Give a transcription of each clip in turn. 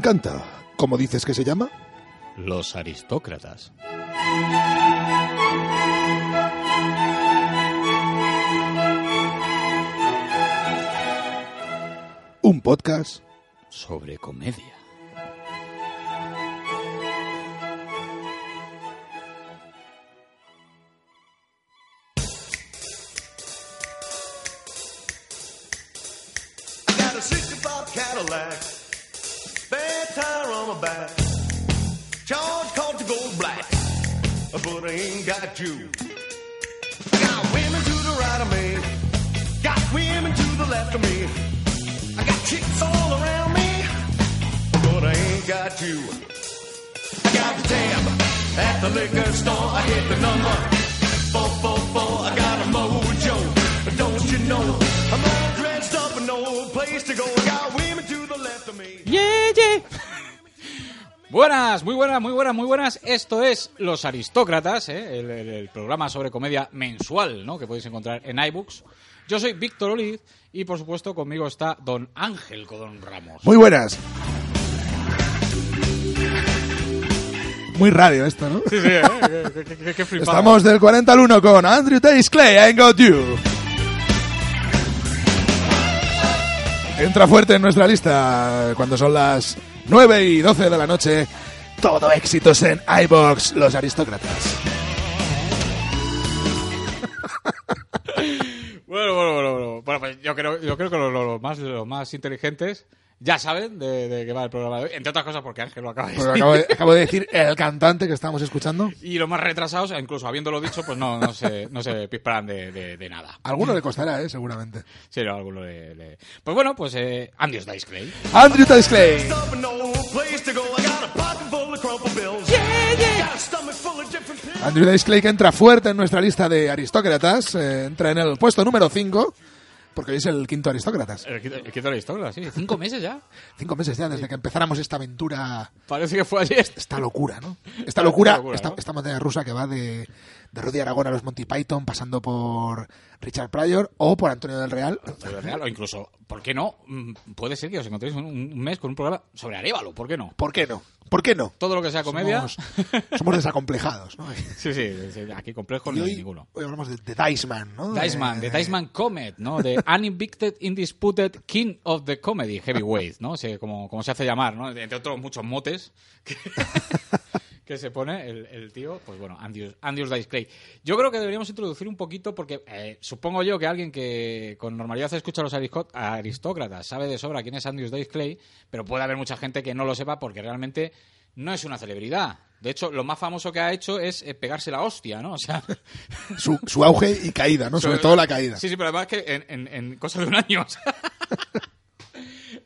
encanta. ¿Cómo dices que se llama? Los aristócratas. Un podcast sobre comedia. Buenas, muy buenas, muy buenas, muy buenas. Esto es Los Aristócratas, ¿eh? el, el- el programa sobre comedia mensual ¿no? que podéis encontrar en iBooks. Yo soy Víctor Oliz y, por supuesto, conmigo está don Ángel Codón Ramos. Muy buenas. Muy radio esto, ¿no? Sí, sí, ¿eh? Qué- qué- qué- qué flipada. Estamos del 40 al 1 con Andrew Tate Clay, I Got You. Entra fuerte en nuestra lista cuando son las 9 y 12 de la noche. Todo éxitos en iBox, los aristócratas. Bueno, bueno, bueno, bueno. Pues yo creo, yo creo que los, los más, los más inteligentes ya saben de, de qué va el programa de hoy. Entre otras cosas porque Ángel lo acaba de decir. acabo, de, acabo de decir el cantante que estamos escuchando. Y los más retrasados, incluso habiéndolo dicho, pues no, no se, no se pisparan de, de- de nada. Alguno le costará, ¿eh? seguramente. Sí, no, alguno le, le- Pues bueno, pues eh, Andy os dais Clay. Andrew Tate Clay. Andrew Dice Clay que entra fuerte en nuestra lista de aristócratas, eh, entra en el puesto número 5, porque hoy es el quinto aristócratas. El, quinto- el quinto historia, sí. Cinco meses ya. Cinco meses ya desde que empezáramos esta aventura, Parece que fue ayer. esta locura, ¿no? Esta locura, locura, esta, ¿no? esta montaña rusa que va de, de Rudy Aragón a los Monty Python, pasando por Richard Pryor o por Antonio del Real. Sobre Real, o incluso, ¿por qué no? Mm, Puede ser que os encontréis un, mes con un programa sobre Arévalo, ¿por qué no? ¿Por qué no? ¿Por qué no? Todo lo que sea comedia. Somos, somos desacomplejados, ¿no? sí, sí, aquí complejo no hay ninguno. hoy hablamos de, de Diceman, ¿no? Diceman, De- The Diceman Comet, ¿no? The Uninvicted, Indisputed King of the Comedy Heavyweight, ¿no? Se- como, como se hace llamar, ¿no? Entre otros muchos motes que, que se pone el, el tío, pues bueno, Andius, Andius Dice Clay. Yo creo que deberíamos introducir un poquito, porque eh, supongo yo que alguien que con normalidad escucha a los aristócratas sabe de sobra quién es Andius Dice Clay, pero puede haber mucha gente que no lo sepa porque realmente no es una celebridad. De hecho, lo más famoso que ha hecho es eh, pegarse la hostia, ¿no? O sea, Su, su auge y caída, ¿no? Sobre todo la caída. Sí, sí, pero además que en, en, en cosa de un año. o sea.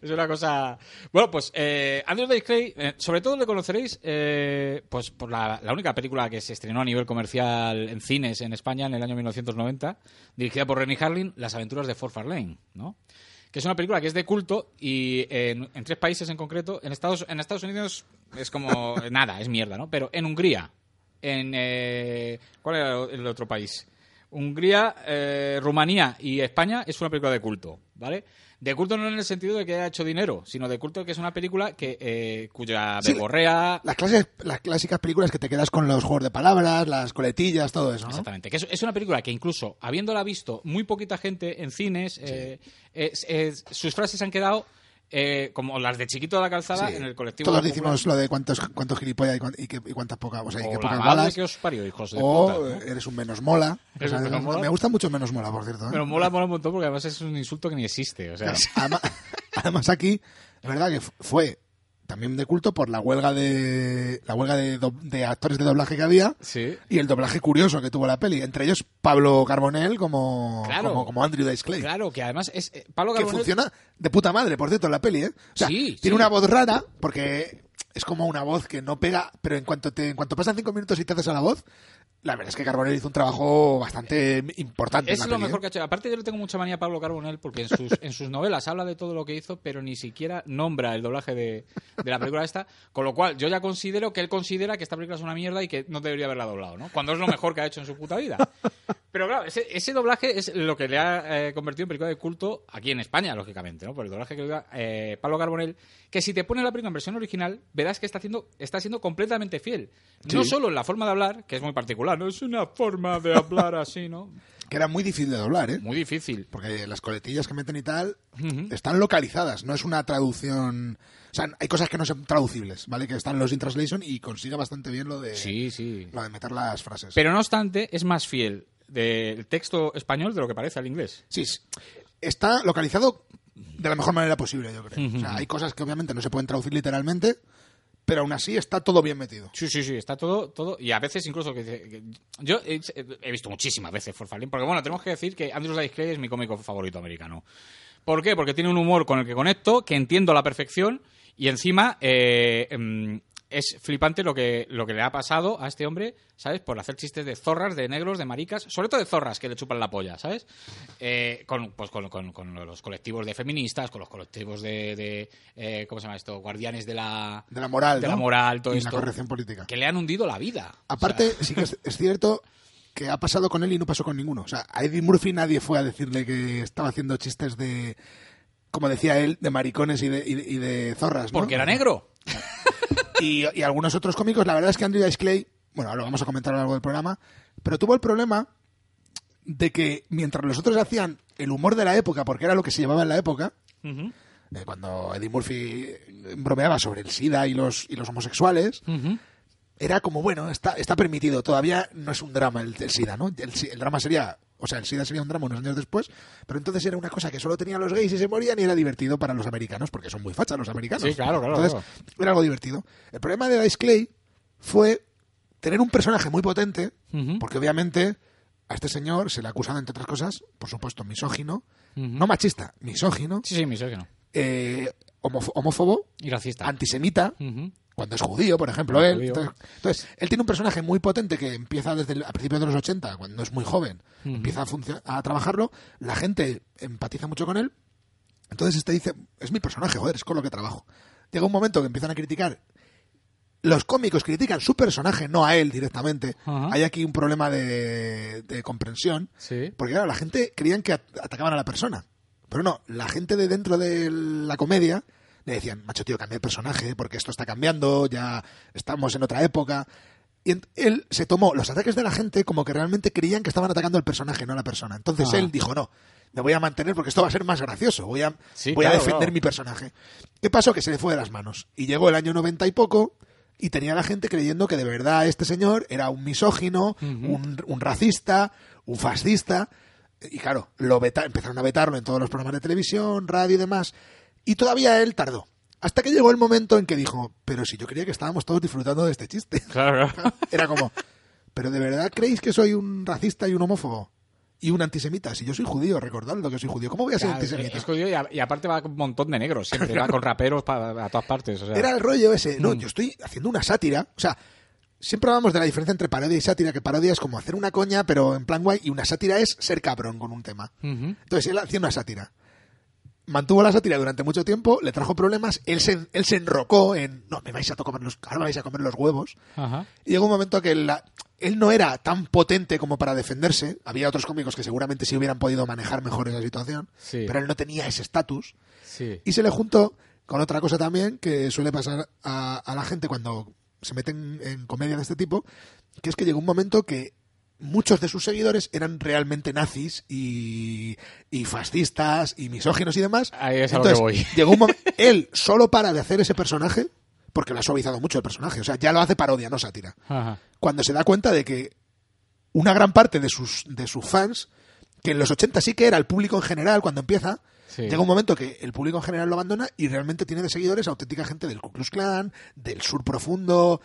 es una cosa. Bueno, pues eh, Andrew Dice Clay, eh, sobre todo le conoceréis eh, pues por la, la única película que se estrenó a nivel comercial en cines en España en el año 1990, dirigida por Rennie Harlin, Las aventuras de Fort Farlane, ¿no? Que es una película que es de culto y en, en tres países en concreto, en Estados, en Estados Unidos es como nada, es mierda, ¿no? Pero en Hungría, en eh, ¿cuál era el otro país? Hungría, eh, Rumanía y España es una película de culto, ¿vale? De culto no en el sentido de que haya hecho dinero, sino de culto que es una película que eh, cuya Sí, verborrea... Las, clases, las clásicas películas que te quedas con los juegos de palabras, las coletillas, todo eso, ¿no? Exactamente. Que es, es una película que incluso habiéndola visto muy poquita gente en cines, eh, es- es- sus frases han quedado eh, como las de Chiquito de la Calzada Sí. en el colectivo. Todos de decimos lo de cuántos, cuántos gilipollas y, cuán- y, qué- y cuántas pocas, o sea, y pocas balas. que os parió, hijos de O puta, ¿no? eres un menos mola. Eres O sea, un menos mola. Me gusta mucho menos mola, por cierto. ¿eh? Pero mola, mola un montón porque además es un insulto que ni existe. O sea, Además, además aquí, es verdad que fu- fue también de culto por la huelga de la huelga de, do- de actores de doblaje que había sí. y el doblaje curioso que tuvo la peli. Entre ellos Pablo Carbonell como, Claro. como, como Andrew Dice Clay. Claro, que además es. eh, Pablo que Carbonell- funciona de puta madre, por cierto, en la peli, ¿eh? O sea, Sí, tiene sí. una voz rara porque es como una voz que no pega, pero en cuanto te, en cuanto pasan cinco minutos y te haces a la voz, la verdad es que Carbonell hizo un trabajo bastante importante. en Es la lo peli, mejor ¿eh? que ha hecho. Aparte, yo le tengo mucha manía a Pablo Carbonell porque en sus, en sus novelas habla de todo lo que hizo, pero ni siquiera nombra el doblaje de, de la película esta. Con lo cual, yo ya considero que él considera que esta película es una mierda y que no debería haberla doblado, ¿no? Cuando es lo mejor que ha hecho en su puta vida. Pero claro, ese, ese doblaje es lo que le ha eh, convertido en película de culto aquí en España, lógicamente, ¿no? Por el doblaje que diga eh, Pablo Carbonell, que si te pone la película en versión original, verás que está, haciendo, está siendo completamente fiel. No Sí. solo en la forma de hablar, que es muy particular, no es una forma de hablar así, ¿no? Que era muy difícil de doblar, ¿eh? Muy difícil. Porque las coletillas que meten y tal Ujú. están localizadas, no es una traducción. O sea, hay cosas que no son traducibles, ¿vale? Que están en los in translation y consigue bastante bien lo de, Sí, sí. lo de meter las frases. Pero no obstante, es más fiel del texto español de lo que parece al inglés. Sí, sí. está localizado de la mejor manera posible, yo creo. O sea, hay cosas que obviamente no se pueden traducir literalmente, pero aún así está todo bien metido. Sí, sí, sí, está todo, todo, y a veces incluso que, que- yo he, visto muchísimas veces Forfalín, porque bueno, tenemos que decir que Andrew Dice Clay es mi cómico favorito americano. ¿Por qué? Porque tiene un humor con el que conecto, que entiendo a la perfección, y encima eh, em, es flipante lo que, lo que le ha pasado a este hombre, ¿sabes? Por hacer chistes de zorras, de negros, de maricas, sobre todo de zorras que le chupan la polla, ¿sabes? Eh, con, pues con, con- con los colectivos de feministas, con los colectivos de, de, eh, ¿cómo se llama esto? Guardianes de la, De la moral, de ¿no? la moral, todo y esto. la corrección política. Que le han hundido la vida. Aparte, O sea, sí que es, es cierto que ha pasado con él y no pasó con ninguno. O sea, a Eddie Murphy nadie fue a decirle que estaba haciendo chistes de, como decía él, de maricones y de, y de, y de zorras, ¿no? porque era negro. Y, y algunos otros cómicos, la verdad es que Andrew Dice Clay, bueno, lo vamos a comentar a lo largo del programa, pero tuvo el problema de que mientras los otros hacían el humor de la época, porque era lo que se llevaba en la época, eh, cuando Eddie Murphy bromeaba sobre el SIDA y los, y los homosexuales, era como, bueno, está, está permitido, todavía no es un drama el, el SIDA, ¿no? El, el drama sería, o sea, el SIDA sería un drama unos años después, pero entonces era una cosa que solo tenían los gays y se morían y era divertido para los americanos, porque son muy fachas los americanos. Sí, claro, claro, Entonces, era algo divertido. El problema de Dice Clay fue tener un personaje muy potente, porque obviamente a este señor se le ha acusado, entre otras cosas, por supuesto, misógino, no machista, misógino, Sí, sí, misógino. eh, homófobo, Y racista. antisemita. Cuando es judío, por ejemplo, él. Entonces, entonces, él tiene un personaje muy potente que empieza desde el, a principios de los 80, cuando es muy joven, empieza a, a trabajarlo, la gente empatiza mucho con él, entonces este dice, es mi personaje, joder, es con lo que trabajo. Llega un momento que empiezan a criticar, los cómicos critican su personaje, no a él directamente. Hay aquí un problema de, de comprensión, Sí. porque claro, la gente creían que at- atacaban a la persona. Pero no, la gente de dentro de la comedia le decían, macho tío, cambia el personaje, porque esto está cambiando, ya estamos en otra época. Y él se tomó los ataques de la gente como que realmente creían que estaban atacando al personaje, no a la persona. Entonces Ah. él dijo, no, me voy a mantener porque esto va a ser más gracioso, voy a, Sí, voy a claro, defender claro. mi personaje. ¿Qué pasó? Que se le fue de las manos. Y llegó el año 90 y poco y tenía la gente creyendo que de verdad este señor era un misógino, un, un racista, un fascista. Y claro, lo veta- empezaron a vetarlo en todos los programas de televisión, radio y demás. Y todavía él tardó. Hasta que llegó el momento en que dijo, pero si yo creía que estábamos todos disfrutando de este chiste. Claro. Era como, ¿pero de verdad creéis que soy un racista y un homófobo? Y un antisemita. Si yo soy judío, recordadlo que soy judío. ¿Cómo voy a ser Claro, antisemita? es judío y, a- y aparte va con un montón de negros, siempre va con raperos pa- a todas partes. O sea. Era el rollo ese. Mm. No, yo estoy haciendo una sátira. O sea, siempre hablamos de la diferencia entre parodia y sátira, que parodia es como hacer una coña, pero en plan guay, y una sátira es ser cabrón con un tema. Entonces él hacía una sátira. Mantuvo la sátira durante mucho tiempo, le trajo problemas, él se, él se enrocó en, no, me vais a comer los, ahora me vais a comer los huevos. Ajá. Y llegó un momento que la- él no era tan potente como para defenderse. Había otros cómicos que seguramente sí hubieran podido manejar mejor esa situación, Sí. pero él no tenía ese estatus. Sí. Y se le juntó con otra cosa también que suele pasar a, a la gente cuando se meten en comedia de este tipo, que es que llegó un momento que muchos de sus seguidores eran realmente nazis y, y fascistas y misóginos y demás. Ahí es a lo que voy. llegó un momento, él solo para de hacer ese personaje, porque lo ha suavizado mucho el personaje, o sea, ya lo hace parodia, no sátira Ajá. cuando se da cuenta de que una gran parte de sus, de sus fans, que en los 80 sí que era el público en general cuando empieza, Sí. llega un momento que el público en general lo abandona y realmente tiene de seguidores auténtica gente del Ku Klux Klan, del sur profundo,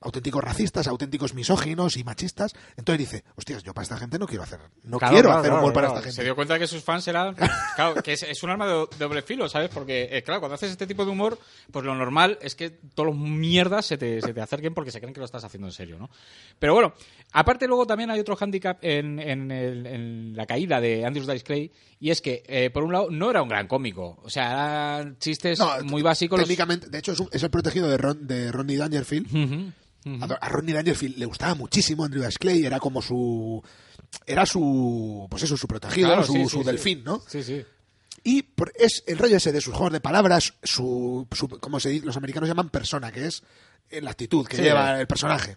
auténticos racistas, auténticos misóginos y machistas. Entonces dice, hostias, yo para esta gente no quiero hacer, no Claro, quiero claro, hacer claro, humor para claro. esta gente. Se dio cuenta que sus fans eran. Claro, que es, es un arma de, do- de doble filo, ¿sabes? Porque, eh, claro, cuando haces este tipo de humor, pues lo normal es que todos los mierdas se te, se te acerquen porque se creen que lo estás haciendo en serio, ¿no? Pero bueno, aparte luego también hay otro hándicap en, en, el- en la caída de Andrews Dice Clay, y es que, eh, por un lado, no era un gran cómico. O sea, eran chistes No, muy básicos. los- Técnicamente, de hecho, es, un- es el protegido de, Ron, de Rodney Dangerfield. A, a Rodney Dangerfield le gustaba muchísimo Andrew Dice Clay, era como su era su, pues eso, su protegido, Claro, su, sí, sí, su sí. delfín, ¿no? Sí, sí. Y por- es el rollo ese de sus juegos de palabras, su, su como se dice, los americanos llaman persona, que es eh, la actitud que lleva el personaje.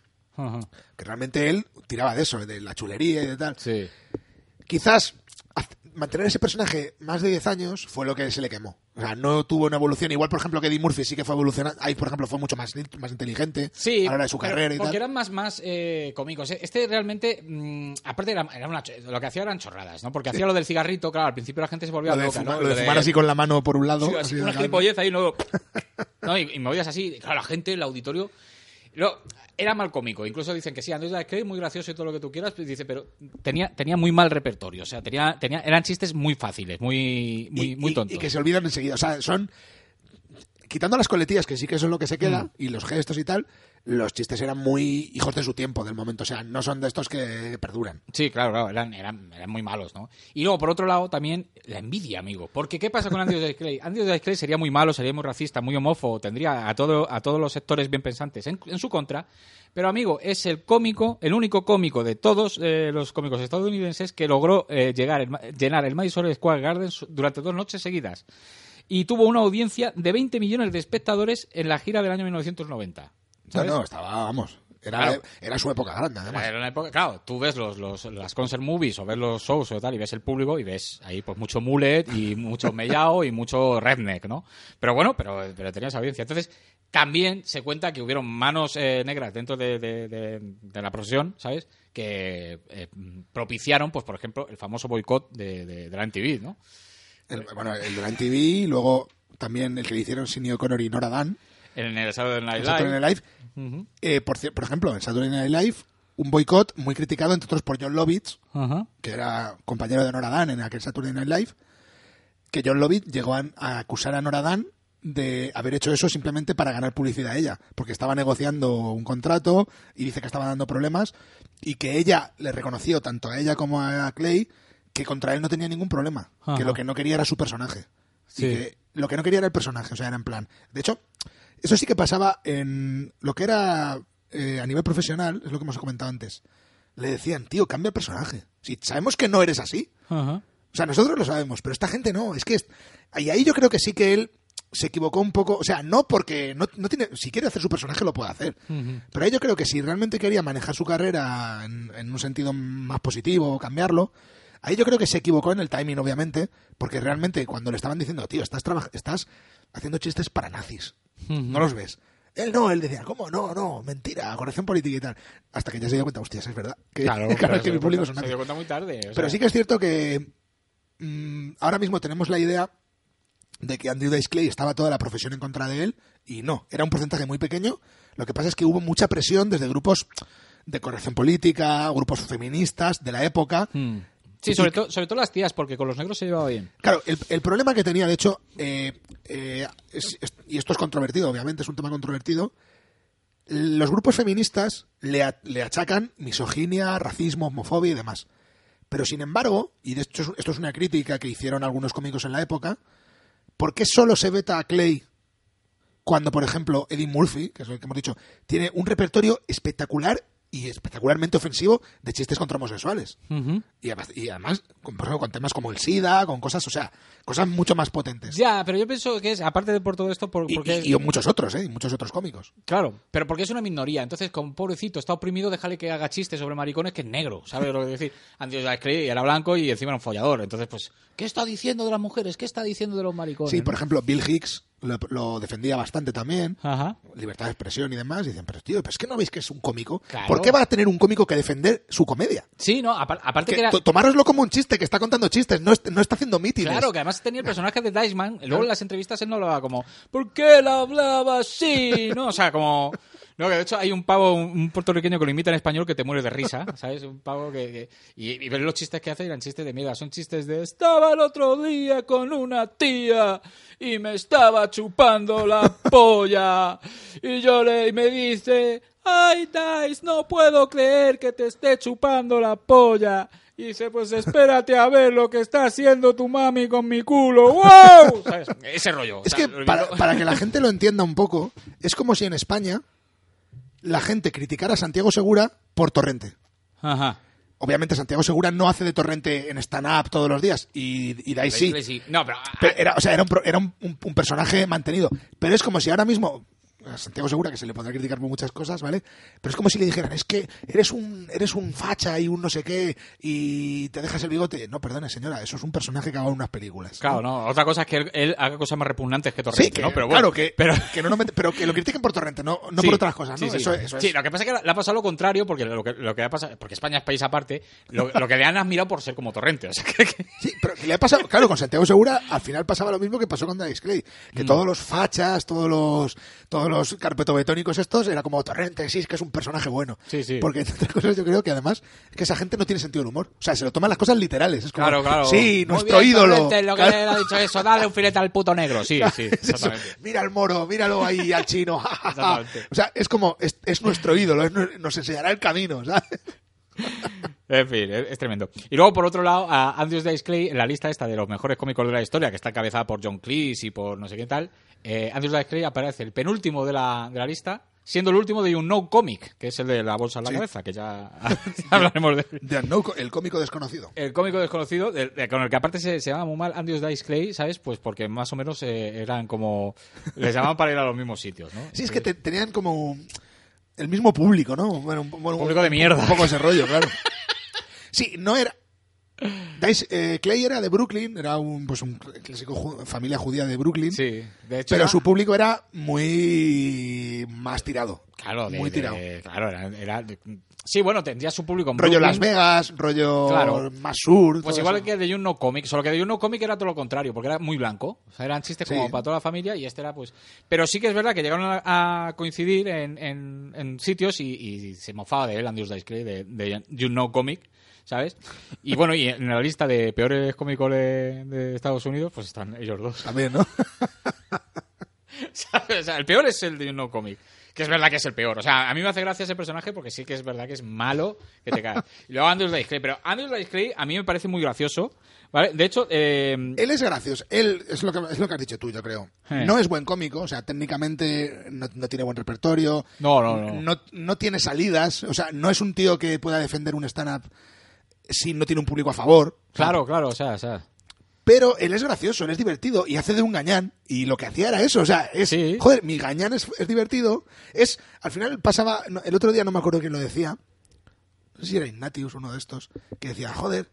Que realmente él tiraba de eso, de la chulería y de tal. Sí. Quizás mantener ese personaje más de 10 años fue lo que se le quemó. O sea, no tuvo una evolución. Igual, por ejemplo, que Eddie Murphy sí que fue evolucionando. Ahí, por ejemplo, fue mucho más, más inteligente Sí, a la hora de su pero carrera y porque tal. eran más, más eh, cómicos. Este realmente, mm, aparte, era, era una, lo que hacía eran chorradas, ¿no? Porque hacía lo del cigarrito, claro, al principio la gente se volvía Lo de, loca, fuma- ¿no? lo de fumar así con la mano por un lado. Sí, así así, de una gilipollez ahí, ¿no? ¿no? Y, y movías así, claro, la gente, el auditorio. Luego, era mal cómico. Incluso dicen que sí, Andrés Dice Clay, muy gracioso y todo lo que tú quieras, pues dice, pero tenía, tenía muy mal repertorio. O sea, tenía, tenía, eran chistes muy fáciles, muy, muy, y, muy y- tontos. y que se olvidan enseguida. O sea, son. Quitando las coletillas, que sí que eso es lo que se queda, Mm. y los gestos y tal, los chistes eran muy hijos de su tiempo, del momento. O sea, no son de estos que perduran. Sí, claro, claro, eran, eran, eran muy malos, ¿no? Y luego, por otro lado, también la envidia, amigo. Porque, ¿qué pasa con Andy Dice Clay? Andy Dice Clay sería muy malo, sería muy racista, muy homófobo, tendría a, todo, a todos los sectores bien pensantes en, en su contra. Pero, amigo, es el cómico, el único cómico de todos eh, los cómicos estadounidenses que logró eh, llegar el llenar el Madison Square Garden durante dos noches seguidas. Y tuvo una audiencia de 20 millones de espectadores en la gira del año 1990. No, ¿sabes? no, estaba, vamos. Era, Claro. era su época grande, además. Era una época, claro, tú ves los, los, las concert movies o ves los shows o tal y ves el público y ves ahí pues mucho mullet y mucho mellao y mucho redneck, ¿no? Pero bueno, pero, pero tenía esa audiencia. Entonces, también se cuenta que hubieron manos eh, negras dentro de, de- de- de la profesión, ¿sabes? Que eh, propiciaron, pues por ejemplo, el famoso boicot de la MTV, ¿no? El- bueno, el de la MTV, y luego también el que le hicieron Sidney O'Connor y Nora Dan, En el Saturday Night Saturday Live. Eh, por, ejemplo, en Saturday Night Live, un boicot muy criticado, entre otros, por John Lovitz, que era compañero de Nora Dan en aquel Saturday Night Live, que John Lovitz llegó a, a acusar a Nora Dan de haber hecho eso simplemente para ganar publicidad a ella, porque estaba negociando un contrato y dice que estaba dando problemas y que ella le reconoció tanto a ella como a Clay que contra él no tenía ningún problema, Ajá. que lo que no quería era su personaje. Sí. Y que lo que no quería era el personaje, o sea, era en plan. De hecho, eso sí que pasaba en lo que era eh, a nivel profesional, es lo que hemos comentado antes. Le decían, tío, cambia el personaje. Si sabemos que no eres así. Ajá. O sea, nosotros lo sabemos, pero esta gente no. Es que. es- Y ahí yo creo que sí que él se equivocó un poco. O sea, no porque. No, no tiene, si quiere hacer su personaje, lo puede hacer. Pero ahí yo creo que si realmente quería manejar su carrera en, en un sentido más positivo o cambiarlo. Ahí yo creo que se equivocó en el timing, obviamente, porque realmente cuando le estaban diciendo, tío, estás, estás haciendo chistes para nazis, no los ves. Él no, él decía, ¿cómo? No, no, mentira, corrección política y tal. Hasta que ya se dio cuenta, hostias, es verdad. Que, Claro, claro, es que mi público son se nazis. dio cuenta muy tarde. o Pero sí que es cierto que mm, ahora mismo tenemos la idea de que Andrew Dice Clay estaba toda la profesión en contra de él y no, era un porcentaje muy pequeño. Lo que pasa es que hubo mucha presión desde grupos de corrección política, grupos feministas de la época. Mm. Sí, sobre, todo sobre todo las tías, porque con los negros se llevaba bien. Claro, el, el problema que tenía, de hecho, eh, eh, es- es- y esto es controvertido, obviamente, es un tema controvertido, los grupos feministas le, a- le achacan misoginia, racismo, homofobia y demás. Pero sin embargo, y de hecho es- esto es una crítica que hicieron algunos cómicos en la época, ¿por qué solo se veta a Clay cuando, por ejemplo, Eddie Murphy, que es el que hemos dicho, tiene un repertorio espectacular y espectacularmente ofensivo de chistes contra homosexuales? Y además, y además con, por ejemplo, con temas como el SIDA, con cosas, o sea, cosas mucho más potentes. Ya, pero yo pienso que es, aparte de por todo esto, por- Y, porque... y- y muchos otros, ¿eh? Y muchos otros cómicos. Claro, pero porque es una minoría. Entonces, como pobrecito, está oprimido, déjale que haga chistes sobre maricones que es negro. ¿Sabes lo que decir? Antes era blanco y encima era un follador. Entonces, pues, ¿qué está diciendo de las mujeres? ¿Qué está diciendo de los maricones? Sí, por ejemplo, Bill Hicks lo, lo defendía bastante también. Ajá. Libertad de expresión y demás. Y dicen, pero tío, ¿pero es que no veis que es un cómico? Claro. ¿Por qué va a tener un cómico que defender su comedia? Sí, no, apar- aparte Que que era... to- tomároslo como un chiste, que está contando chistes, no, est- no está haciendo mítines. Claro, que además tenía el personaje de Diceman. Luego en las entrevistas él no hablaba como, ¿por qué él hablaba así? ¿No? O sea, como. No, que de hecho hay un pavo, un, puertorriqueño que lo imita en español que te mueres de risa, ¿sabes? Un pavo que. que- y, y ver los chistes que hace eran chistes de mierda. Son chistes de. Estaba el otro día con una tía y me estaba chupando la polla. Y yo le. Y me dice. Ay, Dice, no puedo creer que te esté chupando la polla. Y dice, pues espérate a ver lo que está haciendo tu mami con mi culo. ¡Wow! ¿Sabes? Ese rollo. o Es sea, que para, para que la gente lo entienda un poco, es como si en España la gente criticara a Santiago Segura por Torrente. Ajá. obviamente Santiago Segura no hace de torrente en stand-up todos los días y, y Dai sí. Sí. No, pero, Pero era, o sea, era, un, pro- era un, un- un personaje mantenido. Pero es como si ahora mismo, a Santiago Segura, que se le podrá criticar por muchas cosas, ¿vale? Pero es como si le dijeran, es que eres un, eres un facha y un no sé qué y te dejas el bigote. No, perdone, señora, eso es un personaje que haga unas películas. Claro, no. Otra cosa es que él, él haga cosas más repugnantes que Torrente, Sí, que, ¿no? Pero bueno, claro, que, pero... que no, nos mete- pero que lo critiquen por torrente, no, no Sí, por otras cosas, ¿no? sí. Eso, eso es. Sí, lo que pasa es que le ha pasado lo contrario, porque lo que, lo que ha pasado, porque España es país aparte, lo, lo que le han admirado por ser como Torrente. O sea, que, que- Sí, pero que le ha pasado, claro, con Santiago Segura al final pasaba lo mismo que pasó con Dice Clay, Mm. que todos los fachas, todos los todos los carpetobetónicos estos era como Torrente, sí, es que es un personaje bueno. Sí, sí. Porque entre otras cosas yo creo que además es que esa gente no tiene sentido del humor, o sea, se lo toman las cosas literales, es como Claro, claro. sí, nuestro bien, ídolo. Torrente, lo que Claro. le ha dicho eso, dale un filete al puto negro. Sí, sí, Es. Mira al moro, míralo ahí al chino. o sea, es como, es, es nuestro ídolo, es nos enseñará el camino, ¿sabes? En fin, es, es tremendo. Y luego, por otro lado, a Andrews Dice Clay, en la lista esta de los mejores cómicos de la historia, que está encabezada por John Cleese y por no sé qué tal, eh, Andrews Dice Clay aparece el penúltimo de la, de la lista, siendo el último de un no comic, que es el de la bolsa en la Sí. cabeza, que ya, hablaremos de él. Unknown, el cómico desconocido. El cómico desconocido, de- de- con el que aparte se, se llama muy mal Andrews Dice Clay, ¿sabes? Pues porque más o menos eh, eran como... Les llamaban para ir a los mismos sitios, ¿no? Sí, es que te- tenían como el mismo público, ¿no? Bueno, un, bueno, Público de un- mierda. Un poco ese rollo, claro. Sí, no era. Dice, eh, Clay era de Brooklyn, era un, pues un clásico ju- familia judía de Brooklyn, Sí, de hecho... pero era- su público era muy más tirado. Claro, de- muy de- tirado. claro, era... sí, bueno, tendría su público en rollo Brooklyn. Las Vegas, rollo Claro. más sur. Pues igual eso. que de You No Comic, solo que de You No Comic era todo lo contrario, porque era muy blanco. O sea, eran chistes Sí. como para toda la familia y este era pues... Pero sí que es verdad que llegaron a, a coincidir en, en- en sitios y, y se mofaba de él, Andrews Dice Clay, de, de You No Comic, ¿sabes? Y bueno, y en la lista de peores cómicos de, de Estados Unidos, pues están ellos dos. También, ¿no? ¿sabes? O sea, el peor es el de You No Comic. Que es verdad que es el peor. O sea, a mí me hace gracia ese personaje porque sí que es verdad que es malo que te cae. Y luego Andrews Dice Clay. Pero Andrews Dice Clay a mí me parece muy gracioso. ¿Vale? De hecho, eh, Él es gracioso. Él es lo que, es lo que has dicho tú, yo creo. Eh. No es buen cómico, o sea, técnicamente no, no tiene buen repertorio. No, no, no. no. no tiene salidas. O sea, no es un tío que pueda defender un stand-up si no tiene un público a favor. Claro, claro, o sea, o sea. Pero él es gracioso, él es divertido y hace de un gañán. Y lo que hacía era eso. O sea, es. Sí. Joder, mi gañán es, es divertido. Es. Al final pasaba. no, el otro día no me acuerdo quién lo decía. No sé si era Ignatius, uno de estos. Que decía, joder,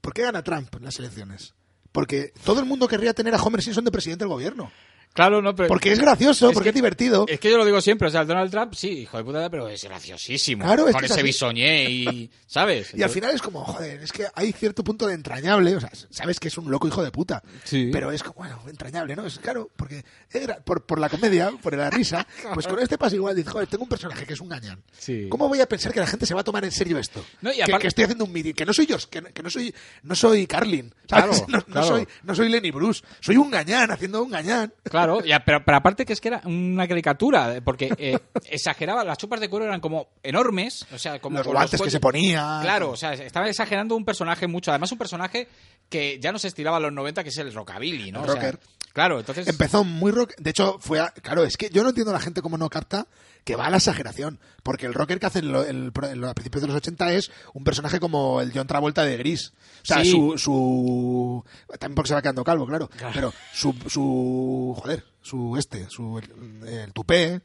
¿por qué gana Trump en las elecciones? Porque todo el mundo querría tener a Homer Simpson de presidente del gobierno. Claro, no, pero. Porque es gracioso, Es porque que- es divertido. Es que yo lo digo siempre, o sea, el Donald Trump, sí, hijo de puta, pero es graciosísimo. Claro, es Con que es ese bisoñé y. ¿Sabes? Y al final es como, joder, es que hay cierto punto de entrañable, o sea, sabes que es un loco hijo de puta, Sí. pero es como, bueno, entrañable, ¿no? Es claro, porque era- por, por la comedia, por la risa, pues con este pasa igual, dices, joder, tengo un personaje que es un gañán. Sí. ¿Cómo voy a pensar que la gente se va a tomar en serio esto? No, y que, aparte- que estoy haciendo un meeting, que no soy yo, que, que no soy no soy Carlin, ¿sabes? Claro, no, soy no soy Lenny Bruce, soy un gañán haciendo un gañán. Claro, ya, pero, pero aparte que es que era una caricatura, porque eh, exageraba, las chupas de cuero eran como enormes, o sea, como Los guantes que se ponía. Claro, o sea, estaba exagerando un personaje mucho, además un personaje que ya no se estiraba a los 90, que es el rockabilly, ¿no? El O sea, rocker. Claro, entonces... Empezó muy rock. De hecho, fue. a- claro, es que yo no entiendo a la gente cómo no capta que va a la exageración. Porque el rocker que hace en lo- el- en lo- a principios de los 80 es un personaje como el John Travolta de Gris. O sea, Sí. su, su. También porque se va quedando calvo, claro. Pero su, su. Joder, su este, su. El, el tupé.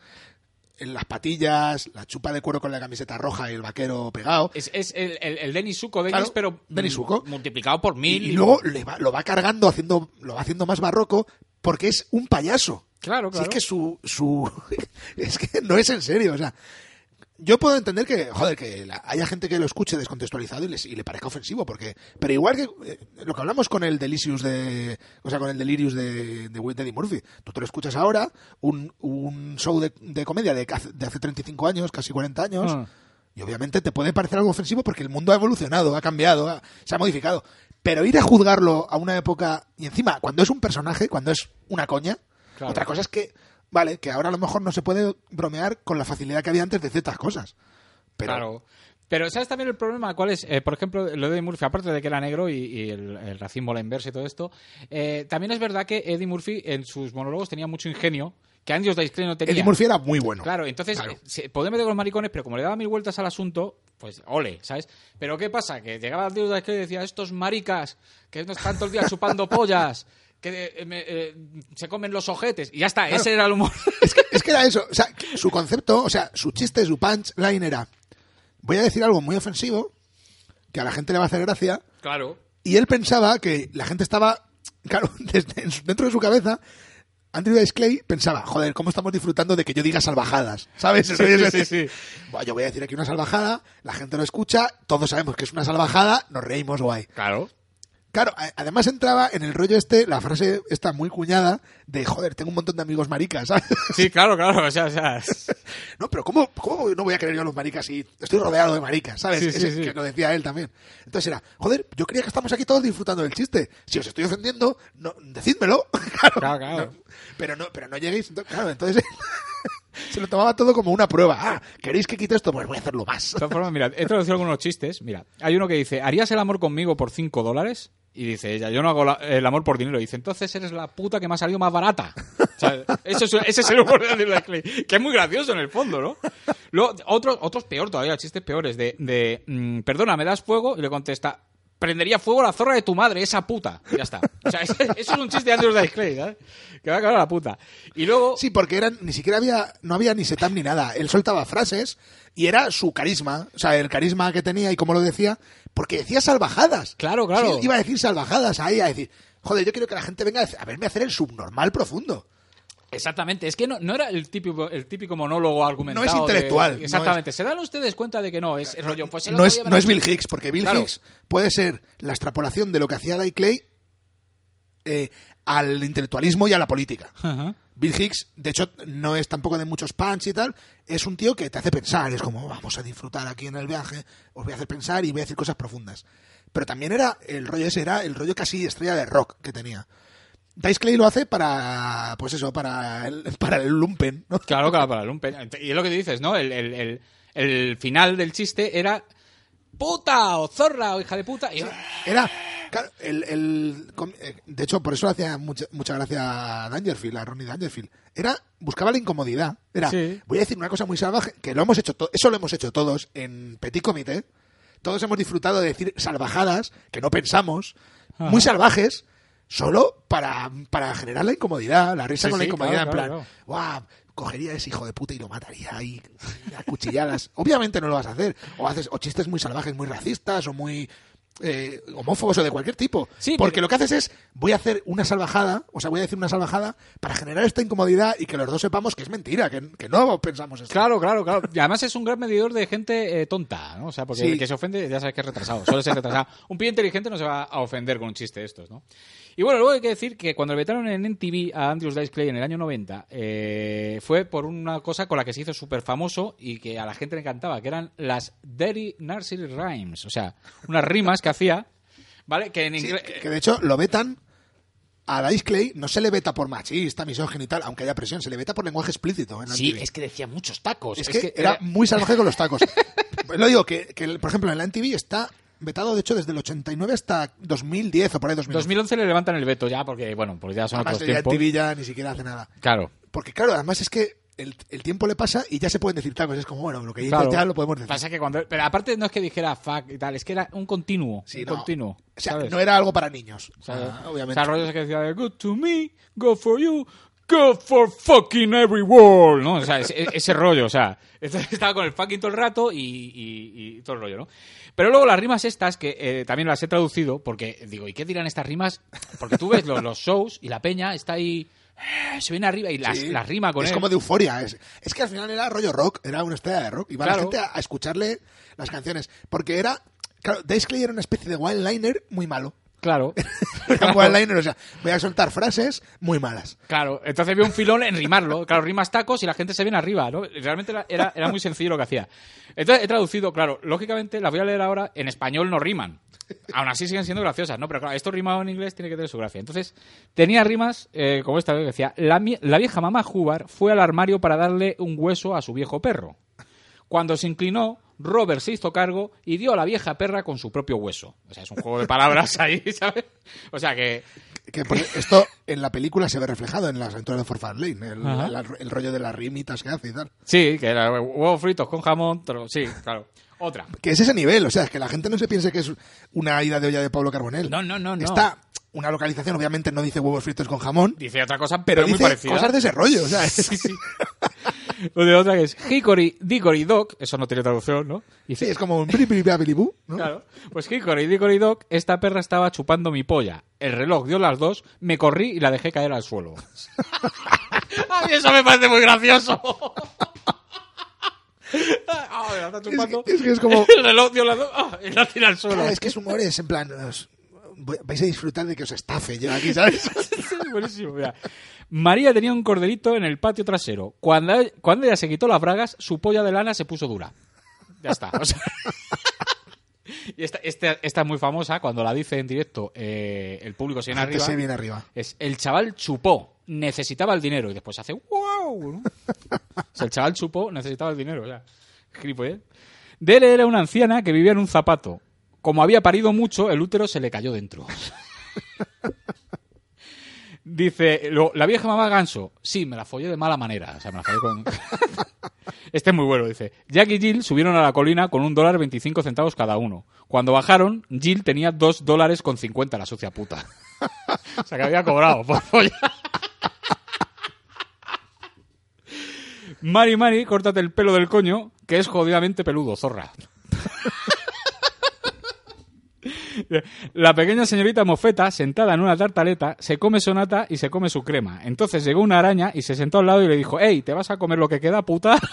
Las patillas, la chupa de cuero con la camiseta roja y el vaquero pegado. Es, es el, el, el Denny Zuko de Claro, pero Denny mm, Zuko. multiplicado por Y, mil. y luego le va- lo va cargando, haciendo, lo va haciendo más barroco, porque es un payaso. Claro, Si claro. es que su, su es que no es en serio, o sea, yo puedo entender que, joder, que la- haya gente que lo escuche descontextualizado y, les- y le parezca ofensivo, porque, pero igual que eh, lo que hablamos con el Delicious de, o sea, con el Delirious de, de, Eddie Murphy, tú te lo escuchas ahora, un, un show de, de comedia de, hace- de hace 35 años, casi 40 años, Ah. y obviamente te puede parecer algo ofensivo porque el mundo ha evolucionado, ha cambiado, ha- se ha modificado. Pero ir a juzgarlo a una época, y encima, cuando es un personaje, cuando es una coña, Claro. otra cosa es que, vale, que ahora a lo mejor no se puede bromear con la facilidad que había antes de ciertas cosas. Pero, Claro. Pero ¿sabes también el problema? ¿Cuál es? Eh, por ejemplo, lo de Eddie Murphy, aparte de que era negro y, y el, el racismo la inversa y todo esto, eh, también es verdad que Eddie Murphy en sus monólogos tenía mucho ingenio, que Andrews Dice Clay no tenía. Eddie Murphy era muy bueno. Claro, entonces Claro. eh, se podía meter con los maricones, pero como le daba mil vueltas al asunto, pues ole, ¿sabes? Pero ¿qué pasa? Que llegaba Andrew Dice Clay y decía, estos maricas, que no están todo el día chupando pollas, que eh, me- eh, se comen los ojetes, y ya está, ese era el humor. Es que, es que era eso. O sea, su concepto, o sea, su chiste, su punchline era: voy a decir algo muy ofensivo, que a la gente le va a hacer gracia, claro. y él pensaba que la gente estaba, claro, desde, dentro de su cabeza. Andrew Dice Clay pensaba, joder, ¿cómo estamos disfrutando de que yo diga salvajadas? ¿Sabes? Sí, sí, sí, de, "Buah, yo voy a decir aquí una salvajada, la gente lo escucha, todos sabemos que es una salvajada, nos reímos guay. Claro. Claro, además entraba en el rollo este, la frase esta muy cuñada de, joder, tengo un montón de amigos maricas, ¿sabes? Sí, claro, claro, o sea, o sea, No, pero ¿cómo, ¿cómo no voy a querer yo a los maricas si estoy rodeado de maricas, ¿sabes? Sí, Ese sí. Que lo decía él también. Entonces era, joder, yo creía que estamos aquí todos disfrutando del chiste. Si os estoy ofendiendo, no, decídmelo. claro, Claro, claro. no, pero no, pero no lleguéis. Claro, entonces se lo tomaba todo como una prueba. Ah, ¿queréis que quite esto? Pues voy a hacerlo más. De todas formas, mira, he traducido algunos chistes. Mira, hay uno que dice, ¿harías el amor conmigo por 5 dólares? Y dice ella, yo no hago la- el amor por dinero. Y dice, entonces eres la puta que me ha salido más barata. O sea, eso es, ese es el humor de Andrew Clay, que es muy gracioso en el fondo, ¿no? Luego, otros, otros peor todavía, chistes peores, de, de mm, perdona, ¿me das fuego? Y le contesta, prendería fuego la zorra de tu madre, esa puta. Ya está. O sea, eso es un chiste de Andrew Dice Clay. Que va a acabar la puta. Y luego... Sí, porque eran, ni siquiera había, no había ni setup ni nada. Él soltaba frases y era su carisma. O sea, el carisma que tenía y cómo lo decía, porque decía salvajadas. Claro, claro. Sí, iba a decir salvajadas ahí, a decir, joder, yo quiero que la gente venga a verme hacer el subnormal profundo. Exactamente, es que no, no era el típico, el típico monólogo argumentado. No es de- intelectual, no exactamente, ¿se dan ustedes cuenta de que no? Es el rollo, pues No es, no es Bill Hicks, porque Bill Claro. Hicks puede ser la extrapolación de lo que hacía Guy Clay eh, al intelectualismo y a la política. Ajá. Bill Hicks, de hecho, no es tampoco de muchos punch y tal, es un tío que te hace pensar, es como, vamos a disfrutar aquí en el viaje, os voy a hacer pensar y voy a decir cosas profundas. Pero también era, el rollo ese era el rollo casi estrella de rock que tenía. Dice Clay lo hace para, pues eso, para el, para el lumpen, ¿no? Claro, claro, para el lumpen. Y es lo que dices, ¿no? El- el- el final del chiste era puta o zorra o hija de puta. Y- Era, claro, el, el- eh, de hecho, por eso le hacía mucha, mucha gracia a Dangerfield, a Ronnie Dangerfield. Era, buscaba la incomodidad. Era, Sí. voy a decir una cosa muy salvaje, que lo hemos hecho, eso lo hemos hecho todos en Petit Comité. Todos hemos disfrutado de decir salvajadas, que no pensamos, muy salvajes, solo para, para generar la incomodidad, la risa Sí, con la sí, incomodidad, claro, en plan, claro, cogería a ese hijo de puta y lo mataría ahí a cuchilladas. Obviamente no lo vas a hacer. O haces o chistes muy salvajes, muy racistas o muy eh, homófobos o de cualquier tipo. Sí, Porque pero- lo que haces es, voy a hacer una salvajada, o sea, voy a decir una salvajada para generar esta incomodidad y que los dos sepamos que es mentira, que, que no pensamos esto. Claro, claro, claro. Y además es un gran medidor de gente eh, tonta, ¿no? O sea, porque Sí. el que se ofende ya sabes que es retrasado. Suele ser retrasado. Un pie inteligente no se va a ofender con un chiste de estos, ¿no? Y bueno, luego hay que decir que cuando le vetaron en NTV a Andrews Dice Clay en el año 90, eh, fue por una cosa con la que se hizo súper famoso y que a la gente le encantaba, que eran las Dirty Nursery Rhymes. O sea, unas rimas que hacía, ¿vale? Que en Sí, inglés... que, que de hecho lo vetan a Dice Clay, no se le veta por machista, misógino y tal, aunque haya presión, se le veta por lenguaje explícito. En Sí, es que decía muchos tacos. Es, que, era muy salvaje con los tacos. Lo digo, que, que, por ejemplo, en la NTV está vetado, de hecho, desde el 89 hasta 2010 o por ahí 2011. 2011 le levantan el veto ya, porque, bueno, porque ya son Además, otros ya tiempos. Ya ni siquiera hace nada. Claro. Porque claro, además es que el, el tiempo le pasa y ya se pueden decir tacos. Es como, bueno, lo que dices Claro. ya lo podemos decir. Pasa que cuando. Pero aparte no es que dijera fuck y tal, es que era un continuo. Sí, un no. continuo. O sea, ¿sabes? no era algo para niños. O sea, ¿Sabes? obviamente. O sea, rollo ese que decía de good to me, go for you, go for fucking every world, ¿no? O sea, ese, ese rollo, o sea, estaba con el fucking todo el rato y, y- y todo el rollo, ¿no? Pero luego las rimas estas, que eh, también las he traducido, porque digo, ¿y qué dirán estas rimas? Porque tú ves los, los shows y la peña está ahí, eh, se viene arriba y las, Sí. las rima con es él. como de euforia. Es, es que al final era rollo rock, era una estrella de rock. Iba la Claro. gente a, a escucharle las canciones. Porque era. Claro, Dice Clay era una especie de one-liner muy malo. Claro. Era un one-liner, o sea, voy a soltar frases muy malas. Claro, entonces veo un filón en rimarlo. Claro, rimas tacos y la gente se viene arriba, ¿no? Realmente era, era, era muy sencillo lo que hacía. Entonces he traducido, claro, lógicamente las voy a leer ahora, en español no riman. Aún así siguen siendo graciosas, ¿no? Pero claro, esto rimado en inglés tiene que tener su gracia. Entonces, tenía rimas, eh, como esta que decía, la, la vieja mamá Hubar fue al armario para darle un hueso a su viejo perro. Cuando se inclinó, Robert se hizo cargo y dio a la vieja perra con su propio hueso. O sea, es un juego de palabras ahí, ¿sabes? O sea que... Que por- esto en la película se ve reflejado en las aventuras de Forfar Lane, el, el rollo de las rimitas que hace y tal. Sí, que era huevos fritos con jamón, pero sí, claro. Otra. Que es ese nivel, o sea, es que la gente no se piense que es una ida de olla de Pablo Carbonell. No, no, no, no. Está una localización, obviamente no dice huevos fritos con jamón, Dice otra cosa, pero pero, muy dice parecida. cosas de ese rollo, o sea, es- Sí, sí. O de otra que es Hickory, Dickory Dock, eso no tiene traducción, ¿no? Dice, sí, es como un bu, ¿no? Claro. Pues Hickory, Dickory Dock, esta perra estaba chupando mi polla. El reloj dio las dos, me corrí y la dejé caer al suelo. A mí eso me parece muy gracioso. Ah, está chupando. Es que- es que es como- El reloj dio las dos ah, y la tira al suelo. Claro, es que su humor es en plan, vais a disfrutar de que os estafe yo aquí, ¿sabes? Sí, buenísimo, mira. María tenía un corderito en el patio trasero. Cuando, cuando ella se quitó las bragas, su polla de lana se puso dura. Ya está. o sea. y esta, esta, esta es muy famosa. Cuando la dice en directo, eh, el público se viene Gente arriba. se viene arriba. Es el chaval chupó, necesitaba el dinero. Y después hace wow. ¿no? O sea, el chaval chupó, necesitaba el dinero. O sea. Dere era una anciana que vivía en un zapato. Como había parido mucho, el útero se le cayó dentro. Dice, lo- la vieja mamá ganso. Sí, me la follé de mala manera. O sea, me la follé con... Este es muy bueno, dice. Jack y Jill subieron a la colina con un dólar 25 centavos cada uno. Cuando bajaron, Jill tenía dos dólares con 50, la sucia puta. O sea, que había cobrado por follar. Mari, Mari, córtate el pelo del coño, que es jodidamente peludo, zorra. La pequeña señorita Mofeta, sentada en una tartaleta, se come sonata y se come su crema. Entonces llegó una araña y se sentó al lado y le dijo, ¡Ey, ¿te vas a comer lo que queda, puta?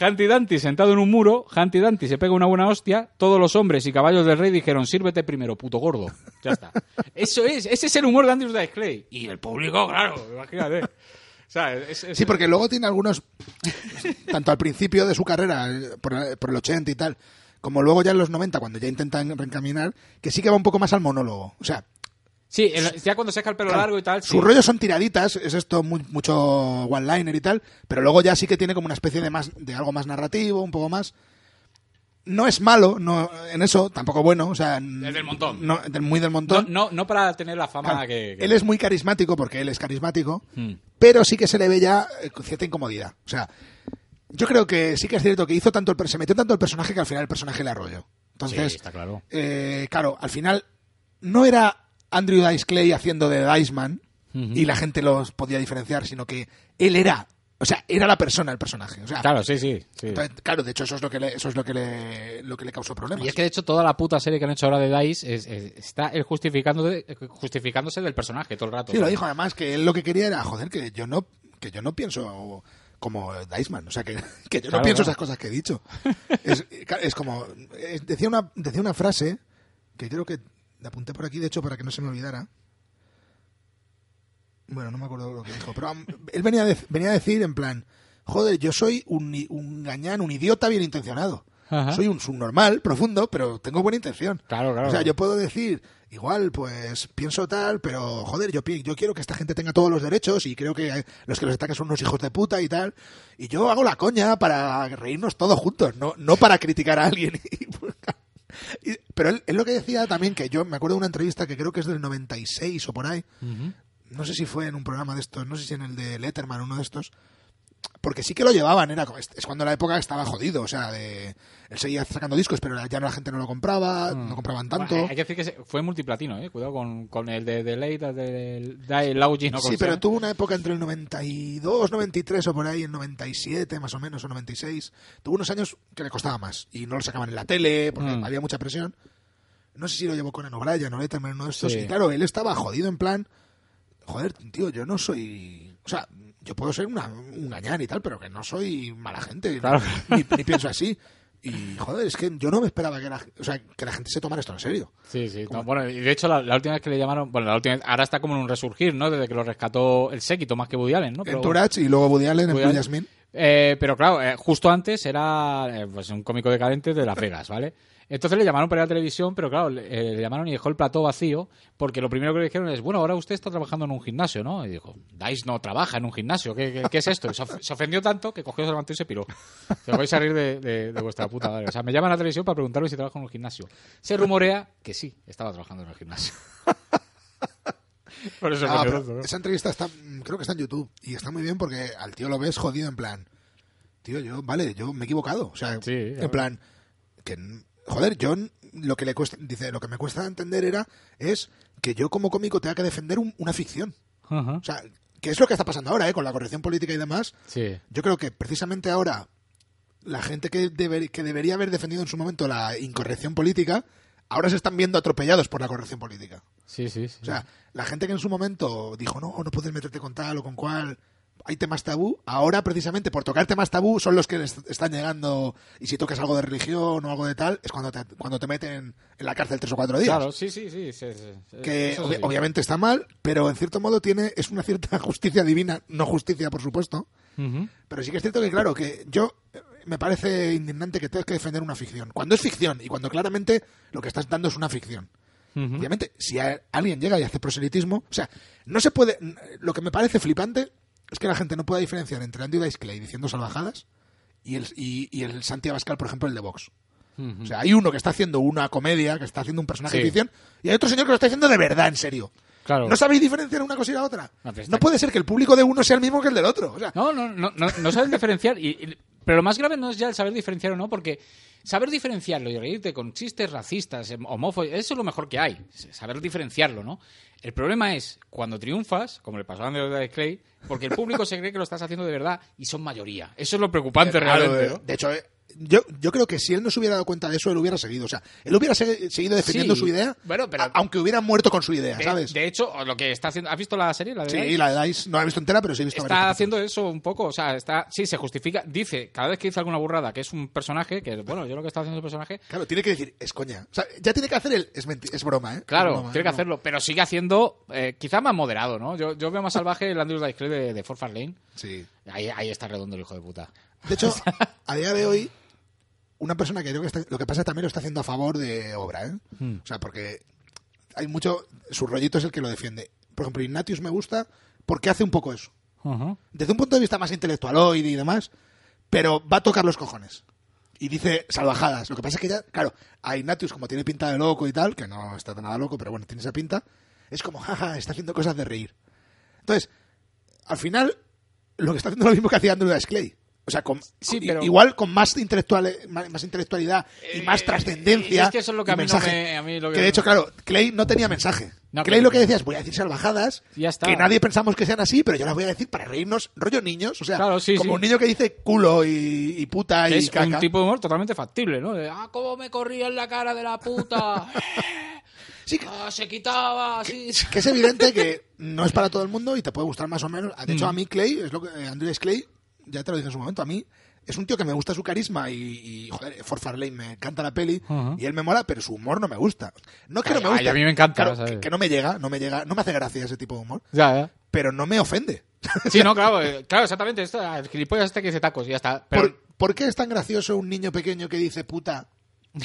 Humpty Dumpty sentado en un muro, Humpty Dumpty se pega una buena hostia, todos los hombres y caballos del rey dijeron, sírvete primero, puto gordo. Ya está. Eso es, ese es el humor de Andrew Dice Clay. Y el público, claro, imagínate. O sea, es- es- Sí, porque luego tiene algunos, tanto al principio de su carrera, eh, por, por el 80 y tal, como luego ya en los 90, cuando ya intentan reencaminar, que sí que va un poco más al monólogo. O sea, Sí, el- ya cuando seca el pelo Claro, largo y tal. Sus sí. rollos son tiraditas, es esto muy- mucho one-liner y tal, pero luego ya sí que tiene como una especie de más de algo más narrativo, un poco más. No es malo, no en eso, tampoco bueno, o sea, Es del montón. no, del- muy del montón. no, no para tener la fama Claro, que, que- Él es muy carismático porque él es carismático, Hmm. pero sí que se le ve ya eh, con cierta incomodidad. O sea, yo creo que sí que es cierto que hizo tanto el se metió tanto el personaje que al final el personaje le arrolló. Entonces, Sí, está claro. eh, claro, al final no era Andrew Dice Clay haciendo de Diceman y la gente los podía diferenciar, sino que él era, o sea, era la persona, el personaje. O sea, Claro, sí, sí. sí. entonces, claro, de hecho eso es lo que le, eso es lo que le, lo que le causó problemas. Y es que de hecho toda la puta serie que han hecho ahora de Dice es- es- está él justificándose, justificándose del personaje todo el rato. Sí, lo dijo además que él lo que quería era, joder, que yo no, que yo no pienso como Diceman, o sea, que, que yo no pienso claro. esas cosas que he dicho. es, es como, es- decía una, decía una frase que creo que la apunté por aquí, de hecho, para que no se me olvidara. Bueno, no me acuerdo lo que dijo, pero él venía venía a decir en plan, joder, yo soy un, un gañán, un idiota bien intencionado. Ajá. Soy un subnormal, profundo, pero tengo buena intención. Claro, claro. O sea, yo puedo decir, igual, pues pienso tal, pero joder, yo, yo quiero que esta gente tenga todos los derechos y creo que los que los atacan son unos hijos de puta y tal. Y yo hago la coña para reírnos todos juntos, no, no para criticar a alguien. Y- pero él, él lo que decía también, que yo me acuerdo de una entrevista que creo que es del 96 o por ahí, no sé si fue en un programa de estos, no sé si en el de Letterman, uno de estos, porque sí que lo llevaban, era es cuando la época estaba jodido, o sea, de, él seguía sacando discos, pero ya la gente no lo compraba, no compraban tanto. Bueno, hay que decir que fue multiplatino, eh. Cuidado con, con el de, de Late, del de Lauji, ¿no? sí, ¿Cómo se pero tuvo una época entre el 92, 93 o por ahí, el 97 más o menos, o 96. Tuvo unos años que le costaba más y no lo sacaban en la tele porque Mm. había mucha presión. No sé si lo llevó con O'Brien o Letterman, uno de estos. Sí. Y claro, él estaba jodido en plan, joder, tío, yo no soy... O sea, yo puedo ser una, un gañán y tal, pero que no soy mala gente. Claro. Ni, ni pienso así. Y, joder, es que yo no me esperaba que la, o sea, que la gente se tomara esto en serio. Sí, sí. no, bueno, y de hecho la, la última vez que le llamaron, bueno, la última vez- ahora está como en un resurgir, ¿no? Desde que lo rescató el séquito más que Woody Allen, ¿no? en Turach y luego Woody Allen en Woody Allen. Jasmine. Eh, pero claro, eh, justo antes era eh, pues un cómico decadente de Las Vegas, ¿vale? Entonces le llamaron para ir a la televisión, pero claro, le, eh, le llamaron y dejó el plató vacío, porque lo primero que le dijeron es, bueno, ahora usted está trabajando en un gimnasio, ¿no? Y dijo, Dice no trabaja en un gimnasio, ¿qué, qué, qué es esto? Y se, of- se ofendió tanto que cogió, se levantó y se piró. Se vais a reír de, de- de vuestra puta madre. O sea, me llaman a la televisión para preguntarme si trabajo en un gimnasio. Se rumorea que sí, estaba trabajando en el gimnasio. Por eso Ah, pero tanto, ¿no? esa entrevista está, mm, creo que está en YouTube y está muy bien porque al tío lo ves jodido en plan. tío, yo, vale, yo me he equivocado. O sea, Sí, en plan, que, joder, yo lo que le cuesta, dice, lo que me cuesta entender era, es que yo como cómico tenga que defender un- una ficción. Ajá. O sea, que es lo que está pasando ahora, ¿eh? Con la corrección política y demás. Sí. Yo creo que precisamente ahora la gente que, deber- que debería haber defendido en su momento la incorrección política, ahora se están viendo atropellados por la corrección política. Sí, sí, sí. O sea, la gente que en su momento dijo, no, no puedes meterte con tal o con cual, hay temas tabú, ahora precisamente por tocar temas tabú son los que les están llegando, y si tocas algo de religión o algo de tal, es cuando te, cuando te meten en la cárcel tres o cuatro días. Claro, sí, sí, sí. sí, sí. Que obviamente está mal, pero en cierto modo tiene, es una cierta justicia divina, no justicia, por supuesto, pero sí que es cierto que, claro, que yo eh, me parece indignante que tengas que defender una ficción. Cuando es ficción y cuando claramente lo que estás dando es una ficción. Obviamente, si alguien llega y hace proselitismo, o sea, no se puede. Lo que me parece flipante es que la gente no pueda diferenciar entre Andy Dice Clay diciendo salvajadas y el, y, y el Santi Abascal, por ejemplo, el de Vox. O sea, hay uno que está haciendo una comedia, que está haciendo un personaje Sí. de ficción, y hay otro señor que lo está haciendo de verdad, en serio. Claro. ¿No sabéis diferenciar una cosa y la otra? No, puede ser que el público de uno sea el mismo que el del otro. O sea, No, no, no, no, no saben diferenciar. Y, y- pero lo más grave no es ya el saber diferenciar o no, porque saber diferenciarlo y reírte con chistes racistas, em- homófobos, eso es lo mejor que hay. Saber diferenciarlo, ¿no? El problema es cuando triunfas, como le pasó a Andrew Dice Clay, porque el público se cree que lo estás haciendo de verdad y son mayoría. Eso es lo preocupante Claro, realmente. eh. De hecho, eh, yo, yo creo que si él no se hubiera dado cuenta de eso, él hubiera seguido. O sea, él hubiera se- seguido defendiendo Sí. su idea, Bueno, pero- aunque hubiera muerto con su idea, De, ¿sabes? de hecho, lo que está haciendo. ¿Has visto la serie? La de sí, Dice? la de Dice no la he visto entera, pero sí he visto Está haciendo eso un poco, o sea, está, sí, se justifica, dice, cada vez que dice alguna burrada, que es un personaje, que bueno, yo lo que está haciendo el personaje, Claro, tiene que decir, es coña. O sea, ya tiene que hacer el. Es, es broma, ¿eh? Claro, Es broma, tiene que es broma. hacerlo, pero sigue haciendo, eh, quizá más moderado, ¿no? Yo, yo veo más salvaje el Andrew Dice de, de Fort Far Lane. Sí. Ahí, ahí está redondo el hijo de puta. De hecho, a día de hoy, una persona que creo que está, lo que pasa también lo está haciendo a favor de obra, ¿eh? Hmm. O sea, porque hay mucho. Su rollito es el que lo defiende. Por ejemplo, Ignatius me gusta porque hace un poco eso. Desde un punto de vista más intelectualoide y demás, pero va a tocar los cojones. Y dice salvajadas. Lo que pasa es que ya, claro, a Ignatius, como tiene pinta de loco y tal, que no está nada loco, pero bueno, tiene esa pinta, es como, jaja, está haciendo cosas de reír. Entonces, al final, lo que está haciendo es lo mismo que hacía Andrew Dice Clay. O sea, con, Sí, pero- igual con más, intelectual, más, más intelectualidad y más Eh, trascendencia. es que eso es lo que a mí no me- a mí lo que- que de hecho, claro, Clay no tenía mensaje. No, Clay lo que decía es, voy a decir salvajadas, ya está. que nadie pensamos que sean así, pero yo las voy a decir para reírnos, rollo niños. O sea, Claro, sí, como sí. un niño que dice culo y, y puta y Es caca. un tipo de humor totalmente factible, ¿no? De, ah, cómo me corría en la cara de la puta. Sí, Ah, se quitaba, que es evidente que no es para todo el mundo y te puede gustar más o menos. De hecho, Mm. a mí Clay, es lo que, eh, Dice Clay, ya te lo dije en su momento, a mí es un tío que me gusta su carisma y, y joder, For Farlane me encanta la peli y él me mola, pero su humor no me gusta. No que no me gusta. ay, a mí me encanta, claro, ¿sabes? que, que no me llega, no me llega, no me hace gracia ese tipo de humor, Ya, ya. pero no me ofende. Sí, no, claro, eh, claro, exactamente. Esto, el gilipollas este que dice tacos y ya está. Pero, ¿Por, por qué es tan gracioso un niño pequeño que dice puta?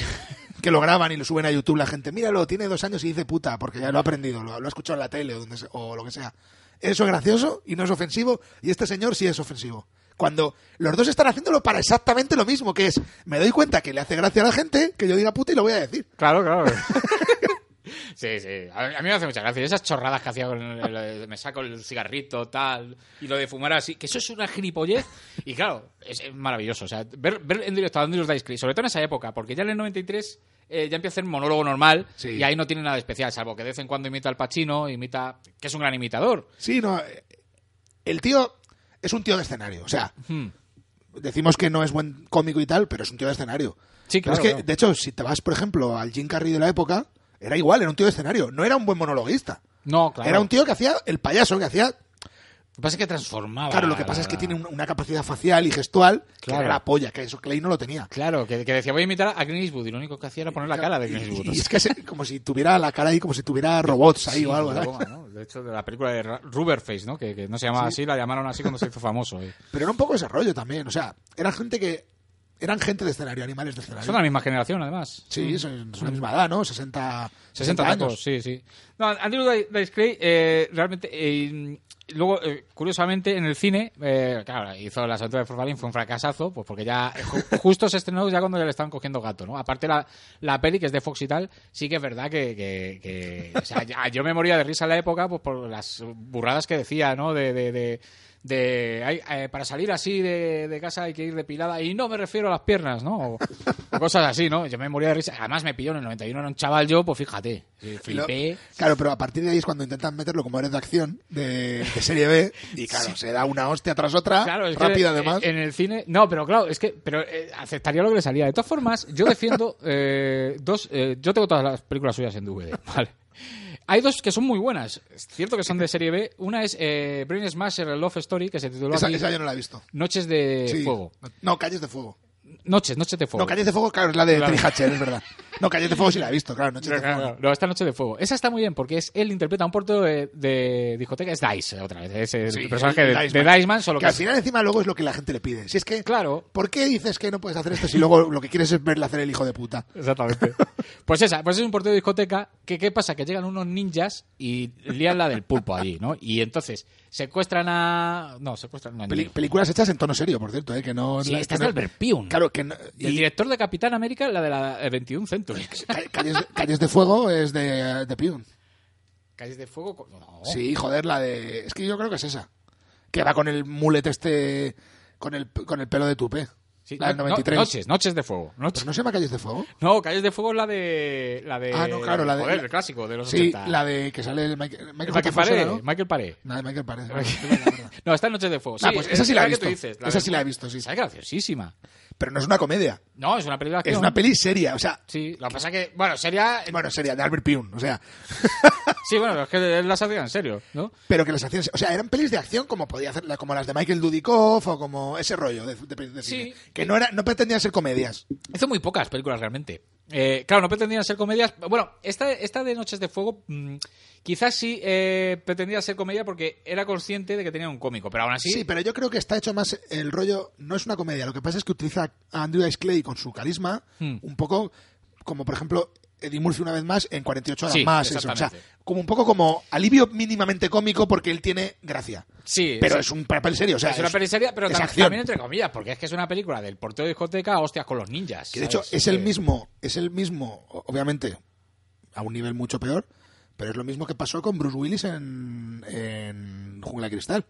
Que lo graban y lo suben a YouTube la gente. Míralo, tiene dos años y dice puta, porque ya lo ha aprendido, lo, lo ha escuchado en la tele o, donde o lo que sea. Eso es gracioso y no es ofensivo, y este señor sí es ofensivo. Cuando los dos están haciéndolo para exactamente lo mismo, que es, me doy cuenta que le hace gracia a la gente, que yo diga puta y lo voy a decir. Claro, claro. Sí, sí. A mí me hace mucha gracia. Esas chorradas que hacía con el, el- me saco el cigarrito, tal, y lo de fumar así, que eso es una gilipollez. Y claro, es, es maravilloso. O sea, ver, ver en directo a Andrew Dice Clay, sobre todo en esa época, porque ya en el 93 eh, ya empieza a hacer monólogo normal Sí. y ahí no tiene nada de especial, salvo que de vez en cuando imita al Pacino, imita, que es un gran imitador. Sí, no. eh, El tío es un tío de escenario. O sea, Hmm. decimos que no es buen cómico y tal, pero es un tío de escenario. Sí, Pero claro, es que, claro. de hecho, si te vas, por ejemplo, al Jim Carrey de la época, era igual, era un tío de escenario. No era un buen monologuista. No, claro. Era un tío que hacía el payaso, que hacía... Lo que pasa es que transformaba. Claro, lo que pasa la- es que tiene un- una capacidad facial y gestual que era la polla, que eso Clay no lo tenía. Claro, que, que decía voy a imitar a Clint Eastwood y lo único que hacía era poner la cara de Clint Eastwood. Y, y es que se- como si tuviera la cara ahí, como si tuviera robots ahí Sí, o algo. broma, ¿no? De hecho, de la película de Rubberface, ¿no? Que, que no se llamaba así, la llamaron así cuando se hizo famoso. eh. Pero era un poco ese rollo también. O sea, eran gente que... Eran gente de escenario, animales de escenario. Son de la misma generación, además. Sí, son, son la misma edad, ¿no? 60, 60 años. tacos, sí, sí. No, Andrew Di- Dice Clay, eh, realmente, eh, luego, eh, curiosamente, en el cine, eh, claro, hizo La Aventura de Formalín, fue un fracasazo, pues porque ya ju- justo se estrenó ya cuando ya le estaban cogiendo gato, ¿no? Aparte la, la peli, que es de Fox y tal, sí que es verdad que, que, que- o sea, ya- yo me moría de risa en la época pues por las burradas que decía, ¿no? De, de, de, de hay- eh, para salir así de, de casa hay que ir depilada y no me refiero a las piernas, ¿no? O, o cosas así, ¿no? Yo me moría de risa. Además me pilló en el 91, era un chaval yo, pues fíjate, lo- flipé. Claro, pero a partir de ahí es cuando intentan meterlo como héroe de acción de, de serie B y claro, se da una hostia tras otra, Claro, es que rápida eh, además. En el cine. No, pero claro, es que. Pero eh, aceptaría lo que le salía. De todas formas, yo defiendo eh, dos. eh, yo tengo todas las películas suyas en DVD, ¿vale? Hay dos que son muy buenas. Es cierto que son de serie B. Una es eh, Brain Smasher, el Love Story, que se tituló esa, aquí esa yo no la he visto. Noches de Sí. Fuego. No, Calles de Fuego. Noches, Noches de Fuego. No, Calles de Fuego, claro, es la de Claro. Hatcher, es verdad. No, Calles de Fuego sí la he visto, claro, Noches de Claro, Fuego. claro. No, esta Noche de Fuego. Esa está muy bien porque es él interpreta un portero de, de discoteca. Es Dice, otra vez. Es el Sí, personaje el de, de Diceman. Diceman, solo que que, al final encima luego es lo que la gente le pide. Si es que, Claro. ¿por qué dices que no puedes hacer esto si luego lo que quieres es verle hacer el hijo de puta? Exactamente. Pues esa, pues es un portero de discoteca que qué pasa que llegan unos ninjas y lían la del pulpo allí, ¿no? Y entonces secuestran a no, secuestran a Peli- películas hechas en tono serio, por cierto, ¿eh? que no... Sí, la- esta es de no- Albert. Claro, que no- Y el director de Capitán América, la de la eh, 21 Century. Ca- Calles, Calles de Fuego es de, de Pyun. Calles de fuego. No. Sí, joder, la de... Es que yo creo que es esa. Que va con el mulet este... Con el, con el pelo de tupe. Sí, la del no- 93. noches, noches de fuego. ¿Pero Noches. no se llama Calles de Fuego? No, Calles de fuego es la de la de ah, no, claro, la de... joder, la- el clásico de los Sí, 80. la de que sale el Michael, Michael, Paré, ¿no? Michael Paré. Nada, Michael Paré. No, está en Noches de Fuego. Ah, pues esa sí la he visto. dices, Esa de- sí la he visto, sí. Esa es graciosísima. Pero no es una comedia. No, es una película Es una peli seria. O sea, Sí, lo que pasa que, bueno, sería... bueno, seria, de Albert Pyun. O sea, Sí, bueno, es que él las hacía en serio, ¿no? pero que las hacían... O sea, eran pelis de acción como podía hacer, como las de Michael Dudikoff o como ese rollo de, de, de Sí. cine. Que no, era, no pretendían ser comedias. Hizo muy pocas películas realmente. Eh, claro, no pretendían ser comedias. Bueno, esta, esta de Noches de Fuego mm, quizás sí eh, pretendía ser comedia porque era consciente de que tenía un cómico, pero aún así... Sí, pero yo creo que está hecho más el rollo. No es una comedia. Lo que pasa es que utiliza a Andrew Dice Clay con su carisma Hmm. un poco como, por ejemplo, Eddie Murphy una vez más en 48 horas Sí, más. eso. O sea, como un poco como alivio mínimamente cómico porque él tiene gracia. Sí, Pero es- es un papel serio. O sea, es una peli seria, pero también entre comillas, porque es que es una película del portero de discoteca, hostias con los ninjas. Que de hecho es el mismo, es el mismo, obviamente, a un nivel mucho peor, pero es lo mismo que pasó con Bruce Willis en, en Jungla Cristal.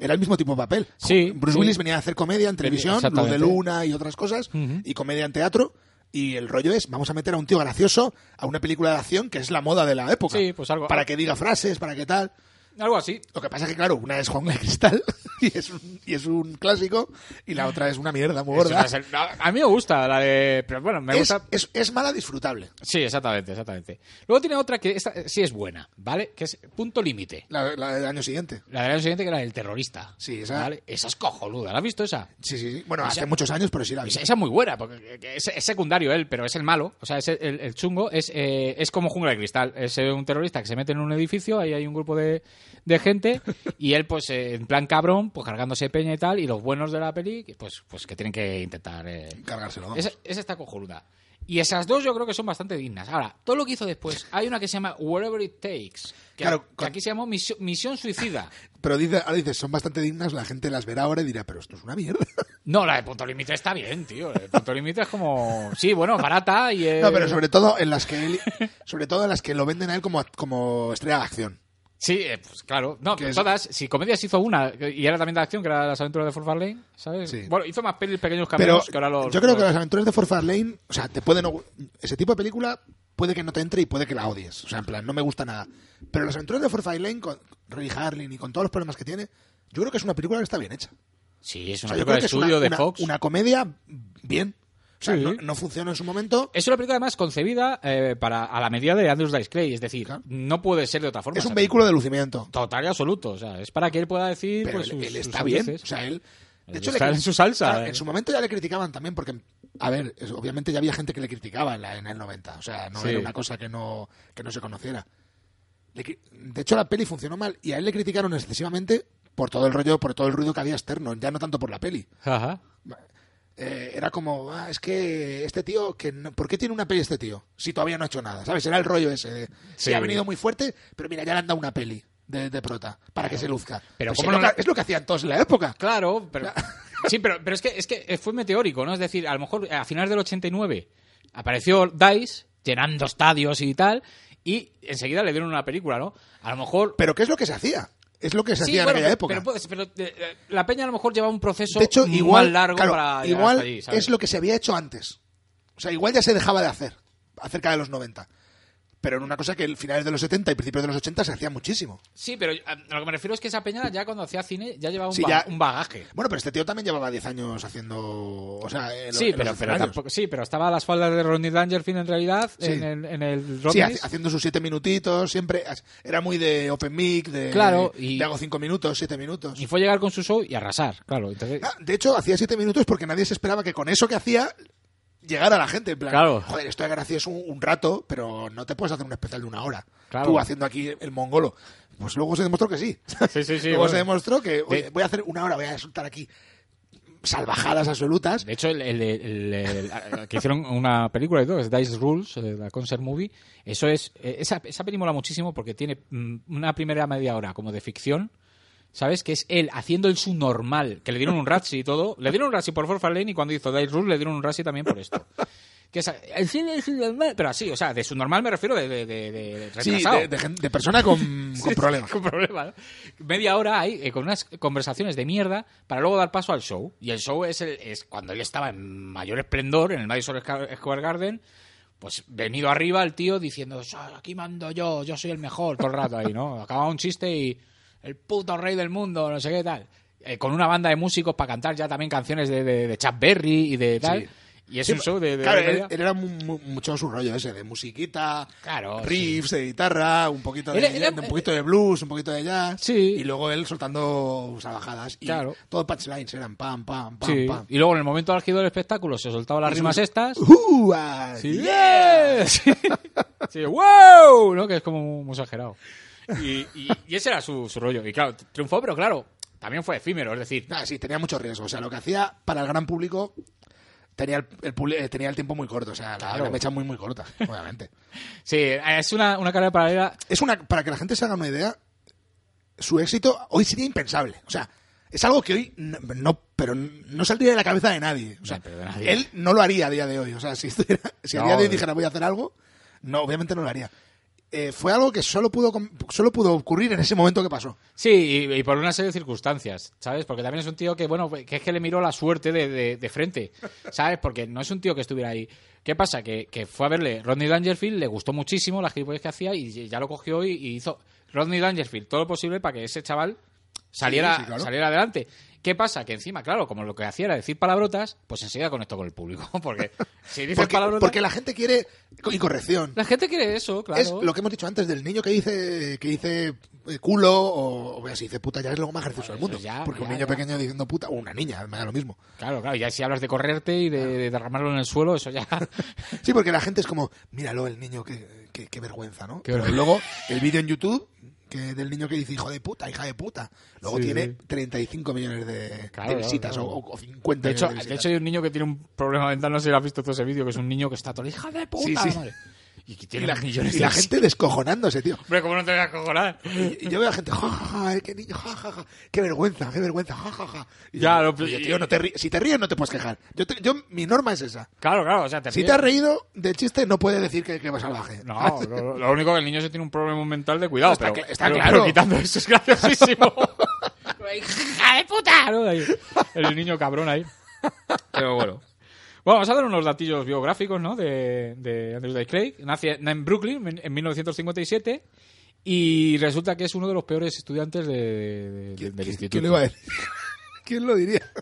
Era el mismo tipo de papel. Sí, Bruce sí. Willis venía a hacer comedia en televisión, Luz de Luna y otras cosas, y comedia en teatro. Y el rollo es, vamos a meter a un tío gracioso a una película de acción que es la moda de la época. Sí, pues algo- Para que diga frases, para que tal. Algo así. Lo que pasa es que, claro, una es Jungla de Cristal y es un, y es un clásico, y la otra es una mierda muy gorda. es a mí me gusta la de... Pero bueno, me Es, gusta... es, es mala disfrutable. Sí, exactamente, exactamente. Luego tiene otra que esta, sí es buena, ¿vale? Que es Punto Límite. La, la del año siguiente. La del año siguiente que era el terrorista. Sí, esa- ¿vale? Esa es cojonuda. ¿La has visto esa? Sí, sí, sí. Bueno, Esa- hace muchos años, pero sí la vi. Esa, esa es muy buena, porque es, secundario él, pero es el malo. O sea, es el, el- el chungo. Es, eh, es como jungla de cristal. Es eh, un terrorista que se mete en un edificio, ahí hay un grupo de, de gente, y él, pues, eh, en plan cabrón, pues cargándose peña y tal, y los buenos de la peli, pues, pues que tienen que intentar... eh, Cargárselo, esa, esa está cojonuda. Y esas dos yo creo que son bastante dignas. Ahora, todo lo que hizo después, hay una que se llama Wherever It Takes, que, Claro, que aquí se llamó Misión, Misión Suicida. Pero dice, ahora dices, son bastante dignas, la gente las verá ahora y dirá, pero esto es una mierda. No, la de Punto Límite está bien, tío. La de Punto Límite es como... Sí, bueno, barata y... eh, No, pero sobre todo en las que él, sobre todo en las que lo venden a él como, como estrella de acción. Sí, eh, pues claro. No, es- todas. Si comedias hizo una, y era también de acción, que era Las aventuras de Fort Lane, ¿sabes? Sí. Bueno, hizo más pelis pequeños Pero que ahora los... yo creo que las aventuras de Forfar Lane, o sea, te pueden ese tipo de película puede que no te entre y puede que la odies. O sea, en plan, no me gusta nada. Pero las aventuras de Forfar Lane con Ray Harlin y con todos los problemas que tiene, yo creo que es una película que está bien hecha. Sí, es O una sea, película de una, estudio de una- Fox. una comedia bien. Sea, Sí. no, no funcionó en su momento. Es una película además concebida eh, para a la medida de Andrews Dice Clay, es decir, Claro. no puede ser de otra forma. Es un vehículo de lucimiento. total y absoluto, o sea, es para que él pueda decir Pero pues, él, sus- él sus está bien. O sea, él. De hecho, está le- en su salsa, claro, eh. en su momento ya le criticaban también porque, a ver, obviamente ya había gente que le criticaba en, la- en el 90. O sea, no Sí. era una cosa que no, que no se conociera. Le de hecho, la peli funcionó mal y a él le criticaron excesivamente por todo el rollo, por todo el ruido que había externo, ya no tanto por la peli. Ajá. Eh, era como, ah, es que este tío, que no- ¿por qué tiene una peli este tío? Si todavía no ha hecho nada, ¿sabes? Era el rollo ese. De, sí, ha venido muy fuerte, pero mira, ya le han dado una peli de, de prota para que se luzca. Pero Pues ¿cómo es, no lo que, es lo que hacían todos en la época. Claro, pero... Sí, pero, pero es, que, es que fue meteórico, ¿no? Es decir, a lo mejor a finales del 89 apareció DICE llenando estadios y tal, y enseguida le dieron una película, ¿no? A lo mejor... Pero ¿qué es lo que se hacía? Es lo que se Sí, hacía bueno, en aquella pero- época. Pero, puede ser, pero, eh, eh, la peña a lo mejor lleva un proceso de hecho, muy igual, largo claro, para igual es lo que se había hecho antes. O sea, igual ya se dejaba de hacer, acerca de los 90. Pero en una cosa que en finales de los 70 y principios de los 80 se hacía muchísimo. Sí, pero a lo que me refiero es que esa peña ya cuando hacía cine ya llevaba un, Sí, ba- ya- un bagaje. Bueno, pero este tío también llevaba 10 años haciendo. O sea, en, Sí, en pero, pero escenarios. tampoco, sí, pero estaba a las faldas de Ronnie Dangerfield en realidad, Sí. en el, en el Sí, haciendo sus 7 minutitos, siempre. Era muy de open mic, de. Claro, y- de hago 5 minutos, 7 minutos. Y fue llegar con su show y arrasar, claro. Entonces, Ah, de hecho, hacía 7 minutos porque nadie se esperaba que con eso que hacía llegara a la gente. En plan, Claro. joder, esto es gracioso un, un rato, pero no te puedes hacer un especial de una hora. Claro. Tú haciendo aquí el mongolo. Pues luego se demostró que sí. Sí, sí, sí, luego bueno. se demostró que oye, voy a hacer una hora, voy a soltar aquí salvajadas absolutas. De hecho, el, el- el- el- el- que hicieron una película y todo, es Dice Rules, eh, la concert movie. Eso es, eh, esa, esa peli mola muchísimo porque tiene mm, una primera media hora como de ficción, ¿sabes? Que es él haciendo el su normal, que le dieron un Razzie y todo. Le dieron un Razzie por Forfa Lane y cuando hizo Dice Rules le dieron un Razzie también por esto. Que es, el cine es normal, pero así, o sea, de su normal me refiero de, de, de, de Sí, de, de persona con, con problemas. Con problemas. ¿no? Media hora ahí eh, con unas conversaciones de mierda para luego dar paso al show. Y el show es, el- es cuando él estaba en mayor esplendor en el Madison Square Garden. Pues venido arriba el tío diciendo, "So- aquí mando yo, yo soy el mejor todo el rato ahí, ¿no? Acababa un chiste y el puto rey del mundo, no sé qué tal. Eh, con una banda de músicos para cantar ya también canciones de, de, de Chuck Berry y de tal. Sí. Y es Sí, un show de... de claro, él, era mu- mu- mucho su rollo ese, de musiquita, Claro, riffs, de guitarra, un poquito de, un poquito de blues, un poquito de jazz. Sí. Y luego él soltando salvajadas. Y Claro. todo punchlines eran pam, pam, pam, Sí. pam. Y luego en el momento álgido del espectáculo se soltaban las rimas estas. Uh, Sí, yeah. sí. Sí, wow, ¿no? Que es como muy exagerado. Y, y- y ese era su, su rollo. Y claro, triunfó, pero claro, también fue efímero. Es decir, Ah, sí, tenía mucho riesgo. O sea, lo que hacía para el gran público tenía el, el eh, tenía el tiempo muy corto. O sea, la- Claro. la, mecha muy, muy corta, obviamente. sí, es una, una carrera paralela. es una para que la gente se haga una idea su éxito hoy sería impensable o sea es algo que hoy no, no- pero no saldría de la cabeza de nadie o sea No, pero de nadie. él no lo haría a día de hoy o sea si, estuviera- si a No, día de hoy dijera voy a hacer algo no obviamente no lo haría Eh, fue algo que solo pudo solo pudo ocurrir en ese momento que pasó Sí, y, y por una serie de circunstancias, ¿sabes? Porque también es un tío que, bueno, que es que le miró la suerte de, de- de frente, ¿sabes? Porque no es un tío que estuviera ahí. ¿Qué pasa? Que, que fue a verle Rodney Dangerfield, le gustó muchísimo las gilipollas que hacía y ya lo cogió y, y hizo Rodney Dangerfield todo lo posible para que ese chaval saliera, Sí, sí, claro. saliera adelante. ¿Qué pasa? Que encima, claro, como lo que hacía era decir palabrotas, pues enseguida conectó con el público. Porque si dices porque, palabrotas... porque la gente quiere y corrección La gente quiere eso, claro. es lo que hemos dicho antes del niño que dice que dice eh, culo o, o si dice puta ya es lo más gracioso del mundo ya, porque un niño ya. pequeño diciendo puta o una niña me da lo mismo Claro, claro, ya si hablas de correrte y de, de derramarlo en el suelo, eso ya... Sí, porque la gente es como, míralo el niño, qué, qué, qué vergüenza, ¿no? Qué Pero luego el vídeo en YouTube que del niño que dice hijo de puta, hija de puta. Luego Sí, tiene sí. 35 millones de, Claro, de visitas claro. O, o 50 De hecho, millones de de visitas. hecho, hay un niño que tiene un problema mental, no sé si lo has visto todo ese vídeo, que es un niño que está todo, hija de puta, Sí, sí. madre". Y que y tiene la, millones y de la gente descojonándose, tío. Hombre, ¿cómo no te voy a cojonar? Y, y yo veo a gente, ja, ja, ja, eh, qué niño, ja, ja, ja, qué vergüenza, qué vergüenza, ja, ja, ja. Y Ya, yo, oye, tío, no te ríes. si te ríes no te puedes quejar. Yo, te- yo mi norma es esa. Claro, claro, o sea, te Si te has reído del chiste, no puedes decir que, que vas salvaje. No, lo, lo único que el niño se tiene un problema mental de cuidado, Está pero, está pero- claro. pero quitando eso es graciosísimo. ¡Hija de puta! ¿no? Ahí, el niño cabrón ahí. Pero bueno. Bueno, vamos a dar unos datillos biográficos, ¿no? De, de Andrew Dice Clay. Nace en Brooklyn en- en 1957 y resulta que es uno de los peores estudiantes de- de- de- ¿Quién, del instituto. quién lo iba a decir? ¿Quién lo diría?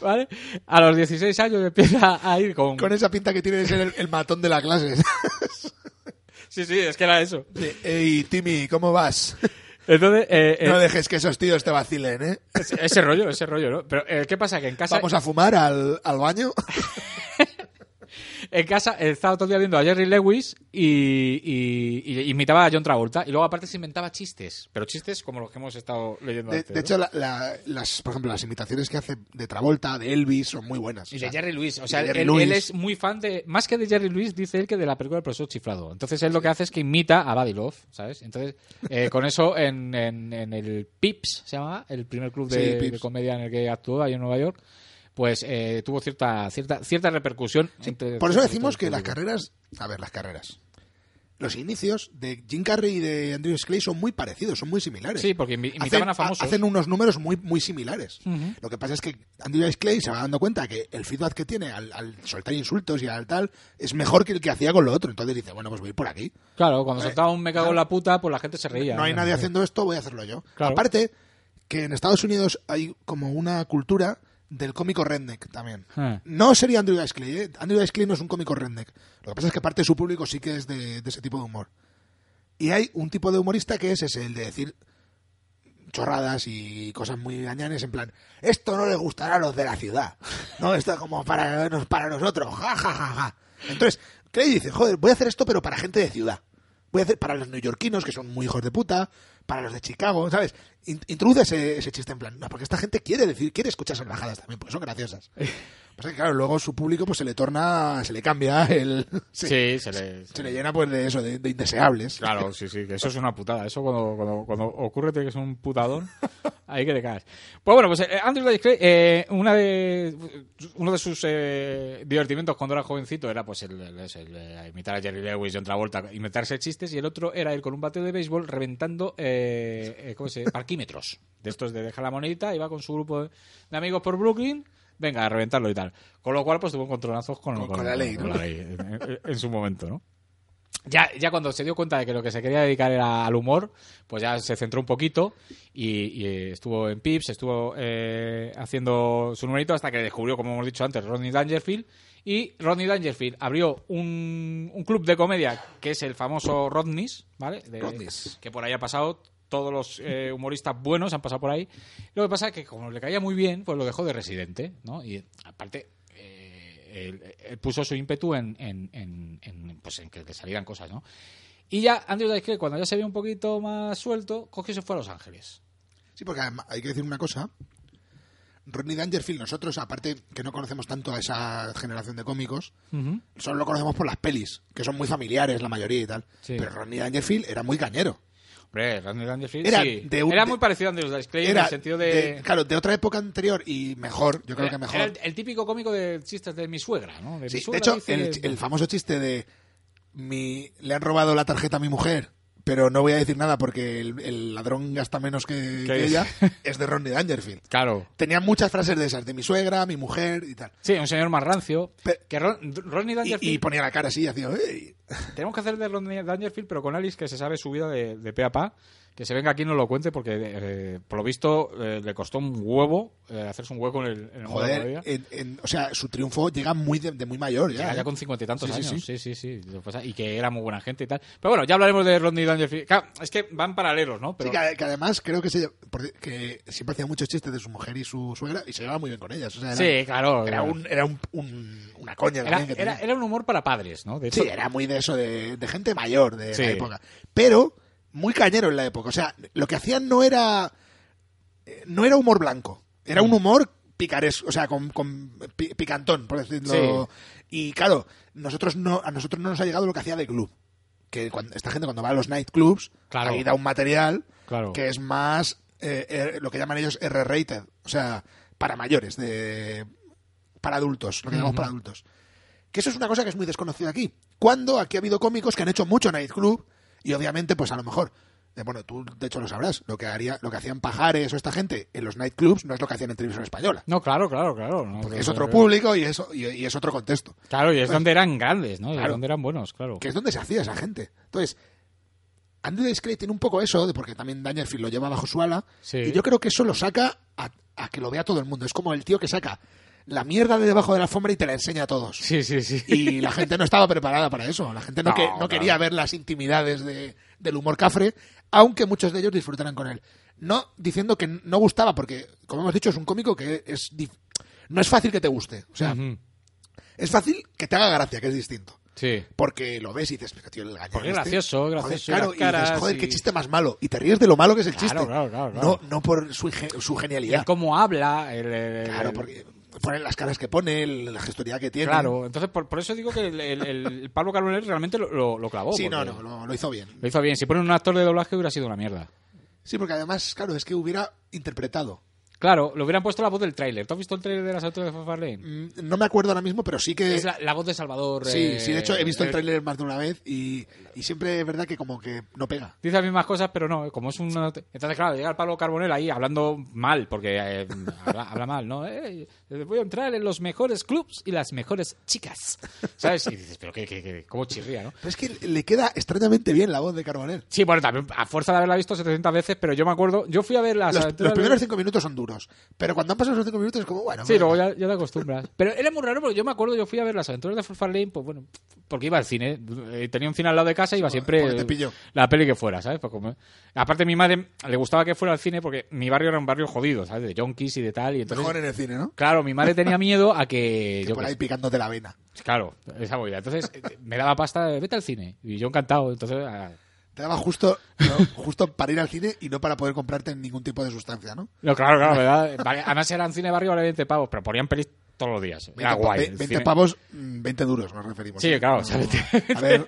¿Vale? A los 16 años empieza a ir con... Con esa pinta que tiene de ser el, el matón de la clase. Sí, sí, es que era eso. Ey, Timmy, ¿cómo vas? Entonces, eh, eh, No dejes que esos tíos te vacilen, ¿eh? ese, ese rollo, ese rollo, ¿no? Pero, eh, ¿qué pasa? Que en casa... Vamos a fumar al, al baño. En casa estaba todo el día viendo a Jerry Lewis y, y- y imitaba a John Travolta. Y luego aparte se inventaba chistes. Pero chistes como los que hemos estado leyendo De, antes. de ¿no? hecho, la- la- las, por ejemplo, las imitaciones que hace de Travolta, de Elvis, son muy buenas. Y O de Jerry Lewis. O sea, él, él es muy fan de... Más que de Jerry Lewis, dice él que de la película del profesor chiflado. Entonces él lo que hace es que imita a Buddy Love, ¿sabes? Entonces, eh, con eso en, en- en el Pips, se llama, el primer club de, Sí, de comedia en el que actuó ahí en Nueva York, pues eh, tuvo cierta, cierta, cierta repercusión. entre- Por eso decimos que las carreras... A ver, las carreras. los inicios de Jim Carrey y de Andrew Clay son muy parecidos, son muy similares. Sí, porque imi- Hacen- imitaban a famosos. Hacen unos números muy, muy similares. Lo que pasa es que Andrew Clay se va dando cuenta que el feedback que tiene al, al soltar insultos y al tal es mejor que el que hacía con lo otro. Entonces dice, bueno, pues voy a ir por aquí. Claro, cuando soltaba un me cago en la puta, pues la gente se reía. No hay nadie haciendo esto, voy a hacerlo yo. Claro. Aparte, que en Estados Unidos hay como una cultura del cómico redneck también. Ah. No sería Andrew Dice Clay, ¿eh? Andrew Dice Clay no es un cómico redneck. Lo que pasa es que parte de su público sí que es de, de ese tipo de humor. Y hay un tipo de humorista que es ese, el de decir chorradas y cosas muy gañanes en plan, esto no le gustará a los de la ciudad. No, esto es como para, para nosotros. Ja, ja, ja, ja. Entonces, Clay dice, joder, voy a hacer esto pero para gente de ciudad. Voy a hacer para los neoyorquinos, que son muy hijos de puta, para los de Chicago, ¿sabes? In- introduce ese, ese chiste en plan, no, porque esta gente quiere decir, quiere escuchar salvajadas también, porque son graciosas. Pasa que, claro, luego su público pues se le torna, se le cambia el... Sí, se le... Se le llena pues de eso, de, de indeseables. Claro, sí, sí, que eso es una putada. Eso cuando, cuando, cuando ocurre que ser un putadón, ahí que te caes. Pues bueno, pues eh, Andrew Dice Clay, eh, una de, uno de sus eh, divertimientos cuando era jovencito era pues el, el- es el, eh, imitar a Jerry Lewis, John Travolta, inventarse chistes, y el otro era ir con un bate de béisbol reventando eh, ¿cómo se parquímetros. De estos de dejar la monedita, iba con su grupo de amigos por Brooklyn, venga, a reventarlo y tal. Con lo cual, pues tuvo encontronazos con, Con- con la ley, con ¿no? la ley en- en- en su momento, ¿no? ya, ya cuando se dio cuenta de que lo que se quería dedicar era al humor, pues ya se centró un poquito y, y, eh, estuvo en Pips, estuvo eh, haciendo su numerito hasta que descubrió, como hemos dicho antes, Rodney Dangerfield. Y Rodney Dangerfield abrió un, un club de comedia que es el famoso Rodney's, ¿vale? De- Rodney's. Que por ahí ha pasado, todos los eh, humoristas buenos han pasado por ahí. Lo que pasa es que como le caía muy bien, pues lo dejó de residente, ¿no? Y aparte, eh, él, él puso su ímpetu en, en, en- en, pues en que, que salieran cosas, ¿no? Y ya Andrew Dice cuando ya se vio un poquito más suelto, cogió y se fue a Los Ángeles. Sí, porque hay que decir una cosa. Rodney Dangerfield, nosotros, aparte que no conocemos tanto a esa generación de cómicos, solo lo conocemos por las pelis, que son muy familiares la mayoría y tal. Sí. Pero Rodney Dangerfield era muy cañero. Hombre, Era sí. de un- era de- muy parecido a Andrew Dice Clay en el sentido de... claro, de otra época anterior y mejor, yo creo era- que mejor. era el, el típico cómico de chistes de mi suegra, ¿no? De, mi de hecho, el, el famoso chiste de mi, le han robado la tarjeta a mi mujer, pero no voy a decir nada porque el, el ladrón gasta menos que, ella, es de Rodney Dangerfield. Claro. Tenía muchas frases de esas, de mi suegra, mi mujer y tal. Sí, un señor más rancio. Pe- que Ron- Y, Dangerfield... y ponía la cara así hacía... Tenemos que hacer de Rodney Dangerfield, pero con Alice, que se sabe su vida de, de pe a pa. Que se venga aquí y nos lo cuente, porque eh, por lo visto eh, le costó un huevo eh, hacerse un hueco en el, en el mundo de la Joder, en- en- o sea, su triunfo llega muy de, de muy mayor ya. Ya con cincuenta y tantos Sí, años. Sí, sí, sí. Y que era muy buena gente y tal. Pero bueno, ya hablaremos de Rodney Dangerfield. Claro, es que van paralelos, ¿no? Pero Sí, que, que además creo que, se, que siempre hacía muchos chistes de su mujer y su suegra y se llevaba muy bien con ellas. O sea, era, Sí, claro. Era, un, era un- un- una coña Era, que era- era un humor para padres, ¿no? De hecho, Sí, era muy de eso, de, de gente mayor de la época. Pero muy cañero en la época. O sea, lo que hacían no era eh, no era humor blanco. Era Mm. un humor picaresco, o sea, con, con pi- picantón, por decirlo. Y claro, nosotros no, a nosotros no nos ha llegado lo que hacía de club. Que cuando, esta gente cuando va a los nightclubs, Claro. ahí da un material Claro. que es más eh, eh, lo que llaman ellos R-rated. O sea, para mayores, de para adultos, lo que llamamos para adultos. Que eso es una cosa que es muy desconocida aquí. Cuando aquí ha habido cómicos que han hecho mucho nightclub y obviamente, pues a lo mejor, eh, bueno, tú de hecho lo sabrás, lo que haría, lo que hacían Pajares o esta gente en los nightclubs no es lo que hacían en televisión española. No, claro, claro, claro. no, Porque es otro público y es, y, y es otro contexto. Claro, y es donde eran grandes, ¿no? Y es donde eran buenos, claro. Que es donde se hacía esa gente. Entonces, Andrew Clay tiene un poco eso, de porque también Dangerfield lo lleva bajo su ala, Sí. y yo creo que eso lo saca a, a que lo vea todo el mundo. Es como el tío que saca la mierda de debajo de la alfombra y te la enseña a todos. Sí, sí, sí. Y la gente no estaba preparada para eso. La gente no, No, que- no claro. quería ver las intimidades de- del humor cafre, aunque muchos de ellos disfrutaran con él. No diciendo que no gustaba, porque, como hemos dicho, es un cómico que es no es fácil que te guste. O sea, es fácil que te haga gracia, que es distinto. Sí. porque lo ves y dices, "Pero, tío, el gañán Porque es este". gracioso, Joder, gracioso, y claro, y dices, joder, y- qué chiste más malo. Y te ríes de lo malo que es el Claro, chiste. claro, claro, claro. No, no por su, su Y el genialidad. cómo habla, el, el- Claro, porque ponen las caras que pone, el- la gestoría que tiene. Claro, entonces por, por eso digo que el, el- el Pablo Carbonell realmente lo, lo, lo clavó. Sí, no, no, lo, lo hizo bien. Lo hizo bien. Si ponen un actor de doblaje hubiera sido una mierda. Sí, porque además, claro, es que hubiera interpretado Claro, lo hubieran puesto la voz del tráiler. ¿Tú has visto el tráiler de las aventuras de Farfarlane? Mm, No me acuerdo ahora mismo, pero sí que... Es la, la voz de Salvador. Sí, eh, sí, de hecho he visto el eh, tráiler más de una vez y, y siempre es verdad que como que no pega. Dice las mismas cosas, pero no, como es una... Entonces, claro, llega el Pablo Carbonell ahí hablando mal, porque eh, habla, habla mal, ¿no? Eh, voy a entrar en los mejores clubs y las mejores chicas, ¿sabes? Y dices, pero qué, qué, qué- cómo chirría, ¿no? Pero es que le queda extrañamente bien la voz de Carbonell. Sí, bueno, también a fuerza de haberla visto 700 veces, pero yo me acuerdo, yo fui a ver las Los, los primeros cinco minutos son duros, pero cuando han pasado esos cinco minutos es como, bueno... Sí, luego ya, ya te acostumbras. Pero era muy raro porque yo me acuerdo, yo fui a ver las aventuras de Farfarlane, pues bueno, porque iba al cine. Eh, Tenía un cine al lado de casa y iba siempre te la peli que fuera, ¿sabes? Pues como- Aparte, a mi madre le gustaba que fuera al cine porque mi barrio era un barrio jodido, ¿sabes? De yonkis y de tal. Y entonces, Mejor en el cine, ¿no? claro, mi madre tenía miedo a que. Que yo por ahí picándote la vena. claro, esa movida. Entonces eh, me daba pasta, vete al cine. Y yo encantado. Entonces. ah, Te daba justo, no, justo para ir al cine y no para poder comprarte ningún tipo de sustancia, ¿no? No, claro, claro, ¿verdad? Además era un cine barrio, vale 20 pavos, pero ponían pelis todos los días. Era 20, guay. ve- el 20 cine. pavos, mm, 20 duros nos referimos. Sí, claro, No, o sea, a ver,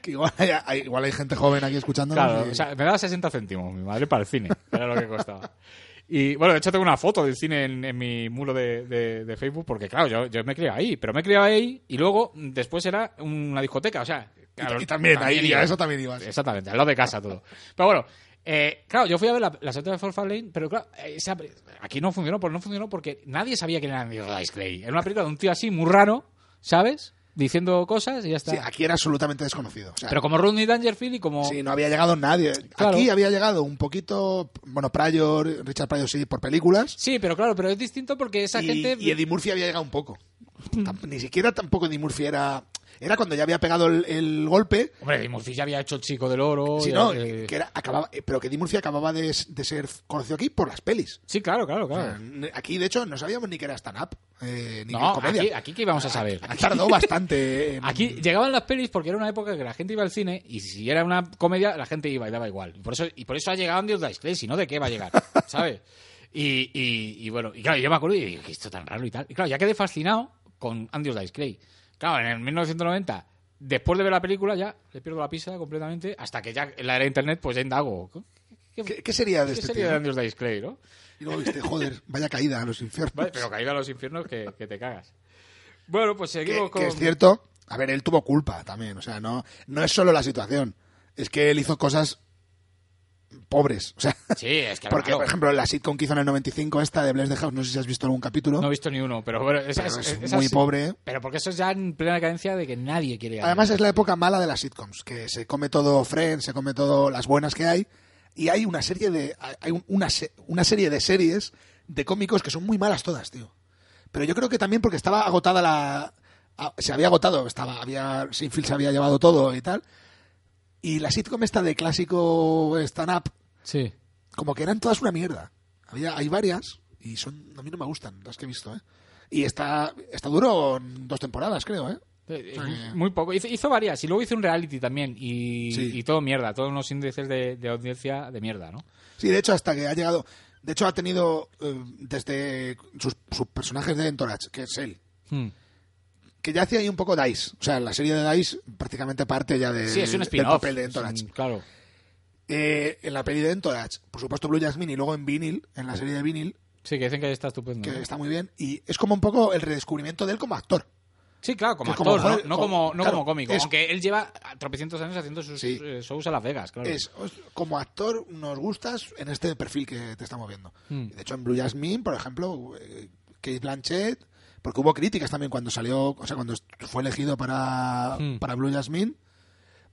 que igual hay, igual hay gente joven aquí escuchando. Claro, o sea, me daba 60 céntimos mi madre para el cine, era lo que costaba. Y bueno, de hecho tengo una foto del cine en, en mi muro de, de- de Facebook, porque claro, yo, yo me criaba ahí, pero me criaba ahí y luego mm, después era una discoteca, o sea... claro, y también, ahí, iba. a eso también ibas. Exactamente, al lado de casa todo. Pero bueno, eh, claro, yo fui a ver la, la de Forfar Lane, pero claro, esa- aquí no funcionó, pues no funcionó porque nadie sabía quién era Neil Dice Clay. Era una película de un tío así muy raro, ¿sabes? Diciendo cosas y ya está. Sí, aquí era absolutamente desconocido. O sea, pero como Rodney Dangerfield y como... sí, no había llegado nadie. Claro. Aquí había llegado un poquito, bueno, Pryor, Richard Pryor sí, por películas. Sí, pero claro, pero es distinto porque esa y, gente... y Eddie Murphy había llegado un poco. Tam- Ni siquiera tampoco Eddie Murphy era... Era cuando ya había pegado el, el golpe. Hombre, Eddie Murphy ya había hecho el chico del oro. Sí, ya- no, eh, que era, acababa, eh, pero que Eddie Murphy acababa de, de ser conocido aquí por las pelis. Sí, claro, claro, O sea, claro. Aquí, de hecho, no sabíamos ni que era stand-up, eh, ni No, comedia. aquí, aquí que íbamos a saber. Aquí tardó bastante. en- Aquí llegaban las pelis porque era una época que la gente iba al cine y si era una comedia la gente iba y daba igual. Y por eso, y por eso ha llegado Andy Dice Clay, si no, ¿de qué va a llegar? ¿Sabes? Y, y, y bueno, y claro, yo me acuerdo y dije, ¿qué esto tan raro y tal? Y claro, ya quedé fascinado con Andy Dice Clay. Claro, en el 1990, después de ver la película, ya le pierdo la pista completamente hasta que ya en la era de internet, pues ya indago. ¿Qué, ¿Qué, qué sería de qué este sería tío? de Andy Dice Clay, no? Y luego viste, joder, vaya caída a los infiernos. Vale, pero caída a los infiernos que, que te cagas. Bueno, pues que, seguimos con... que es cierto, a ver, él tuvo culpa también. O sea, no, no es solo la situación. Es que él hizo cosas pobres. O sea, Sí, es que porque, claro, por ejemplo, la sitcom que hizo en el 95, esta de Bless the House, no sé si has visto algún capítulo. no he visto ni uno, pero bueno, esa, pero es, es esa muy pobre. Pero porque eso es ya en plena cadencia de que nadie quiere. Además es la época mala de las sitcoms, que se come todo Friends, se come todo las buenas que hay, y hay una serie de hay un- una, una serie de series de cómicos que son muy malas todas, tío. Pero yo creo que también porque estaba agotada la se había agotado, estaba había Seinfeld se había llevado todo y tal. Y la sitcom esta de clásico stand up Sí. como que eran todas una mierda. Había, hay varias y son a mí no me gustan las que he visto, ¿eh? Y está está duró dos temporadas, creo, ¿eh? Eh. Muy poco. Hizo, hizo varias y luego hizo un reality también y, Sí. y todo mierda, todos unos índices de, de audiencia de mierda, ¿no? Sí, de hecho, hasta que ha llegado. De hecho, ha tenido eh, desde sus, sus personajes de Entourage, que es él, Hmm. Que ya hacía ahí un poco Dice. O sea, la serie de Dice prácticamente parte ya de, Sí, es un del papel de Entourage. Claro. Eh, en la peli de Entourage, por supuesto, Blue Jasmine y luego en Vinyl, en la serie de Vinyl, Sí, que dicen que está estupendo. que ¿no? está muy bien. Y es como un poco el redescubrimiento de él como actor. Sí, claro, como actor, ¿no? joder, no, como- no claro, como cómico. es- Aunque él lleva tropecientos años haciendo sus Sí. eh, shows a Las Vegas, claro. Es, como actor nos gustas en este perfil que te estamos viendo. Hmm. De hecho, en Blue Jasmine, por ejemplo, eh, Kate Blanchett, porque hubo críticas también cuando salió, o sea, cuando fue elegido para, Hmm. para Blue Jasmine.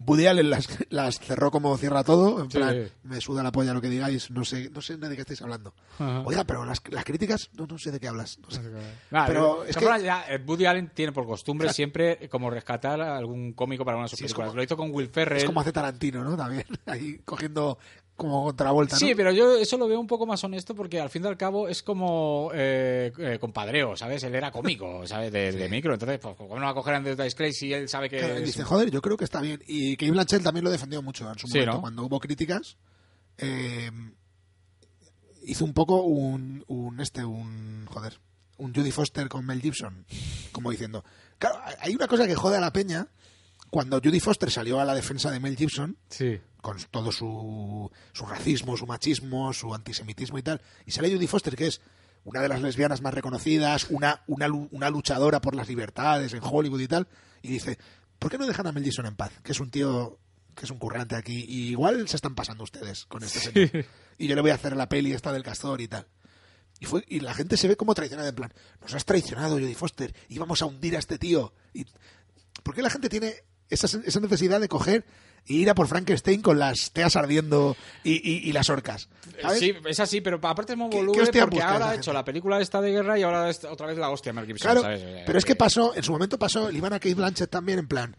Woody Allen las, las cerró como cierra todo, en Sí. plan, me suda la polla lo que digáis, no sé, no sé de qué estáis hablando. Ajá. Oiga, pero las, las críticas, no, no sé de qué hablas. no sé. Nada, Pero es que- ya, eh, Woody Allen tiene por costumbre siempre como rescatar a algún cómico para una de sus Sí, películas. como- Lo hizo con Will Ferrell. Es como hace Tarantino, ¿no? También, ahí cogiendo como contravuelta, ¿no? Sí, pero yo eso lo veo un poco más honesto porque al fin y al cabo es como eh, eh, compadreo, ¿sabes? Él era cómico, ¿sabes? De, de micro. Entonces, pues, ¿cómo no va a coger a Andrew Dice Clay si él sabe que... Claro, él es- dice, joder, yo creo que está bien. Y Kate Blanchett también lo defendió mucho en su Sí, momento. ¿no? Cuando hubo críticas, eh, hizo un poco un, un este, un, joder, un Judy Foster con Mel Gibson. Como diciendo, claro, hay una cosa que jode a la peña. Cuando Judy Foster salió a la defensa de Mel Gibson, Sí. Con todo su, su racismo, su machismo, su antisemitismo y tal. Y sale Judy Foster, que es una de las lesbianas más reconocidas, una, una, una luchadora por las libertades en Hollywood y tal, y dice, ¿por qué no dejan a Mel Gibson en paz? Que es un tío que es un currante aquí, y igual se están pasando ustedes con este señor. Y yo le voy a hacer la peli esta del castor y tal. Y, fue, y la gente se ve como traicionada, en plan, nos has traicionado, Jodie Foster, íbamos a hundir a este tío. Y, ¿Por qué la gente tiene esa, esa necesidad de coger e ir a por Frankenstein con las teas ardiendo y, y- y las orcas? ¿sabes? Sí, es así, pero aparte es muy ¿Qué- qué voluble porque busca ahora ha hecho la película esta de guerra y ahora es otra vez la hostia Mel Gibson, Claro, ¿sabes? pero es que pasó, en su momento pasó, iban a Kate Blanchett también, en plan,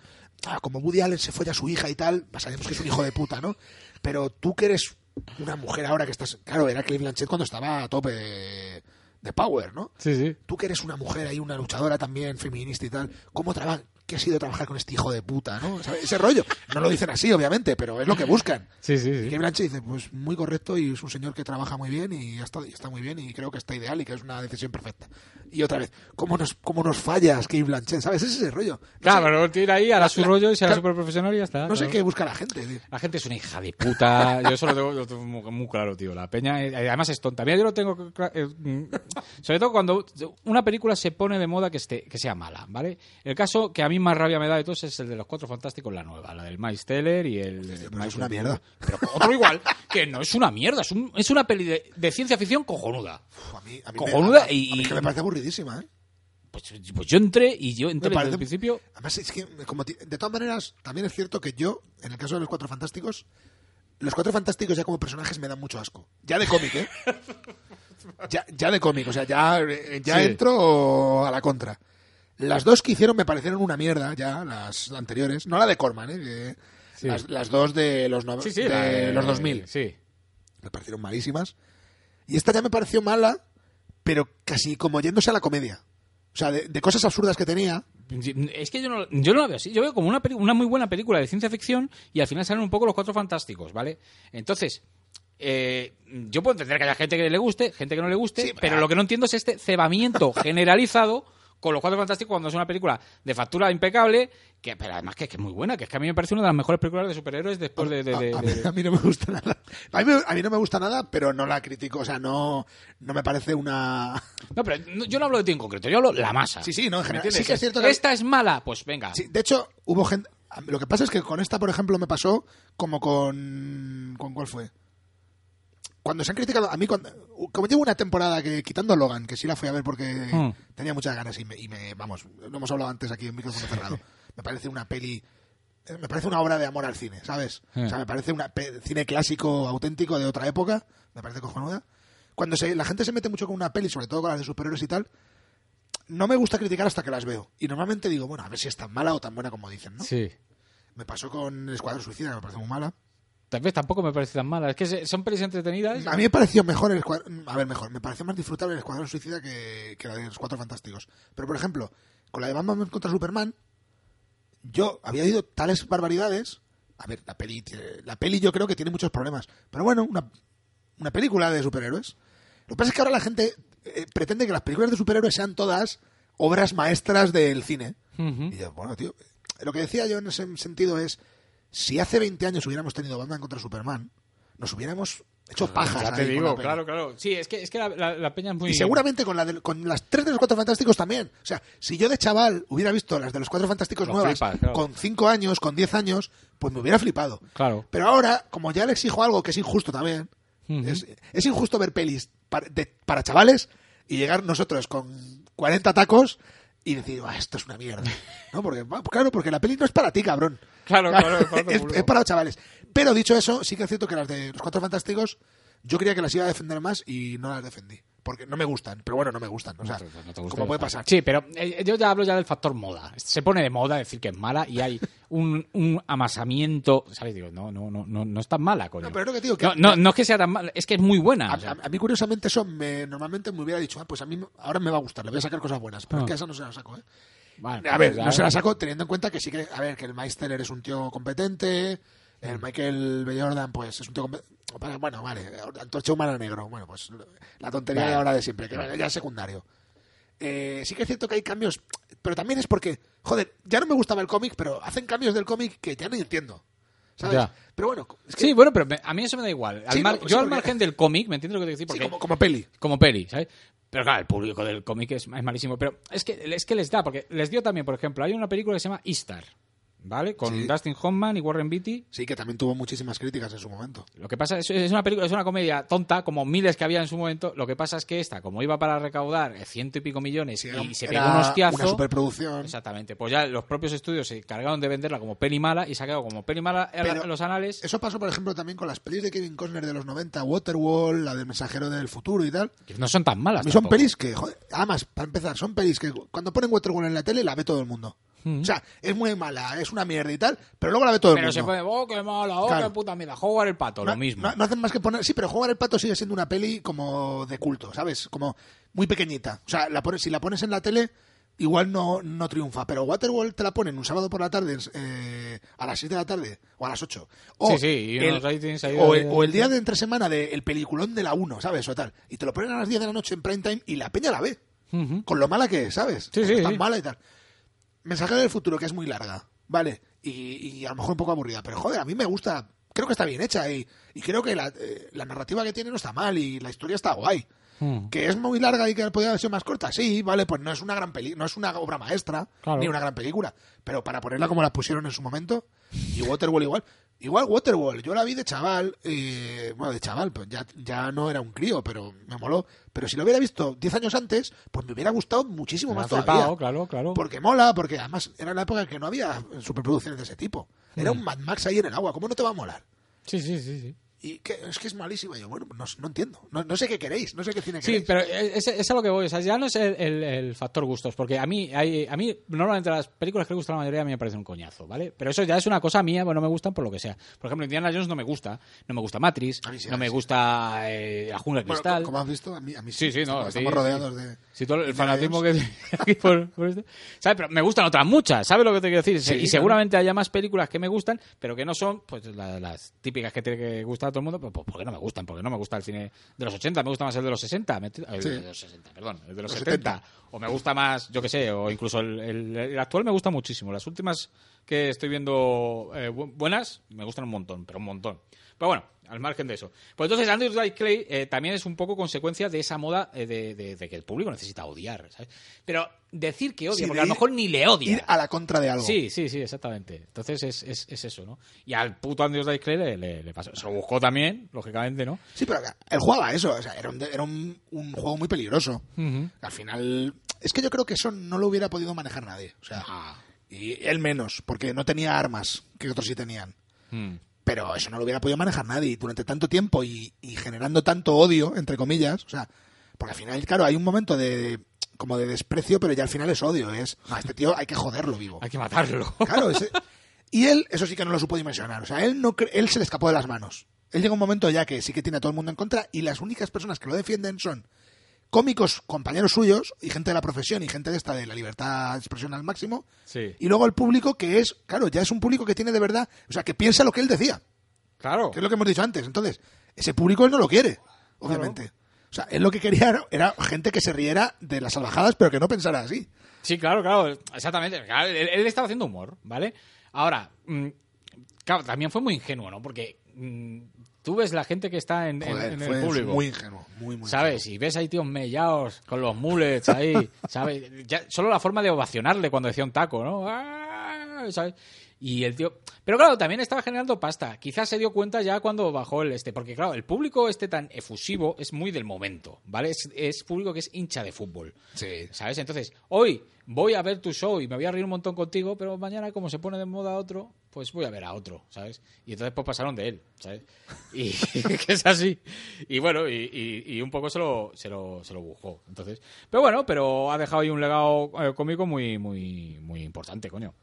ah, como Woody Allen se fue a su hija y tal, sabemos que es un hijo de puta, ¿no? Pero tú que eres una mujer ahora que estás, claro, era Kate Blanchett cuando estaba a tope de, de power, ¿no? Sí, sí. Tú que eres una mujer ahí, una luchadora también, feminista y tal, ¿cómo trabajas? ¿Qué ha sido trabajar con este hijo de puta, no? ¿Sabes? Ese rollo. No lo dicen así, obviamente, pero es lo que buscan. Sí, sí, Y sí. Kate Blanchett dice, pues muy correcto y es un señor que trabaja muy bien y está, y está muy bien y creo que está ideal y que es una decisión perfecta. Y otra vez, ¿cómo nos, cómo nos fallas, Kate Blanchett? ¿Sabes? Ese es el rollo. No Claro, pero tira ahí, hará su rollo y será claro, súper profesional y ya está. no sé claro. qué busca la gente. tío. La gente es una hija de puta. Yo eso lo tengo, lo tengo muy, muy claro, tío. La peña, eh, además es tonta. Mira, yo lo tengo eh, mm, Sobre todo cuando una película se pone de moda que, esté, que sea mala, ¿vale? El caso que a mí más rabia me da de todos es el de los Cuatro Fantásticos, la nueva. La del Miles Teller y el... pero es una mierda. Pero otro igual, que no es una mierda. Es, un- es una peli de, de ciencia ficción cojonuda. Uf, a mí, a mí Cojonuda me, y- a mí que me parece aburridísima, ¿eh? Pues, pues yo entré y yo entré desde parece- el principio... Además, es que, como de todas maneras, también es cierto que yo, en el caso de los Cuatro Fantásticos, los Cuatro Fantásticos ya como personajes me dan mucho asco. Ya de cómic, ¿eh? ya, ya de cómic, o sea, ya, eh, ya Sí. entro a la contra. Las dos que hicieron me parecieron una mierda, ya, las anteriores. No la de Corman, ¿eh? Sí. las, las dos de los, no- Sí, sí, de la los 2000. Sí. Me parecieron malísimas. Y esta ya me pareció mala, pero casi como yéndose a la comedia. O sea, de, de cosas absurdas que tenía. Es que yo no, yo no la veo así. Yo veo como una, una muy buena película de ciencia ficción y al final salen un poco los cuatro fantásticos, ¿vale? Entonces, eh, yo puedo entender que haya gente que le guste, gente que no le guste, Sí, pero ah. lo que no entiendo es este cebamiento generalizado con los cuatro fantásticos cuando es una película de factura impecable, que pero además que, que es muy buena, que es que a mí me parece una de las mejores películas de superhéroes después de... de- de- a, a mí, de- a mí no me gusta nada. A mí, a mí no me gusta nada, pero no la critico. O sea, no, no me parece una. No, pero no- yo no hablo de ti en concreto, yo hablo la masa. Sí, sí, no, en ¿Me general. Sí que es cierto que- Esta es mala, pues venga. Sí, de hecho, hubo gente. Lo que pasa es que con esta, por ejemplo, me pasó como con. ¿Con cuál fue? Cuando se han criticado. A mí, cuando, como llevo una temporada que, quitando Logan, que sí la fui a ver porque Hmm. tenía muchas ganas y me, y me- Vamos, lo hemos hablado antes aquí en micrófono cerrado. Me parece una peli. eh, Me parece una obra de amor al cine, ¿sabes? Hmm. O sea, me parece un cine clásico auténtico de otra época. Me parece cojonuda. Cuando se, la gente se mete mucho con una peli, sobre todo con las de superhéroes y tal, no me gusta criticar hasta que las veo. Y normalmente digo, bueno, a ver si es tan mala o tan buena como dicen, ¿no? Sí. Me pasó con El Escuadrón Suicida, que me parece muy mala. Tal vez tampoco me parece tan mala. Es que son pelis entretenidas. A mí me pareció mejor el Escuadrón... A ver, mejor. Me pareció más disfrutable el Escuadrón Suicida que, que la de los Cuatro Fantásticos. Pero, por ejemplo, con la de Batman contra Superman, yo había oído tales barbaridades... A ver, la peli, la peli yo creo que tiene muchos problemas. Pero bueno, una, una película de superhéroes. Lo que pasa es que ahora la gente eh, pretende que las películas de superhéroes sean todas obras maestras del cine. Y yo, bueno, tío, lo que decía yo en ese sentido es, si hace 20 años hubiéramos tenido Batman contra Superman, nos hubiéramos hecho pajas. Ya te digo, claro, claro. Sí, es que, es que la, la- la peña es muy... Y seguramente con, la de- con las tres de los Cuatro Fantásticos también. O sea, si yo de chaval hubiera visto las de los Cuatro Fantásticos nuevas flipas, claro. con 5 años, con 10 años, pues me hubiera flipado. Claro. Pero ahora, como ya le exijo algo que es injusto también, es, es injusto ver pelis para, de- para chavales y llegar nosotros con 40 tacos y decir, "Buah, esto es una mierda. ¿No? Porque, claro, porque la peli no es para ti, cabrón. Claro, claro, es para todo es, público. es para los chavales. Pero dicho eso, sí que es cierto que las de los Cuatro Fantásticos, yo creía que las iba a defender más y no las defendí. Porque no me gustan, pero bueno, no me gustan. O sea, No te- no te gusta como puede pasar. Sí, pero eh, yo ya hablo ya del factor moda. Se pone de moda decir que es mala y hay un, un amasamiento, ¿sabes? Digo, no, no, no, no, no es tan mala, coño. No, pero es lo que digo, que- no, no, no es que sea tan mala, es que es muy buena. A, o sea. a- a mí, curiosamente, eso me, normalmente me hubiera dicho, ah, pues a mí ahora me va a gustar, le voy a sacar cosas buenas. Pero Ah. es que a esa no se la saco, ¿eh? Bueno, A ver, pues no se la saco teniendo en cuenta que sí que, a ver, que el Meister es un tío competente, el. Michael B. Jordan, pues es un tío competente. Bueno, vale, antorcha humana negro. Bueno, pues la tontería Vale. de ahora de siempre, que ya es secundario. Eh, sí que es cierto que hay cambios, pero también es porque, joder, ya no me gustaba el cómic, pero hacen cambios del cómic que ya no entiendo. ¿sabes? Ya. Pero bueno, es que Sí, bueno, pero me- a mí eso me da igual. Al Sí, mar- no, sí, yo al porque- margen del cómic, ¿me entiendes lo que te quiero decir? sí, Porque como, como peli. como peli, ¿sabes? Pero claro, el público del cómic es, malísimo. Pero es que, es que les da, porque les dio también, por ejemplo, hay una película que se llama Eastar, ¿vale? Con Sí. Dustin Hoffman y Warren Beatty. Sí, que también tuvo muchísimas críticas en su momento. Lo que pasa es, es una película, es una comedia tonta, como miles que había en su momento. Lo que pasa es que esta, como iba para recaudar ciento y pico millones Sí, y era- se pegó un hostiazo. Una superproducción. Exactamente. Pues ya los propios estudios se encargaron de venderla como peli mala y se ha quedado como peli mala en los anales. Eso pasó, por ejemplo, también con las pelis de Kevin Costner de los 90, Waterwall, la del mensajero del futuro y tal. que no son tan malas. Son tampoco. pelis que, joder, además, para empezar, son pelis que cuando ponen Waterworld en la tele la ve todo el mundo. O sea, es muy mala, es una mierda y tal, pero luego la ve todo el Pero mundo. se puede, oh, qué mala, oh, Claro. qué puta mierda. Jugar el pato, no, lo mismo. No, no hacen más que poner. Sí, pero Jugar el Pato sigue siendo una peli como de culto, ¿sabes? Como muy pequeñita. O sea, la pones, si la pones en la tele, igual no, no triunfa. Pero Waterworld te la ponen un sábado por la tarde, eh, a las 6 de la tarde o a las 8. O Sí, sí, y el, unos ratings ahí o, el, o el día de entre semana del peliculón de la 1, ¿sabes? O tal. Y te lo ponen a las 10 de la noche en prime time y la peña la ve. Con lo mala que es, ¿sabes? Sí, sí, es tan sí. mala y tal. Mensajero del futuro, que es muy larga, ¿vale? Y, y a lo mejor un poco aburrida, pero joder, a mí me gusta, creo que está bien hecha y, y creo que la, eh, la narrativa que tiene no está mal y la historia está guay. Mm. Que es muy larga y que podría haber sido más corta, sí, vale, pues no es una gran peli, no es una obra maestra, Claro. ni una gran película, pero para ponerla como la pusieron en su momento, y Waterworld igual, igual Waterworld, yo la vi de chaval, eh, bueno, de chaval, pues ya, ya no era un crío, pero me moló, pero si lo hubiera visto 10 años antes, pues me hubiera gustado muchísimo Me más flipado, todavía. claro, claro. Porque mola, porque además era la época en que no había superproducciones de ese tipo. Mm. Era un Mad Max ahí en el agua, ¿cómo no te va a molar? Sí, sí, sí, sí. Y que, es que es malísimo. Y yo, bueno, no, no entiendo. No, no sé qué queréis, no sé qué cine Sí, queréis. pero es, es a lo que voy. O sea, ya no es el, el- el factor gustos, porque a mí, hay, a mí normalmente las películas que le gustan a la mayoría a mí me parecen un coñazo, ¿vale? Pero eso ya es una cosa mía, pues no me gustan por lo que sea. Por ejemplo, Indiana Jones no me gusta, no me gusta Matrix, sí, no me sí. gusta eh, La Jungla de Bueno, Cristal. como has visto, a mí, a mí Sí, sí, no. Estamos sí, rodeados sí. de. Sí, todo el fanatismo que aquí por, por esto. ¿Sabes? Pero me gustan otras muchas, ¿sabes lo que te quiero decir? Sí, y claro. seguramente haya más películas que me gustan, pero que no son pues la- las típicas que tiene que gustar a todo el mundo, pues, pues porque no me gustan, porque no me gusta el cine de los 80, me gusta más el de los 60, me- el de los 60, perdón, el de los, Los 70. 70. O me gusta más, yo que sé, o incluso el, el- el actual me gusta muchísimo. Las últimas que estoy viendo eh, bu- buenas me gustan un montón, pero un montón. Pero bueno, al margen de eso. Pues entonces Andrew Dice Clay eh, también es un poco consecuencia de esa moda eh, de, de- de que el público necesita odiar, ¿sabes? Pero decir que odia, Sí, porque a lo mejor ni le odia. Ir a la contra de algo. Sí, sí, sí, exactamente. Entonces es, es, es eso, ¿no? Y al puto Andrew Dice Clay le, le- le pasó. Se lo buscó también, lógicamente, ¿no? Sí, pero él jugaba eso. O sea, era un, era un, un juego muy peligroso. Al final. Es que yo creo que eso no lo hubiera podido manejar nadie. O sea, Ah. y él menos, porque no tenía armas que otros sí tenían. Mm. Pero eso no lo hubiera podido manejar nadie durante tanto tiempo y, y generando tanto odio, entre comillas. O sea, porque al final, claro, hay un momento de como de desprecio, pero ya al final es odio. Es, a este tío hay que joderlo vivo. Hay que matarlo. Claro, ese- y él, eso sí que no lo supo dimensionar. O sea, él, no cre- él se le escapó de las manos. Él llega un momento ya que sí que tiene a todo el mundo en contra y las únicas personas que lo defienden son cómicos, compañeros suyos y gente de la profesión y gente de esta de la libertad de expresión al máximo. Sí. Y luego el público que es, claro, ya es un público que tiene de verdad, o sea, que piensa lo que él decía, Claro. que es lo que hemos dicho antes. Entonces, ese público él no lo quiere, obviamente. O sea, él lo que quería era- gente que se riera de las salvajadas, pero que no pensara así. Sí, claro, claro, exactamente. Claro, él, él estaba haciendo humor, ¿vale? Ahora, mm, claro, también fue muy ingenuo, ¿no? Porque mm, tú ves la gente que está en, Joder, el público. muy ingenuo, muy, muy ¿Sabes? Y ves ahí tíos mellados con los mulets ahí, ¿sabes? Ya, solo la forma de ovacionarle cuando decía un taco, ¿no? ¡Ah! ¿Sabes? Y el tío... Pero claro, también estaba generando pasta. Quizás se dio cuenta ya cuando bajó el este. Porque claro, el público este tan efusivo es muy del momento, ¿vale? Es, es público que es hincha de fútbol. Sí. ¿Sabes? Entonces, hoy voy a ver tu show y me voy a reír un montón contigo, pero mañana, como se pone de moda otro, pues voy a ver a otro, ¿sabes? Y entonces, pues pasaron de él, ¿sabes? Y que es así. Y bueno, y, y- y un poco se lo, se lo, se lo buscó. Entonces, pero bueno, pero ha dejado ahí un legado eh, cómico muy, muy, muy importante, coño.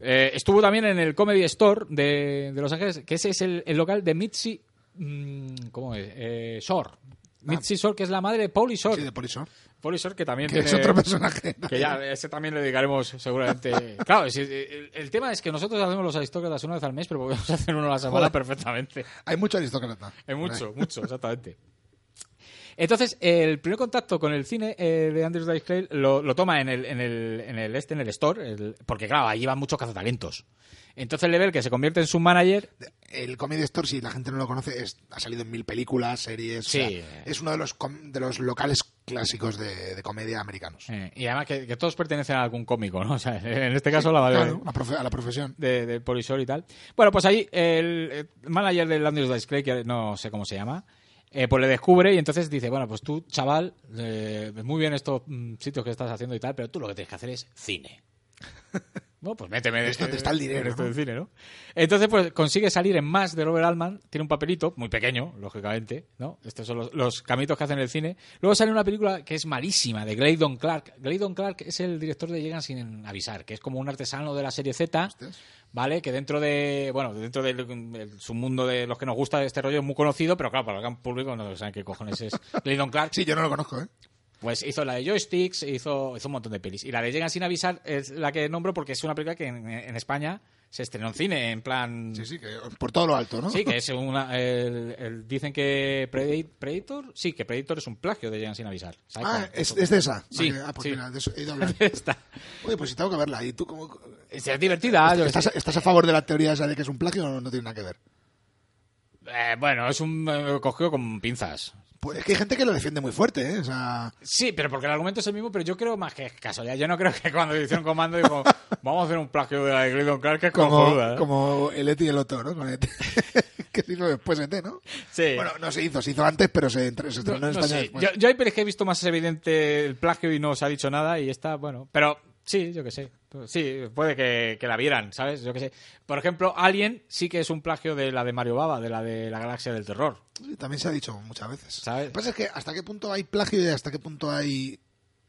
Eh, estuvo también en el Comedy Store de, de Los Ángeles, que ese es el, el local de Mitzi. mm, ¿Cómo es? Eh, Shore. Mitzi Shore, que es la madre de Pauli Shore. Sí, de. Pauli Shore, que también Que tiene. es otro personaje. Que ya, ese también le dedicaremos seguramente. Claro, es- el, el tema es que nosotros hacemos los aristócratas una vez al mes, pero podemos hacer uno a la semana Joder. perfectamente. Hay mucho aristócrata. Hay mucho, mucho, exactamente. Entonces, el primer contacto con el cine eh, de Andrew Dice Clay lo, lo toma en el, en el, en el este, en el store, el- porque claro, ahí van muchos cazatalentos. Entonces le ve el que se convierte en su manager. El Comedy Store, si la gente no lo conoce, es- ha salido en mil películas, series. o sea, Sí. es uno de los, com- de los locales clásicos de, de comedia americanos. eh, y además que, que todos pertenecen a algún cómico, ¿no? O sea, en este caso la mayoría. Claro, a, profe- a la profesión. de, de Polisor y tal. Bueno, pues ahí el, el manager del Andrews Dice Clay, que no sé cómo se llama, eh, pues le descubre y entonces dice, bueno, pues tú, chaval, eh, muy bien estos mm, sitios que estás haciendo y tal, pero tú lo que tienes que hacer es cine. Bueno, pues méteme Esto te está el dinero, esto ¿no? cine, ¿no? Entonces, pues consigue salir en más de Robert Altman, tiene un papelito, muy pequeño, lógicamente, ¿no? Estos son los, los camitos que hacen en el cine. Luego sale una película que es malísima, de Glaydon Clark. Glaydon Clark es el director de Llegan sin avisar, que es como un artesano de la serie Z, ¿vale? Que dentro de, bueno, dentro del del submundo de los que nos gusta este rollo es muy conocido, pero claro, para el gran público no saben qué cojones es Glaydon Clark. Sí, yo no lo conozco, ¿eh? Pues hizo la de Joysticks, hizo, hizo un montón de pelis. Y la de Llegan sin avisar es la que nombro porque es una película que en, en España se estrenó en cine, en plan... Sí, sí, que por todo lo alto, ¿no? Sí, que es una... el- el- dicen que Predator... Sí, que Predator es un plagio de Llegan sin avisar. ¿Sabes Ah, es, es de esa. Sí, Vale, ah, pues sí. mira, de eso he ido a hablar. Está. Oye, pues si tengo que verla. ¿Y tú cómo...? Es divertida. ¿Estás, sé. ¿Estás a favor de la teoría esa de que es un plagio o no, no tiene nada que ver? Eh, bueno, es un eh, cogido con pinzas. Pues es que hay gente que lo defiende muy fuerte, ¿eh? O sea, Sí, pero porque el argumento es el mismo, pero yo creo más que es casualidad. Yo no creo que cuando hicieron comando digo, vamos a hacer un plagio de la de Clark que es como, cojonuda, ¿eh? como el Eti y el Otto, ¿no? Con ET. que se hizo después ET, ¿no? Sí. Bueno, no se hizo, se hizo antes, pero se, entre- se No, en no España sé. después. Yo, yo hay pelis que he visto más evidente el plagio y no se ha dicho nada y está, bueno. Pero sí, yo qué sé. Sí, puede que, que la vieran, ¿sabes? Yo qué sé. Por ejemplo, Alien sí que es un plagio de la de Mario Baba, de la de la galaxia del terror. Sí, También se ha dicho muchas veces. ¿Sabes? Lo que pasa es que hasta qué punto hay plagio y hasta qué punto hay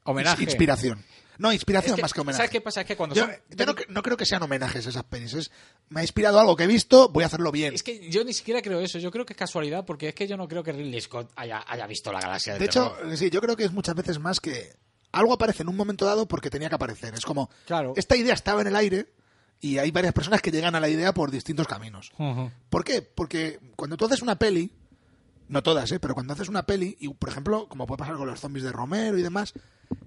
Homenaje. inspiración. No, inspiración Es que, más que homenaje. ¿Sabes qué pasa? Es que cuando Yo, son- yo no, cre- no creo que sean homenajes esas pelis. Es, me ha inspirado algo que he visto, voy a hacerlo bien. Es que yo ni siquiera creo eso. Yo creo que es casualidad porque es que yo no creo que Ridley Scott haya, haya visto la galaxia del De hecho, terror. eh, sí, yo creo que es muchas veces más que algo aparece en un momento dado porque tenía que aparecer. Es como, Claro. esta idea estaba en el aire y hay varias personas que llegan a la idea por distintos caminos. ¿Por qué? Porque cuando tú haces una peli, no todas, ¿eh? pero cuando haces una peli, y por ejemplo, como puede pasar con los zombies de Romero y demás,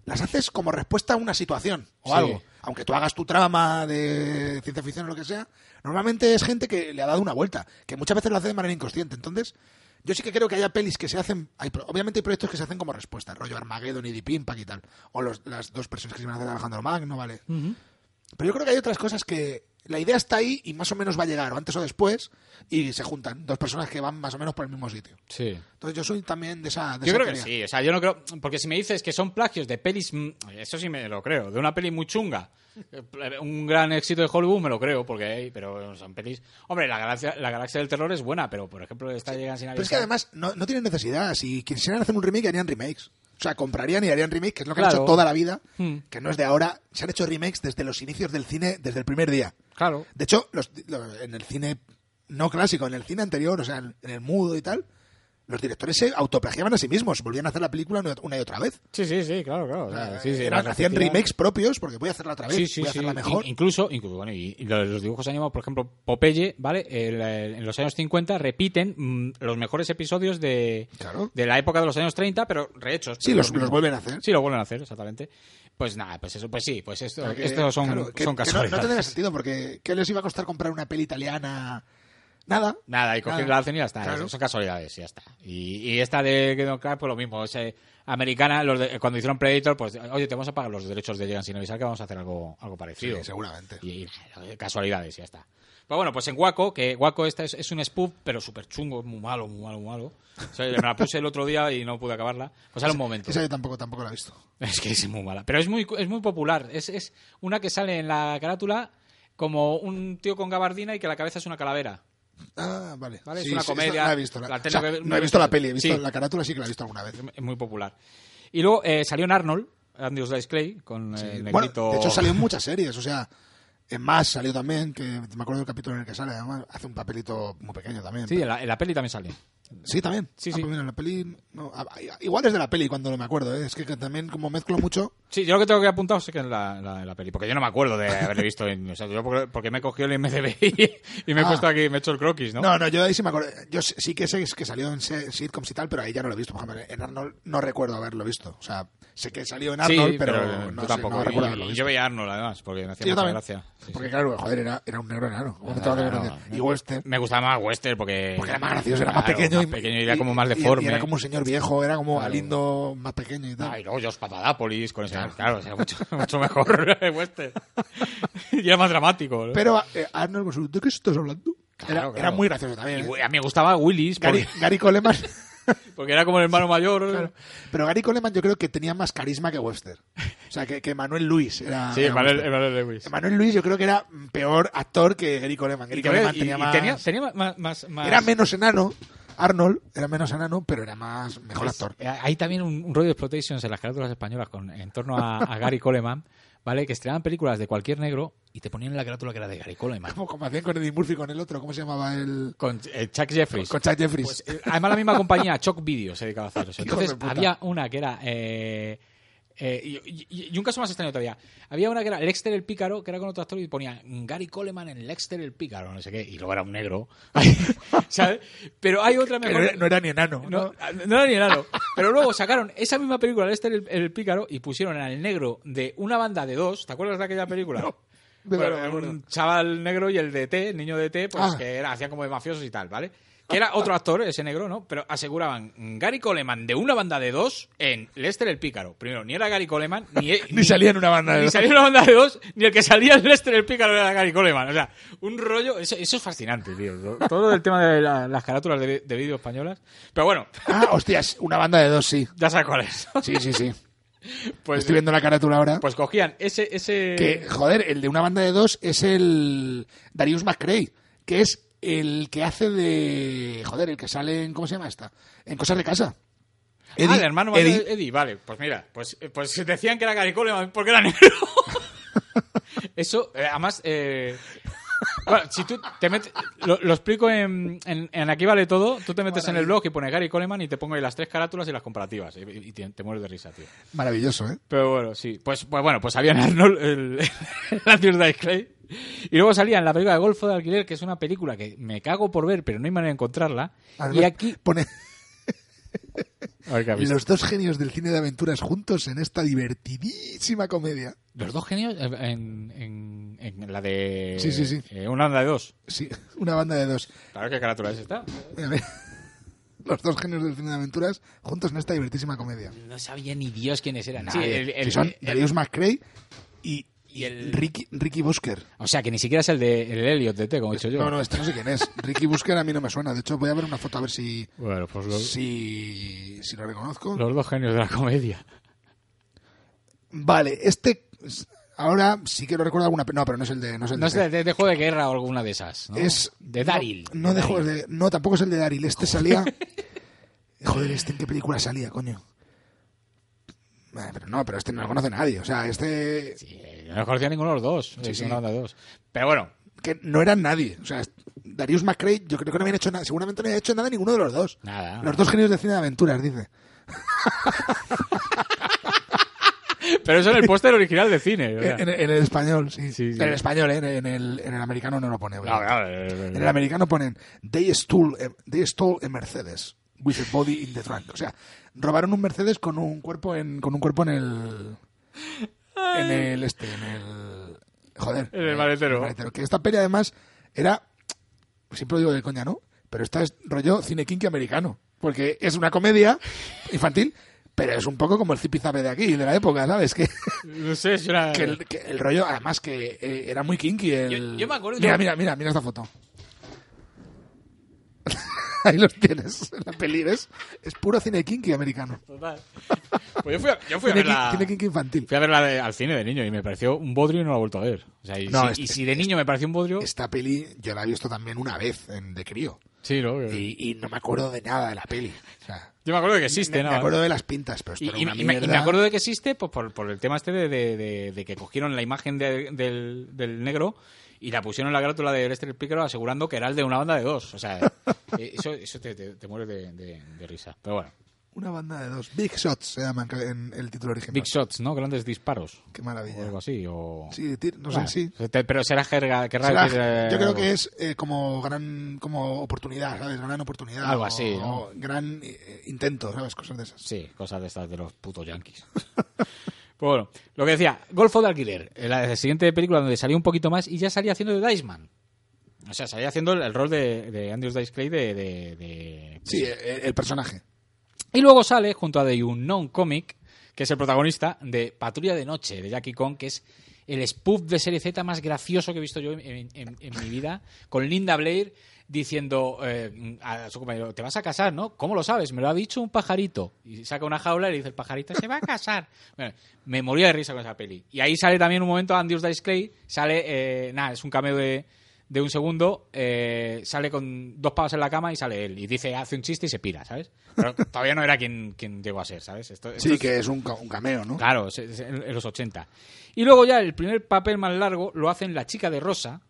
las haces como respuesta a una situación o Sí. algo. Aunque tú hagas tu trama de ciencia ficción o lo que sea, normalmente es gente que le ha dado una vuelta, que muchas veces lo hace de manera inconsciente. Entonces, yo sí que creo que haya pelis que se hacen, hay, obviamente hay proyectos que se hacen como respuesta, rollo Armageddon y Deep Impact y tal, o los- las dos personas que se van a hacer Alejandro Magno, ¿vale? Pero yo creo que hay otras cosas que la idea está ahí y más o menos va a llegar, o antes o después, y se juntan dos personas que van más o menos por el mismo sitio. Sí. Entonces yo soy también de esa. De Yo esa creo que sí, o sea, yo no creo. Porque si me dices que son plagios de pelis. mm, Eso sí me lo creo. De una peli muy chunga. eh, Un gran éxito de Hollywood me lo creo, porque hay, pero son pelis. Hombre, la galaxia, la galaxia del terror es buena, pero por ejemplo, esta llegan sin Pero es que además no, no tienen necesidad. Si quisieran hacer un remake, harían remakes. O sea, comprarían y harían remake, que es lo que han hecho toda la vida, Hmm. que no es de ahora. Se han hecho remakes desde los inicios del cine, desde el primer día. Claro. De hecho, los, lo- en el cine no clásico, en el cine anterior, o sea, en, en el mudo y tal, los directores se autoplagiaban a sí mismos, volvían a hacer la película una, y otra vez. Sí, sí, sí, claro, claro. o sea, sí, sí, Eran- la hacían remakes propios porque voy a hacerla otra vez, Sí, voy a hacerla mejor. In- incluso, incluso bueno, y, y los los dibujos animados, por ejemplo, Popeye, ¿vale? El, eh, en los años 50 repiten mm, los mejores episodios de, Claro. de la época de los años 30, pero rehechos. Sí, pero los, los vuelven a hacer. Sí, lo vuelven a hacer, exactamente. Pues nada, pues eso, pues sí, pues esto, Porque, estos son, claro, que- son que no- no, tendría sentido porque ¿qué les iba a costar comprar una peli italiana? Nada. Nada, y coger Nada. la hacen y ya está. Claro. Son casualidades y ya está. Y, y esta de Kingdom Clark, pues lo mismo. Es, eh, americana, los de- cuando hicieron Predator, pues, oye, te vamos a pagar los derechos de Llegan sin avisar que vamos a hacer algo, algo parecido. Sí, seguramente. Y, y nada, casualidades y ya está. Pues bueno, pues en Waco, que Waco esta es, es un spoof, pero súper chungo, es muy malo, muy malo, muy malo. O sea, me la puse el otro día y no pude acabarla. Pues sale un momento. Esa yo tampoco, tampoco la he visto. Es que es muy mala. Pero es muy, es muy popular. Es, es una que sale en la carátula como un tío con gabardina y que la cabeza es una calavera. Ah, vale. Vale, es una sí, comedia. no he visto. la- La o tengo sea, que ver- no he visto la peli, he visto Sí. la carátula, sí que la he visto alguna vez. Es muy popular. Y luego eh, salió en Arnold, Andrews Dice Clay, con Sí. el Bueno, negrito... de hecho salió en muchas series, o sea, en más salió también, que me acuerdo del capítulo en el que sale, además hace un papelito muy pequeño también. Sí, en la, en la peli también sale. Sí, también. Sí, Ah, sí. pues mira, en la peli, no, ah, igual es de la peli cuando no me acuerdo, ¿eh? es que, que también como mezclo mucho, Sí, yo lo que tengo que apuntar es que en la, la, la peli, porque yo no me acuerdo de haberle visto en... O sea, yo porque, porque me he cogido el IMDb y, y me he Ah. puesto aquí, me he hecho el croquis, ¿no? No, no, yo ahí sí me acuerdo. Yo sí que sé que salió en sitcoms y tal, pero ahí ya no lo he visto. Por ejemplo, en Arnold no recuerdo haberlo visto. O sea, sé que salió en Sí, Arnold, pero, pero no, yo sé, tampoco. no recuerdo y, haberlo visto. yo veía a Arnold, además, porque me hacía yo mucha también. gracia. Sí, sí. Porque claro, joder, era, era un negro enano. ¿Cómo no. Y Western. Me gustaba más Western porque... Porque era más gracioso, era más Claro, pequeño. más pequeño y era como más deforme. Y, era como un señor viejo, era como Claro. lindo, más pequeño y Ah, tal. y luego Josh Papadápolis con ese... Claro, era mucho, mucho mejor Western. y era más dramático. ¿no? Pero eh, Arnold, ¿de qué estás hablando? Claro, era, claro. era muy gracioso también. Y ¿eh? a mí me gustaba Willis Gary, porque, Gary Coleman. porque era como el hermano mayor. Pero Gary Coleman yo creo que tenía más carisma que Webster. O sea, que, que Manuel Luis era. Sí, era Manuel. Manuel Lewis. Manuel Luis yo creo que era peor actor que Gary Coleman. Gary Y, Coleman y- tenía y más... tenía, tenía más, más- más- Era menos enano. Arnold era menos enano, pero era más mejor actor. Eh, Hay también un, un rollo de exploitations en las carátulas españolas con, en torno a, a Gary Coleman, ¿vale? Que estrenaban películas de cualquier negro y te ponían en la carátula que era de Gary Coleman. Como, como hacían con Eddie Murphy con el otro, ¿cómo se llamaba el...? Con eh, Chuck Jeffries. Con Chuck Jeffries. Pues, eh, además la misma compañía, Choc Video, se dedicaba a hacer eso. Entonces había una que era... eh, eh, y, y- y un caso más extraño todavía. Había una que era Lexter el Pícaro, que era con otro actor y ponía Gary Coleman en Lexter el Pícaro, no sé qué, y luego era un negro. ¿Sabes? Pero hay otra mejor... no, era, no era ni enano. No, ¿no? no era ni enano. Pero luego sacaron esa misma película, Lester el, el Pícaro, y pusieron al negro de una banda de dos. ¿Te acuerdas de aquella película? de Bueno, verdad, me acuerdo. un chaval negro y el de T, el niño de T, pues Ah. que era, hacían como de mafiosos y tal, ¿vale? Que era otro actor, ese negro, ¿no? Pero aseguraban Gary Coleman de una banda de dos en Lester el Pícaro. Primero, ni era Gary Coleman, ni, Ni salía en una banda de ni dos. salía en una banda de dos, ni el que salía en Lester el Pícaro era Gary Coleman. O sea, un rollo. Eso, eso es fascinante, tío. Todo el tema de la- las carátulas de, de vídeo españolas. Pero bueno, Ah, hostias, una banda de dos, sí. ya sabes cuál es. Sí, sí, sí. Pues, Estoy viendo la carátula ahora. pues cogían ese. ese... que, joder, el de una banda de dos es el Darius McCray, que es el que hace de... Joder, el que sale en... ¿Cómo se llama esta? En Cosas de Casa. ah, el hermano Eddie. de Eddie, vale. Pues mira, pues, pues decían que era Gary Coleman porque era negro. Eso, eh, además, eh, bueno, si tú te metes, lo, lo explico en, en, en Aquí Vale Todo, tú te metes en el blog y pones Gary Coleman y te pongo ahí las tres carátulas y las comparativas. Y, y te, te mueres de risa, tío. Maravilloso, ¿eh? Pero bueno, sí. Pues, pues bueno, pues había Arnold el, el Dice Clay. Y luego salía en la película de Golfo de Alquiler, que es una película que me cago por ver, pero no hay manera de encontrarla. Y aquí... Pone los dos genios del cine de aventuras juntos en esta divertidísima comedia. Los dos genios eh, en, en, en la de... Sí, sí, sí. eh, una banda de dos. Sí, una banda de dos. Claro, ¿qué carátula es esta? Los dos genios del cine de aventuras juntos en esta divertísima comedia. No sabía ni Dios quiénes eran. Sí, Nadie. el- el- Que son el- Darius McCray y, y el- Ricky, Ricky Busker. O sea, que ni siquiera es el de el Elliot de T, como he dicho yo. No, no, este no sé quién es. Ricky Busker a mí no me suena. De hecho, voy a ver una foto a ver si, Bueno, pues si, si lo reconozco. los dos genios de la comedia. Vale, este ahora sí que lo recuerdo alguna, no, pero no es el de, no es el No de, de, de- juego de guerra o alguna de esas. ¿no? es de Daryl. No, no de de, no, tampoco es el de Daryl. Este salía. Joder, este en qué película salía, coño. Eh, Pero no, pero este no lo conoce nadie. O sea, este Sí, no lo conocía ninguno de los dos. Sí, es sí. dos. Pero bueno, que no eran nadie. O sea, Darius McCray, yo creo que no habían hecho nada. Seguramente no había hecho nada ninguno de los dos. nada. Los dos genios de cine de aventuras, dice. Pero eso en el póster original de cine. En, en el español, sí. Sí, sí. En el español, ¿eh? en, el, en el americano no lo pone. Eh, En el americano ponen They stole, a- they stole a Mercedes with a body in the trunk. O sea, robaron un Mercedes con un cuerpo en con un cuerpo en el en el este en el joder, En el maletero. Que esta peli además era siempre lo digo de coña, ¿no? Pero esta es rollo cine kinky americano, porque es una comedia infantil, pero es un poco como el zipizape de aquí, de la época, ¿sabes? Que No sé, es una... que el, que el rollo, además que eh, era muy kinky. El... Yo- yo me acuerdo- Mira, mira, mira, mira esta foto. Ahí los tienes, en la peli, ¿ves? Es puro cine kinky americano. Total. Pues yo fui a, yo fui a Cine, verla... ki- cine kinky infantil. Fui a verla de- al cine de niño y me pareció un bodrio y no la he vuelto a ver. O sea, y, No, si, este- y si de niño me pareció un bodrio... Esta peli yo la he visto también una vez en de crío. Sí, ¿no? Y, y no me acuerdo de nada de la peli. O sea, Yo me acuerdo de que existe, me, ¿no? me acuerdo de las pintas, pero esto Y, era y- una y me, y me mierda. acuerdo de que existe pues, por, por el tema este de, de- de- de que cogieron la imagen de- del, del negro y la pusieron en la grátula de Lester Pícaro asegurando que era el de una banda de dos. O sea, eh, eso, eso te, te, te mueres de, de- de risa. Pero bueno. Una banda de dos. Big Shots se llaman en el título original. Big Shots, ¿no? Grandes disparos. Qué O maravilla. algo así. O... Sí, no Bueno, sé, sí. Pero será jerga. Será- decir, eh, yo creo algo. que es eh, como gran como oportunidad, ¿sabes? Gran oportunidad. Algo o- así, ¿no? o gran eh, intento, ¿sabes? Cosas de esas. Sí, cosas de estas de los putos yankees. pues bueno, lo que decía, Golfo de Alquiler, eh, la siguiente película donde salió un poquito más y ya salía haciendo de Diceman. O sea, salía haciendo el, el rol de, de Andrews Dice Clay de, de- de- Sí, el, el personaje. Y luego sale junto a The Unknown Comic, que es el protagonista de Patrulla de Noche, de Jackie Kong, que es el spoof de serie Z más gracioso que he visto yo en, mi vida, con Linda Blair diciendo eh, a su compañero, te vas a casar, ¿no? ¿Cómo lo sabes? Me lo ha dicho un pajarito. Y saca una jaula y le dice, el pajarito se va a casar. Bueno, me moría de risa con esa peli. Y ahí sale también un momento Andrews Dice Clay, sale, eh, nada, es un cameo de, de un segundo, eh, sale con dos pavos en la cama y sale él. Y dice, hace un chiste y se pira, ¿sabes? Pero todavía no era quien, quien llegó a ser, ¿sabes? Esto, esto Sí, es- que es un, un cameo, ¿no? Claro, es- es en los 80. Y luego ya el primer papel más largo lo hacen La chica de rosa.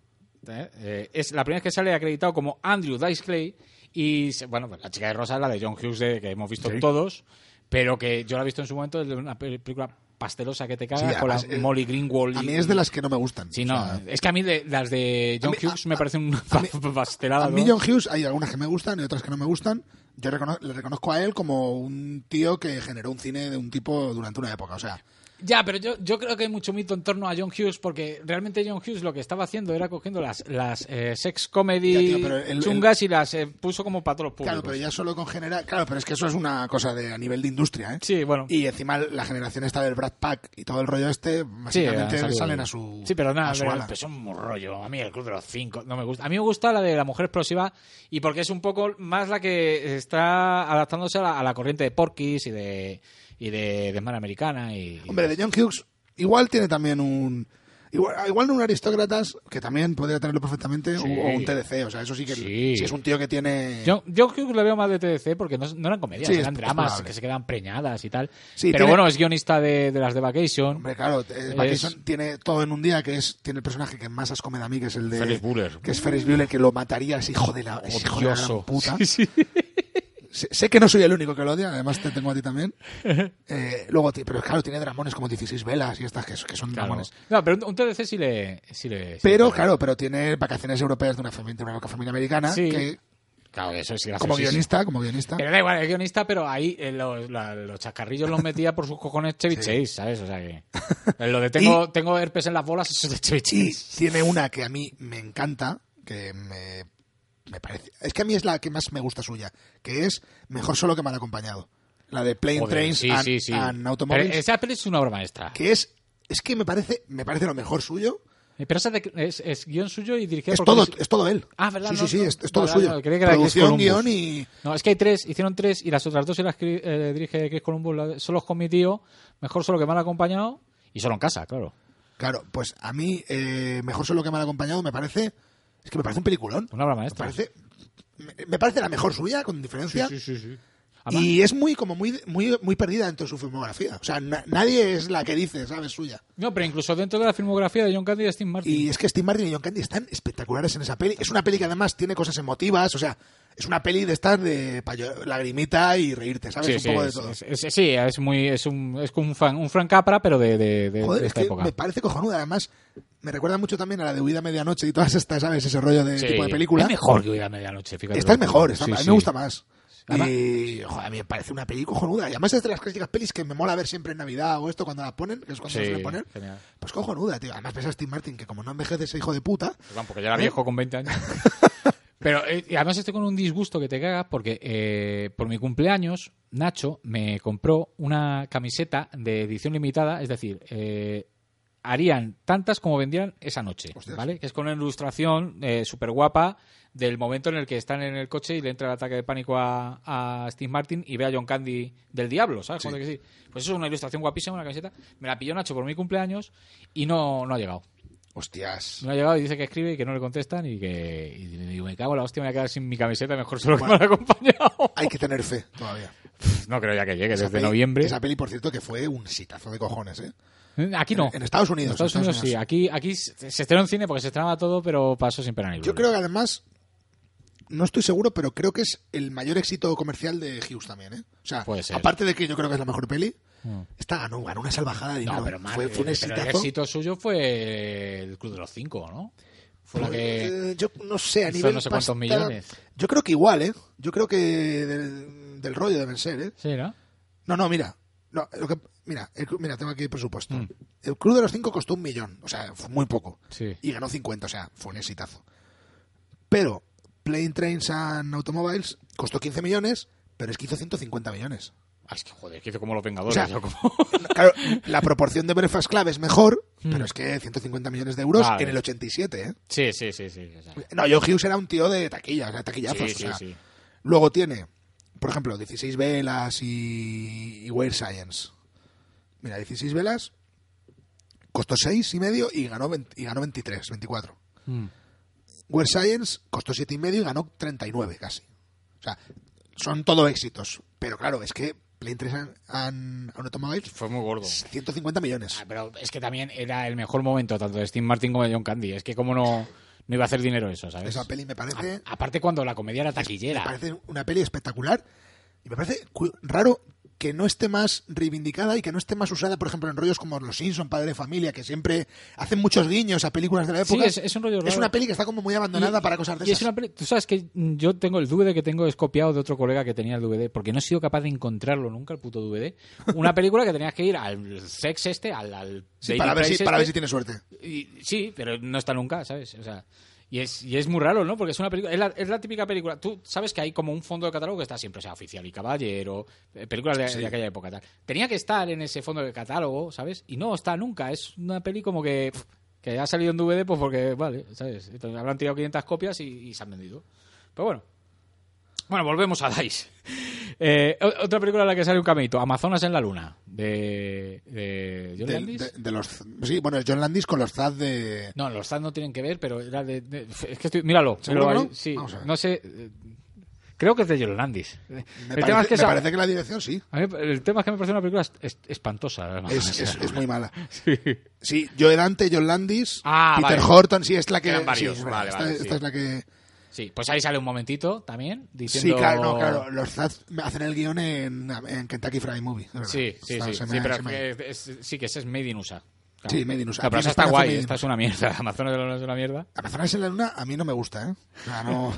¿eh? Eh, es la primera vez que sale acreditado como Andrew Dice Clay. Y se- bueno, pues La chica de rosa es la de John Hughes de- que hemos visto Sí. todos. Pero que yo la he visto en su momento desde una pe- película pastelosa que te cagas Sí, con además, eh, Molly Greenwald. y- A mí es de las que no me gustan. Sí, O no. sea, es que a mí de, las de John mí- Hughes a- me parecen una a mí- pastelada. A mí. John Hughes hay algunas que me gustan y otras que no me gustan. Yo recono- le reconozco a él como un tío que generó un cine de un tipo durante una época. O sea, Ya, pero yo, yo creo que hay mucho mito en torno a John Hughes porque realmente John Hughes lo que estaba haciendo era cogiendo las, las eh, sex comedy Ya, tío, pero el- chungas y las eh, puso como para todos los públicos. claro, pero ya solo con generar. Claro, pero es que eso es una cosa de a nivel de industria, ¿eh? Sí, bueno. Y encima la generación esta del Brad Pack y todo el rollo este, Sí, básicamente salido- salen a su. Sí, pero nada, a su pero, pero son un rollo. A mí el Club de los Cinco no me gusta. A mí me gusta la de la mujer explosiva y porque es un poco más la que está adaptándose a la, a la corriente de Porky's y de y de Desmar Americana y, y- Hombre, de John Hughes, igual tiene también un. Igual, igual un aristócratas, que también podría tenerlo perfectamente, Sí. o, o un TDC. O sea, eso sí que Sí. si es un tío que tiene. Yo, yo creo que le veo más de TDC porque no, no eran comedias, Sí, eran es dramas que se quedan preñadas y tal. Sí, Pero tiene- bueno, es guionista de, de las de Vacation. Hombre, claro, eh, Vacation tiene todo en un día, que es tiene el personaje que más asco me da a mí, que es el de... Ferris Bueller. Que es Ferris Bueller, que lo mataría ese hijo de la, ese hijo de la gran puta. Sí, sí. Sé, que no soy el único que lo odia, además te tengo a ti también. Eh, luego, pero claro, tiene dramones como 16 velas y estas que, que son Claro. dramones. No, pero un, TDC sí le. Sí le sí Pero, claro, pero tiene vacaciones europeas de una familia, de una familia americana, Sí. que Claro, eso es como guionista, como guionista, Pero da igual, es guionista, pero ahí eh, los, la- los chascarrillos los metía por sus cojones Chevy Chase, ¿sabes? O sea que. Lo de tengo, tengo herpes en las bolas, eso es de Chevy Y tiene una que a mí me encanta, que me, me parece... Es que a mí es la que más me gusta suya, que es Mejor solo que mal acompañado. La de Plane Joder, Trains sí, and, sí, sí. and Automobiles. Pero esa peli es una obra maestra. Que es... Es que me parece, me parece lo mejor suyo. Eh, Pero esa de- es, es guion suyo y dirigido Es por todo, Chris- es todo él. Ah, ¿verdad? Sí, No, sí, sí, es, es todo suyo. Producción, guion y... No, es que hay tres, hicieron tres y las otras dos se las eh, dirige Chris Columbus. la Solos con mi tío, mejor solo que mal acompañado y solo en casa, claro. Claro, pues a mí, eh, Mejor solo que mal acompañado, me parece... Es que me parece un peliculón. Una obra Me maestra. parece, me, me parece la mejor suya, con diferencia. sí, sí. Además- Y es muy como muy muy muy perdida dentro de su filmografía. O sea, na- nadie es la que dice, ¿sabes? Suya. No, pero incluso dentro de la filmografía de John Candy y de Steve Martin. Y es que Steve Martin y John Candy están espectaculares en esa peli. Es una peli que además tiene cosas emotivas, o sea, es una peli de estar de lagrimita y reírte, ¿sabes? Sí, un sí, poco de todo. es- es- sí, es muy es un es como un fan, un Frank Capra, pero de, de, de- Joder, de es esta que época. me parece cojonuda. Además, me recuerda mucho también a la de Huida Medianoche y todas estas, ¿sabes? Ese rollo de Sí. tipo de película. Es mejor que Huida medianoche, fíjate. Esta es mejor, esta- a mí me gusta más. Además- y joder, a mí me parece una peli cojonuda. Y además es de las clásicas pelis que me mola ver siempre en Navidad o esto cuando la ponen, que es cuando Sí, la suelen poner. genial. Pues cojonuda, tío. Además ves a Steve Martin, que como no envejece ese hijo de puta, Perdón, porque ya era viejo con 20 años. Pero eh, y además estoy con un disgusto que te cagas porque eh, por mi cumpleaños Nacho me compró una camiseta de edición limitada, es decir, eh, harían tantas como vendían esa noche, Hostias. ¿vale? Que es con una ilustración súper guapa del momento en el que están en el coche y le entra el ataque de pánico a, a Steve Martin y ve a John Candy del diablo, ¿sabes? Sí. Que sí. Pues eso es una ilustración guapísima, una camiseta. Me la pilló Nacho por mi cumpleaños y no, no ha llegado. hostias. No ha llegado y dice que escribe y que no le contestan y que y digo, me cago en la hostia, me voy a quedar sin mi camiseta, mejor solo que Bueno. me la acompañado. Hay que tener fe todavía. No creo ya que llegue Esa desde peli- noviembre. Esa peli, por cierto, que fue un sitazo de cojones, ¿eh? Aquí no. En Estados Unidos. En Estados Unidos sí. Aquí, aquí se estrenó en cine porque se estrenaba todo, pero pasó sin pena ni Yo creo que además no estoy seguro, pero creo que es el mayor éxito comercial de Hughes también, ¿eh? O sea, aparte de que yo creo que es la mejor peli, esta ganó, ganó una salvajada de dinero. No, pero, más, fue, fue un pero el éxito suyo fue el Club de los Cinco, ¿no? Fue la que... Eh, yo no sé, a nivel no sé cuántos pasta- millones. Yo creo que igual, ¿eh? Yo creo que del, del rollo deben ser, ¿eh? Sí, ¿no? No, no, mira. No, lo que, mira, el mira, tengo aquí el presupuesto. Mm. El Club de los Cinco costó un millón, o sea, fue muy poco. Sí. Y ganó 50, o sea, fue un exitazo. Pero Plane Trains and Automobiles costó 15 millones, pero es que hizo 150 millones. Ah, es que, joder, que hizo como los Vengadores. O sea, yo como- Claro, la proporción de Breakfast Club es mejor, pero es que 150 millones de euros Mm. Vale. en el 87, ¿eh? sí, sí, sí, sí. o sea, No, Joe Hughes era un tío de taquilla, o sea, taquillazos. sí, o sea. sí, sí. Luego tiene, por ejemplo, 16 velas y, y Weird Science. Mira, 16 velas costó 6 y medio y ganó, 20 y ganó 23, 24. Mm. Weird Science costó 7 y medio y ganó 39 casi. O sea, son todo éxitos. Pero claro, es que Trains and, and Automobiles, Fue muy gordo. 150 millones. Ah, pero es que también era el mejor momento tanto de Steve Martin como de John Candy. Es que como no, no iba a hacer dinero eso, ¿sabes? Esa peli me parece... A- aparte cuando la comedia era Me taquillera. parece una peli espectacular y me parece raro que no esté más reivindicada y que no esté más usada, por ejemplo, en rollos como Los Simpson, Padre de Familia, que siempre hacen muchos guiños a películas de la Sí, época. es, es un rollo Es una peli que está como muy abandonada Y- para cosas de y es una peli- Tú sabes que yo tengo el DVD que tengo es copiado de otro colega que tenía el DVD, porque no he sido capaz de encontrarlo nunca, el puto DVD. Una película que tenías que ir al sex este, al, al Sí, para ver, si, Price para ver este, si tiene suerte. y- sí, pero no está nunca, ¿sabes? O sea, y es, y es muy raro, ¿no? Porque es una película, es la, es la típica película. Tú sabes que hay como un fondo de catálogo que está siempre, o sea, oficial y caballero, eh, películas de, de aquella época, tal. Tenía que estar en ese fondo de catálogo, ¿sabes? Y no está nunca. Es una peli como que, pff, que ha salido en DVD, pues porque, vale, ¿sabes? Entonces, habrán tirado 500 copias y, y se han vendido. Pero bueno. Bueno, volvemos a Dice. Eh, otra película en la que sale un cameito, Amazonas en la Luna, de, de John De, Landis. de- de los, sí, bueno, es John Landis con los Zaz de... No, los Zaz no tienen que ver, pero era de. es que estoy. Míralo. ¿Seguro míralo que ahí. no? Sí, no sé. Creo que es de Yolandis. Me, el, parece, tema es que me esa- parece que la dirección sí. a mí el tema es que me parece una película espantosa. Es, es- es muy mala. Sí. Sí, Joe Dante, John Landis, Ah, Peter vale. Horton, sí, es la que... Sí, vale, esta, vale, esta sí. es la que... Sí, pues ahí sale un momentito también diciendo. Sí, claro, no, claro. Los Zaz hacen el guion en, en Kentucky Fried Movie. Sí, sí, sí. sí, me- pero que es- sí, que ese es Made in USA. Claro. Sí, Made in USA. Pero esa está guay, esta es una mierda. Amazonas de la Luna es una mierda. Amazonas en la Luna a mí no me gusta, ¿eh? O sea, no...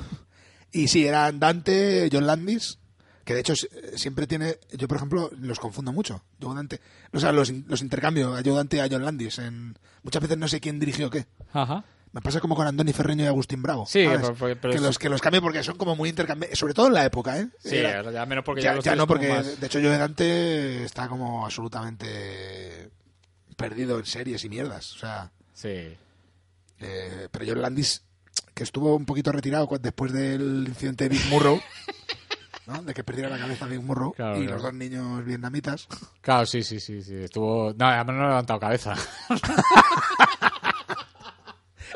Y sí, eran Dante, John Landis, que de hecho siempre tiene... Yo, por ejemplo, los confundo mucho. Joe Dante... O sea, los, los intercambio a Dante a John Landis. En... Muchas veces no sé quién dirigió qué. Ajá. Me pasa como con Andoni Ferreño y Agustín Bravo. Sí, pero- pero- pero que, los, que los cambio porque son como muy intercambiables. Sobre todo en la época, ¿eh? Sí, Era- ya menos porque ya, ya, los ya no, porque más- de hecho Joe Dante está como absolutamente perdido en series y mierdas. O sea, Sí. eh, pero John Landis, que estuvo un poquito retirado después del incidente de Big Murrow, ¿no? de que perdiera la cabeza Big Murrow Claro, y claro. los dos niños vietnamitas. Claro, sí, sí, sí, sí. Estuvo. No, además no ha levantado cabeza.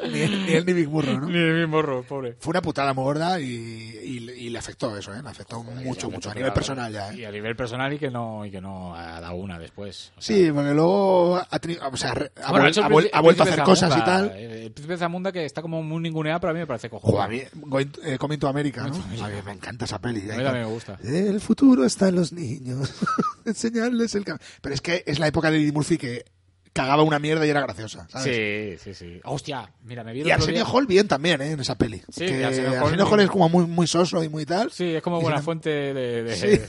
ni, él, ni él ni Big Murrow, ¿no? Ni el mismo morro, pobre. Fue una putada muy gorda y, y- y le afectó eso, ¿eh? Le afectó mucho, mucho. A nivel personal ya, ¿eh? Y a nivel personal y que no, y que no ha dado una después. O sea, Sí, porque luego ha, tenido, o sea, re- ha, Bueno, ha vuel- ha vuelto a hacer cosas y tal. eh, El príncipe Zamunda que está como muy ninguneado, pero a mí me parece cojonudo. Joder, a mí, Going, eh, Coming to America, ¿no? A mí me encanta esa peli. A mí también me gusta. El futuro está en los niños. Enseñarles el camino. Pero es que es la época de Eddie Murphy que cagaba una mierda y era graciosa. ¿sabes? Sí, sí, sí. Hostia, mira, me vi Y Arsenio Hall bien también, ¿eh? En esa peli. Sí, que Arsenio Hall Arsenio Hall es como muy, muy soso y muy tal. Sí, es como buena fuente de... de- Sí.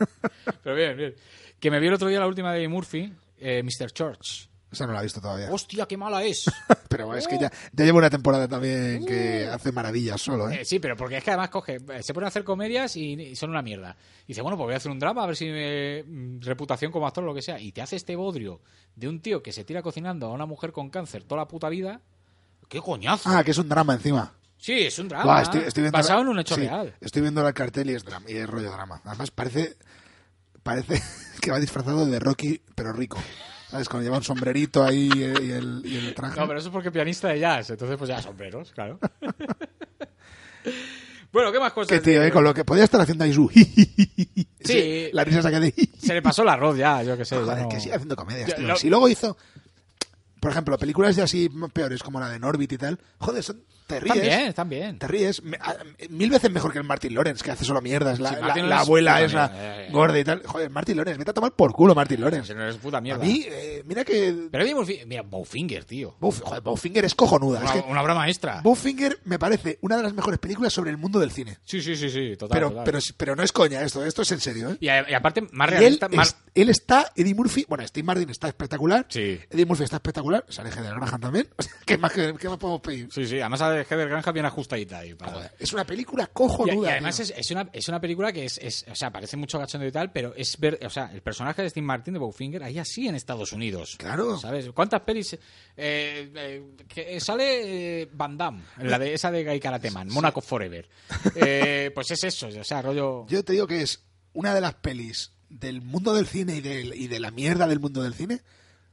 Pero bien, bien. Que me vi el otro día la última de Murphy, eh, Mr. Church. Esa no la he visto todavía. Hostia, qué mala es. Pero es que ya, ya llevo una temporada también que hace maravillas solo, ¿eh? Eh, sí, pero porque es que además coge, eh, se pone a hacer comedias y, y son una mierda. Y dice, bueno, pues voy a hacer un drama, a ver si me, mm, reputación como actor o lo que sea. Y te hace este bodrio de un tío que se tira cocinando a una mujer con cáncer toda la puta vida. ¡Qué coñazo! Ah, que es un drama encima. sí, es un drama. Buah, estoy, estoy viendo basado la- en un hecho sí, real. Estoy viendo el cartel y es, drama, y es rollo drama. Además, parece, parece que va disfrazado de Rocky, pero rico. ¿Sabes? Cuando lleva un sombrerito ahí eh, y el, y el traje. No, pero eso es porque pianista de jazz, entonces pues ya sombreros, claro. bueno, ¿qué más cosas? Que tío, eh, con lo que podía estar haciendo ahí su... Sí. La risa saca de... Se le pasó el arroz ya, yo qué sé. Joder, no- que sigue haciendo comedias, tío. lo- Si luego hizo... por ejemplo, películas de así peores como la de Norbit y tal, joder, son, te ríes. También, bien. Te ríes. Me- a- mil veces mejor que el Martin Lawrence, que hace solo mierdas. La, Sí, la- abuela mierda, eh, eh. gorda y tal. Joder, Martin Lawrence, vete a tomar por culo Martin Lawrence. No eres puta A mierda. mí, eh, mira que... Pero Eddie Murphy, mira, Bowfinger, tío. Bowf- joder, Bowfinger es cojonuda. Una, es que una obra maestra. Bowfinger me parece una de las mejores películas sobre el mundo del cine. Sí, sí, sí, sí, total. Pero, total. pero, pero no es coña esto, esto es en serio. Y, a- y aparte, más Y él, realista. más- es- él está, Eddie Murphy, bueno, Steve Martin está espectacular. Sí. Eddie Murphy está espectacular. Sale Heather Graham también. O sea, ¿qué más, qué, qué más podemos pedir? Sí, sí, además a Heather Granja bien ajustadita ahí. para- Es una película Y, y cojonuda. además es, es una, es una película que es, es- o sea, parece mucho cachondo y tal, pero es ver, o sea, el personaje de Steve Martin de Bowfinger ahí así en Estados Unidos. Claro. ¿Sabes? ¿Cuántas pelis eh, eh, que sale eh, Van Damme, la de esa de Guy Karateman, Monaco Forever? Eh, pues es eso, o sea, rollo Yo te digo que es una de las pelis del mundo del cine y, del- y de la mierda del mundo del cine.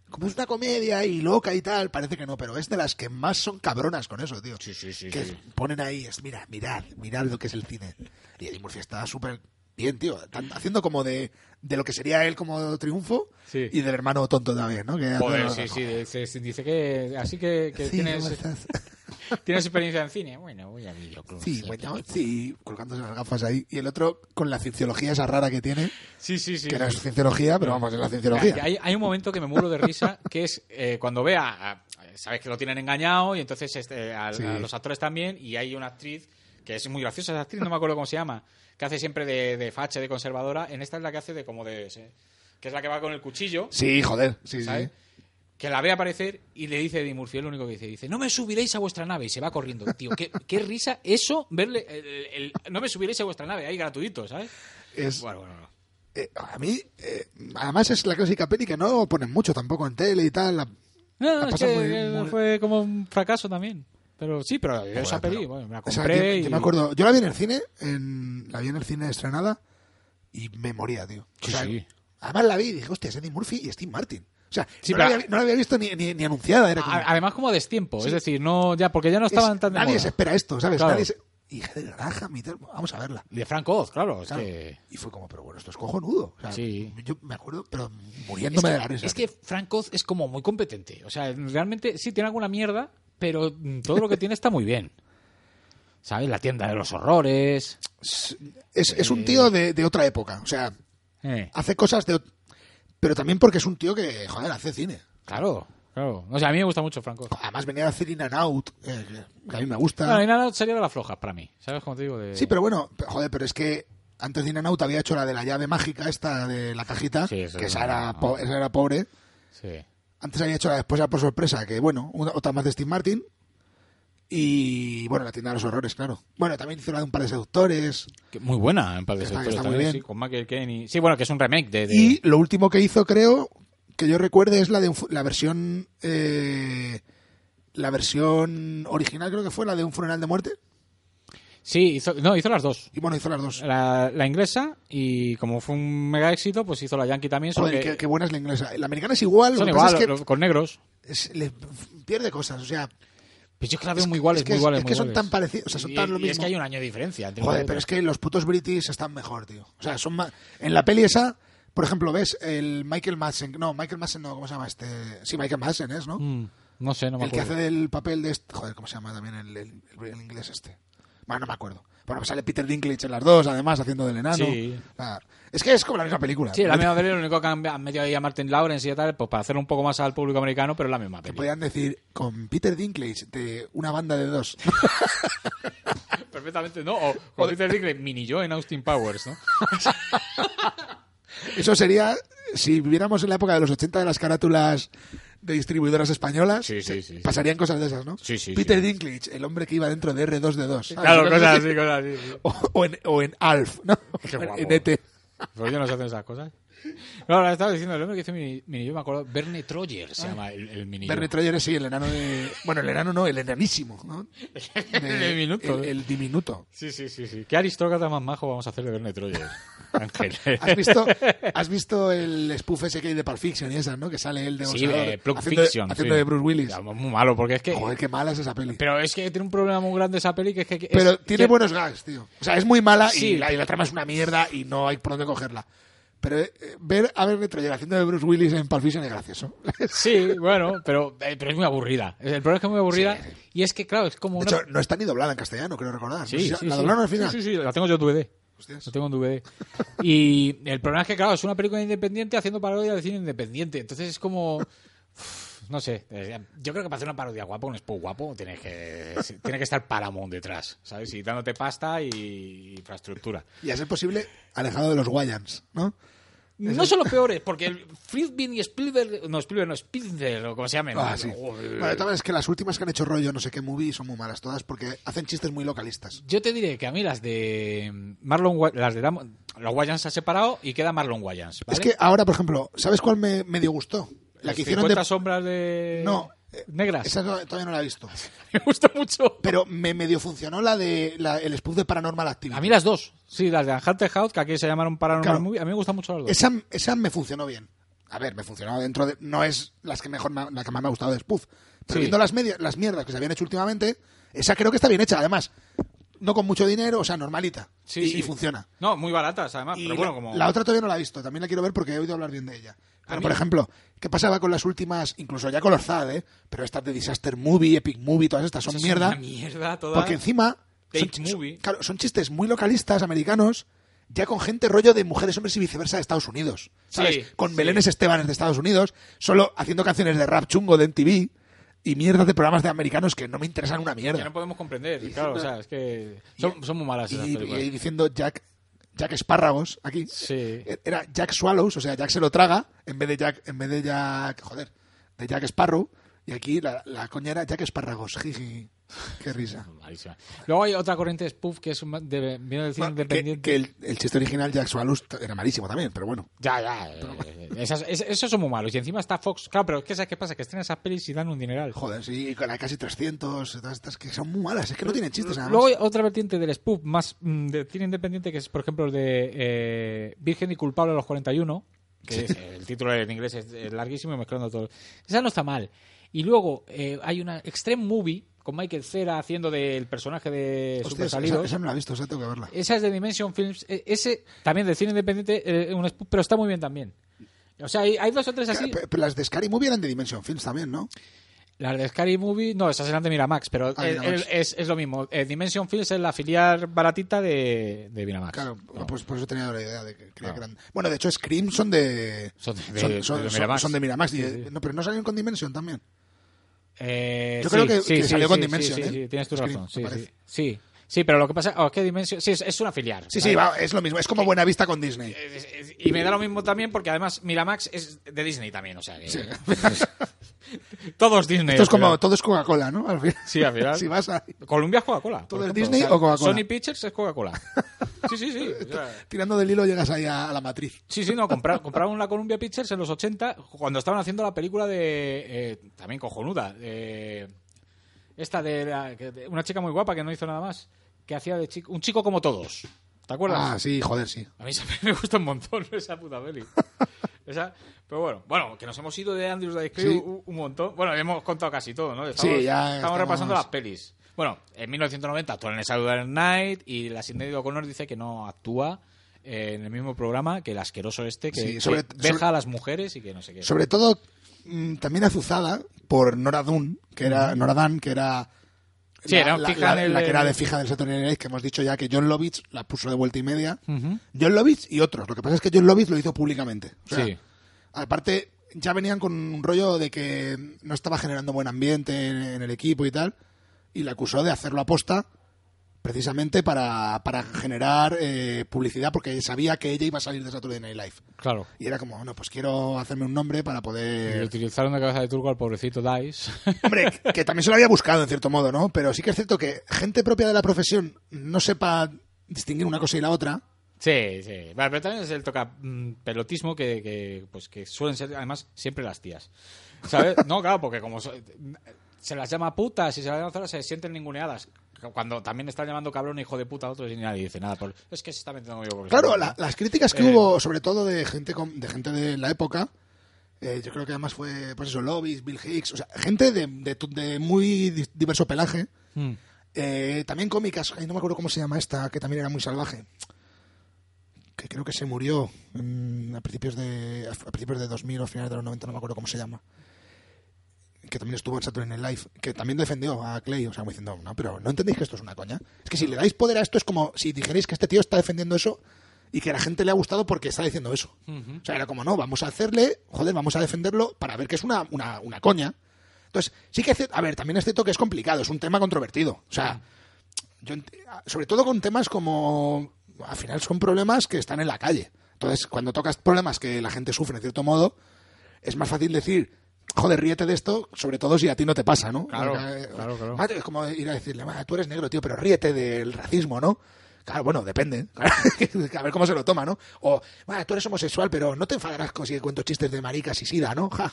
Como es una comedia y loca y tal, parece que no, pero es de las que más son cabronas con eso, tío. Sí, sí, sí, Que sí. ponen ahí, es, mira, mirad, mirad lo que es el cine. Y Eddie Murphy está súper bien, tío. Haciendo como de, de lo que sería él como triunfo Sí. y del hermano tonto también, ¿no? Que Joder, sí, sí, dice, dice que así que, que Sí, tienes, tienes experiencia en cine. Bueno, voy a videoclub. Sí, bueno, sí, colgándose las gafas ahí. Y el otro con la cienciología esa rara que tiene, sí, sí, sí. que no es cienciología, pero vamos, es la cienciología. Hay, hay un momento que me muero de risa, que es eh, cuando ve a, a- Sabes que lo tienen engañado y entonces este, a, a los actores también. Y hay una actriz que es muy graciosa, esa actriz, no me acuerdo cómo se llama, que hace siempre de, de facha, de conservadora. En esta es la que hace de como de. que es la que va con el cuchillo, Sí, joder, sí, ¿sabes? sí. Que la ve aparecer y le dice a Eddie Murphy, lo único que dice, dice, no me subiréis a vuestra nave y se va corriendo. Tío, qué, qué risa eso, verle, el- el- el- no me subiréis a vuestra nave, ahí gratuito, ¿sabes? Es, Bueno, bueno, no. eh, a mí, eh, además es la clásica peli que no ponen mucho tampoco en tele y tal. la- No, La es que muy- muy- fue como un fracaso también. Pero sí, pero yo esa pero- peli, bueno, me la o sea, compré yo, yo y... me acuerdo, yo la vi en el cine, en, la vi en el cine estrenada y me moría, tío. O Sí, sea, sí. Además la vi y dije, hostia, es Eddie Murphy y Steve Martin. O sea, Sí, no, la pero- había, no la había visto ni, ni, ni anunciada. Era como, Además como a destiempo, Sí. es decir, no ya porque ya no es- estaban tan de nadie moda. se espera esto, ¿sabes? Claro. Nadie se- Heather Graham y tal, vamos a verla. De Frank Oz, claro, es Claro. que... Y fue como, pero bueno, esto es cojonudo. O sea, Sí. Yo me acuerdo, pero Es muriéndome de la que, risa. es que Frank Oz es como muy competente. O sea, realmente sí tiene alguna mierda, pero mm, todo lo que tiene está muy bien. ¿Sabes? La tienda de los horrores. es, es un tío de, de otra época. O sea, Eh, hace cosas de... Pero también porque es un tío que, joder, hace cine. claro, claro. O sea, a mí me gusta mucho Frank Oz. Además venía a hacer In and Out, eh, que a mí me gusta. Bueno, y nada, sería de las flojas para mí. ¿Sabes cómo te digo? De... Sí, pero bueno, joder, pero es que antes de In and Out había hecho la de la llave mágica, esta de la cajita, Sí, que es esa era, po- esa era pobre. Sí. Antes había hecho la después por sorpresa, que bueno, una- otra más de Steve Martin. Y bueno, la tienda de los horrores, claro. Bueno, también hizo la de un par de seductores. Que Muy buena en par de Está- sectores está muy también, bien. sí, con Michael Caine y... Sí, bueno, que es un remake de... de- Y lo último que hizo, creo, que yo recuerde, es la de un la versión. eh, la versión original, creo que fue la de un funeral de muerte. Sí, hizo, no, hizo las dos. Y bueno, hizo las dos. La, la inglesa y como fue un mega éxito, pues hizo la yankee también. Joder, qué, qué buena es la inglesa. La americana es igual, son igual, pasa es que lo- con negros. es- le pierde cosas. O sea, yo es que la veo muy iguales, es que, muy es- iguales. es que son iguales. tan parecidos, o sea, son Y- tan lo y mismo. es que hay un año de diferencia. entre Joder, pero es que los putos british están mejor, tío. O sea, son más... En la peli esa, por ejemplo, ves el Michael Madsen. No, Michael Madsen no, ¿cómo se llama este? Sí, Michael Madsen es, ¿no? Mm, no sé, no me el que hace del papel de este... Joder, ¿cómo se llama también el, el- el- el inglés este? Bueno, no me acuerdo. Bueno, sale Peter Dinklage en las dos, además, haciendo del enano. Sí. O sea, es que es como la misma película. Sí, la misma peli, lo único que han, metido ahí a Martin Lawrence y tal, pues para hacerlo un poco más al público americano, pero es la misma peli. podían decir con Peter Dinklage de una banda de dos. Perfectamente, ¿no? O con Peter Dinklage, mini yo en Austin Powers, ¿no? Eso sería si viviéramos en la época de los 80 de las carátulas de distribuidoras españolas, Sí, sí, sí, pasarían cosas de esas, ¿no? Sí, sí, Peter. Dinklage, el hombre que iba dentro de R2D2. ¿sabes? Claro, cosas así, cosas así. sí. O, o en, o en Alf, ¿no? Qué guapo. en ET. Pues yo no se hacen esas cosas. No, ahora estaba diciendo el hombre que hizo mini, mini yo me acuerdo, Verne Troyer se llama el, el mini yo. Bernie Troyer es sí, el enano de... Bueno, el enano no, el enanísimo, ¿no? De- El diminuto. El, el diminuto. Sí, sí, sí, sí. ¿Qué aristócrata más majo vamos a hacer de Verne Troyer? Ángel. ¿Has visto, ¿Has visto el spoof ese que hay de Pulp Fiction y esas, no? Que sale él de Sí, boxeador Pulp haciendo, de- Fiction. haciendo sí. de Bruce Willis. Ya, muy malo, porque es que... Joder, qué mala es esa peli. Pero es que tiene un problema muy grande esa peli que es que... es- Pero tiene que- buenos gags, tío. O sea, es muy mala Sí. y, la, y la trama es una mierda y no hay por dónde cogerla. Pero eh, ver a ver Troyer haciendo de Bruce Willis en Pulp Fiction es gracioso. Sí, bueno, pero, eh, pero es muy aburrida. El problema es que es muy aburrida. Y es que, claro, es como De una. hecho, no está ni doblada en castellano, creo recordar. No sé Sí, sí, ¿La doblaron al final? Sí, sí, sí, la tengo yo en DVD. Hostias. La tengo en DVD. Y el problema es que, claro, es una película independiente haciendo parodia de cine independiente. Entonces es como. No sé. eh, Yo creo que para hacer una parodia guapa, un spot guapo, tienes que, tiene que estar Paramount detrás, ¿sabes? Y dándote pasta y infraestructura. Y a ser posible, alejado de los Wayans, ¿no? No son los peores, porque el y Spielberg. No, Spielberg, no, Spielberg, o como se llamen. Ah, sí. De todas maneras, que las últimas que han hecho rollo no sé qué movie son muy malas todas porque hacen chistes muy localistas. Yo te diré que a mí las de Marlon las de Dam- los Wayans se ha separado y queda Marlon Wayans. ¿vale? Es que ahora, por ejemplo, ¿sabes cuál me medio gustó? La que hicieron 50 de... sombras de No. negras. Esa todavía no la he visto. Me gusta mucho. Pero me medio funcionó la de la- el spoof de Paranormal Activity. A mí las dos. Sí, las de Hunter House, que aquí se llamaron Paranormal Claro. Movie, a mí me gustan mucho las dos. Esa, esa me funcionó bien. A ver, me funcionó dentro de... No es las que mejor la que más me ha gustado de spoof. Pero Sí. viendo las, media- las mierdas que se habían hecho últimamente, esa creo que está bien hecha. Además, no con mucho dinero, o sea, normalita. Sí, y, sí. y funciona. No, muy baratas además, Y pero bueno, como... la otra todavía no la he visto, también la quiero ver porque he oído hablar bien de ella. Pero, por ejemplo, ¿qué pasaba con las últimas, incluso ya con los ZAD, eh? Pero estas de Disaster Movie, Epic Movie, todas estas son mierda. una mierda toda. Porque encima son, movie. claro, son chistes muy localistas americanos, ya con gente rollo de mujeres, hombres y viceversa de Estados Unidos. ¿Sabes? Sí, con. Belenes Estebanes de Estados Unidos, solo haciendo canciones de rap chungo de MTV y mierdas de programas de americanos que no me interesan una Que mierda. no podemos comprender. Claro, o sea, es que son, son muy malas esas y, y diciendo Jack, Jack Espárragos aquí. Sí. Era Jack Swallows, o sea, Jack se lo traga en vez de Jack, en vez de Jack, joder, de Jack Sparrow. Y aquí la, la coña era Jack Espárragos. Jiji. Qué risa. Malísima. Luego hay otra corriente spoof que es un, de, viene del cine Bueno, que, independiente. que el, el chiste original Jack Swallows era malísimo también, pero bueno. Ya, ya. eh, esas- es- esos son muy malos. Y encima está Fox. Claro, pero que ¿sabes qué pasa? Que estrenan esas pelis y dan un dineral. Joder, sí, con la casi 300, todas estas que son muy malas, es que no tienen chistes. Luego hay otra vertiente del spoof más mm, de cine independiente que es, por ejemplo, el de eh, Virgen y culpable a los 41. Que es- el título en inglés es, es larguísimo y mezclando todo. Esa no está mal. Y luego eh, hay una Extreme Movie con Michael Cera haciendo del personaje de Hostia, Super esa, Salidos. esa no la he visto, esa tengo que verla. Esa es de Dimension Films. Eh, Ese también del cine independiente, eh, un pero está muy bien también. O sea, hay, hay dos o tres así. Pero, pero las de Scary Movie eran de Dimension Films también, ¿no? Las de Scary Movie, no, esas eran de Miramax, pero Ah, el- Miramax. el- es, es lo mismo. Eh, Dimension Films es la filial baratita de, de Miramax. Claro, pues por eso tenía la idea de que creía que eran... Bueno, de hecho, Scream son de... Son de- son, de- son- de son- Miramax. son de Miramax. y- Sí, sí. No, pero no salieron con Dimension también. Eh, Yo sí, creo que- sí, que sí, salió sí, con sí, Dimension, Sí, ¿eh? sí, tienes tu Scream, razón. Sí, sí, pero lo que pasa es que Dimension. Sí, es, es una filial. Sí, sí, es lo mismo. Es como Buena Vista con Disney. Es- Y me da lo mismo también porque además Miramax es de Disney también, o sea que. Todos Disney. Esto es como... Todo es Coca-Cola, ¿no? Al final. Sí, al final. si vas a... Columbia es Coca-Cola. ¿Todo es. Disney o Coca-Cola? Sony Pictures es Coca-Cola. Sí, sí, sí. o sea, Tirando del hilo llegas ahí a, la matriz. Sí, sí, no, compra- compraron la Columbia Pictures en los 80 cuando estaban haciendo la película de... eh, también cojonuda. Esta de, la- que- de una chica muy guapa que no hizo nada más. Que hacía de chico... Un chico como todos. ¿Te acuerdas? Ah, sí, joder, sí. A mí me gusta un montón esa puta peli. Esa, pero bueno, bueno, que nos hemos ido de Andrews Dice Clay Sí. un, un montón. Bueno, hemos contado casi todo, ¿no? Estamos, Sí, ya estamos estamos- repasando las pelis. Bueno, en 1990 actúa en Saturday Night y la Cindy O'Connor dice que no actúa eh, en el mismo programa que el asqueroso este que, Sí, que sobre- veja sobre- a las mujeres y que no sé qué. Sobre todo, mm, también azuzada por Nora Dunn, que era... Nora Dunn, que era... Sí, la, era la- fija la- en el- la que era de fija del Saturday Night que hemos dicho ya que John Lovitz la puso de vuelta y media. Ujú. John Lovitz y otros. Lo que pasa es que John Lovitz lo hizo públicamente. O sea, Sí. Aparte, ya venían con un rollo de que no estaba generando buen ambiente en, en el equipo y tal. Y la acusó de hacerlo aposta precisamente para, para generar eh, publicidad porque sabía que ella iba a salir de Saturday Night Live. Claro. Y era como, bueno, pues quiero hacerme un nombre para Y poder... utilizaron de cabeza de turco al pobrecito Dice. Hombre, que también se lo había buscado en cierto modo, ¿no? Pero sí que es cierto que gente propia de la profesión no sepa distinguir una cosa y la otra. Sí, sí. Vale, pero también es el toca mm, pelotismo que, que, pues, que suelen ser, además, siempre las tías. ¿Sabes? No, claro, porque como se las llama putas y se las llama se sienten ninguneadas. Cuando también están llamando cabrón hijo de puta a otros y nadie dice nada. Por- es que se está metiendo yo porque Claro, la- las críticas que Eh. hubo, sobre todo de gente con- de gente de la época, eh, yo creo que además fue, pues eso, Lobbies, Bill Hicks, o sea, gente de, de tu- de muy di- diverso pelaje. Mm. Eh, también cómicas, no me acuerdo cómo se llama esta, que también era muy salvaje. que creo que se murió a principios de a principios de 2000 o finales de los 90, no me acuerdo cómo se llama. Que también estuvo en Saturday Night Live, que también defendió a Clay, o sea, como diciendo, no, pero no entendéis que esto es una coña. Es que si le dais poder a esto es como si dijerais que este tío está defendiendo eso y que a la gente le ha gustado porque está diciendo eso. O sea, era como, no, vamos a hacerle, joder, vamos a defenderlo para ver que es una, una, una coña. Entonces, sí que, a ver, también es cierto que es complicado, es un tema controvertido. O sea, yo sobre todo con temas como, al final son problemas que están en la calle. Entonces, cuando tocas problemas que la gente sufre en cierto modo, es más fácil decir, joder, ríete de esto, sobre todo si a ti no te pasa, ¿no? Claro, Porque, eh, claro, claro. Es como ir a decirle, "Ma, tú eres negro, tío, pero ríete del racismo, ¿no? Claro, bueno, depende. a ver cómo se lo toma, ¿no? O, "Ma, tú eres homosexual, pero no te enfadarás con si cuento chistes de maricas y sida, ¿no? Ja.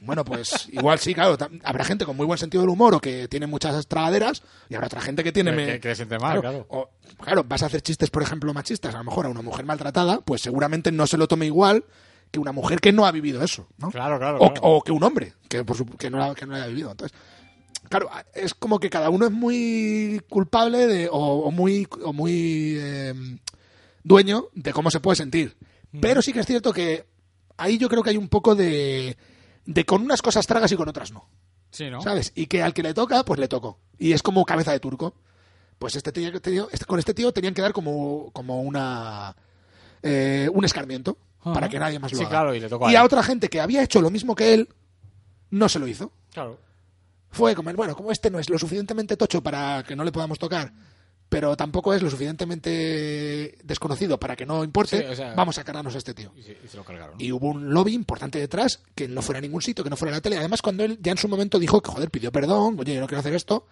Bueno, pues igual sí, claro. Habrá gente con muy buen sentido del humor o que tiene muchas tragaderas y habrá otra gente que tiene... Que- que- siente mal, claro. O, claro, vas a hacer chistes, por ejemplo, machistas, a lo mejor a una mujer maltratada, pues seguramente no se lo tome igual que una mujer que no ha vivido eso, ¿no? Claro, claro, O, claro. o que un hombre que, por su- que, no, ha- que no haya vivido. Entonces, claro, es como que cada uno es muy culpable de, o, o muy, o muy eh, dueño de cómo se puede sentir. Pero sí que es cierto que ahí yo creo que hay un poco de, de con unas cosas tragas y con otras no. Sí, ¿no? ¿Sabes? Y que al que le toca, pues le tocó. Y es como cabeza de turco. Pues este tío, tío- este- con este tío tenían que dar como, como una eh, un escarmiento Para que nadie más lo Sí, haga. claro, y le tocó a y a otra gente que había hecho lo mismo que él, no se lo hizo. Claro. Fue como, bueno, como este no es lo suficientemente tocho para que no le podamos tocar, pero tampoco es lo suficientemente desconocido para que no importe, Sí, o sea- vamos a cargarnos a este tío. Y se, y se lo cargaron. Y hubo un lobby importante detrás que no fuera a ningún sitio, que no fuera a la tele. Además, cuando él ya en su momento dijo que, joder, pidió perdón, oye, yo no quiero hacer esto.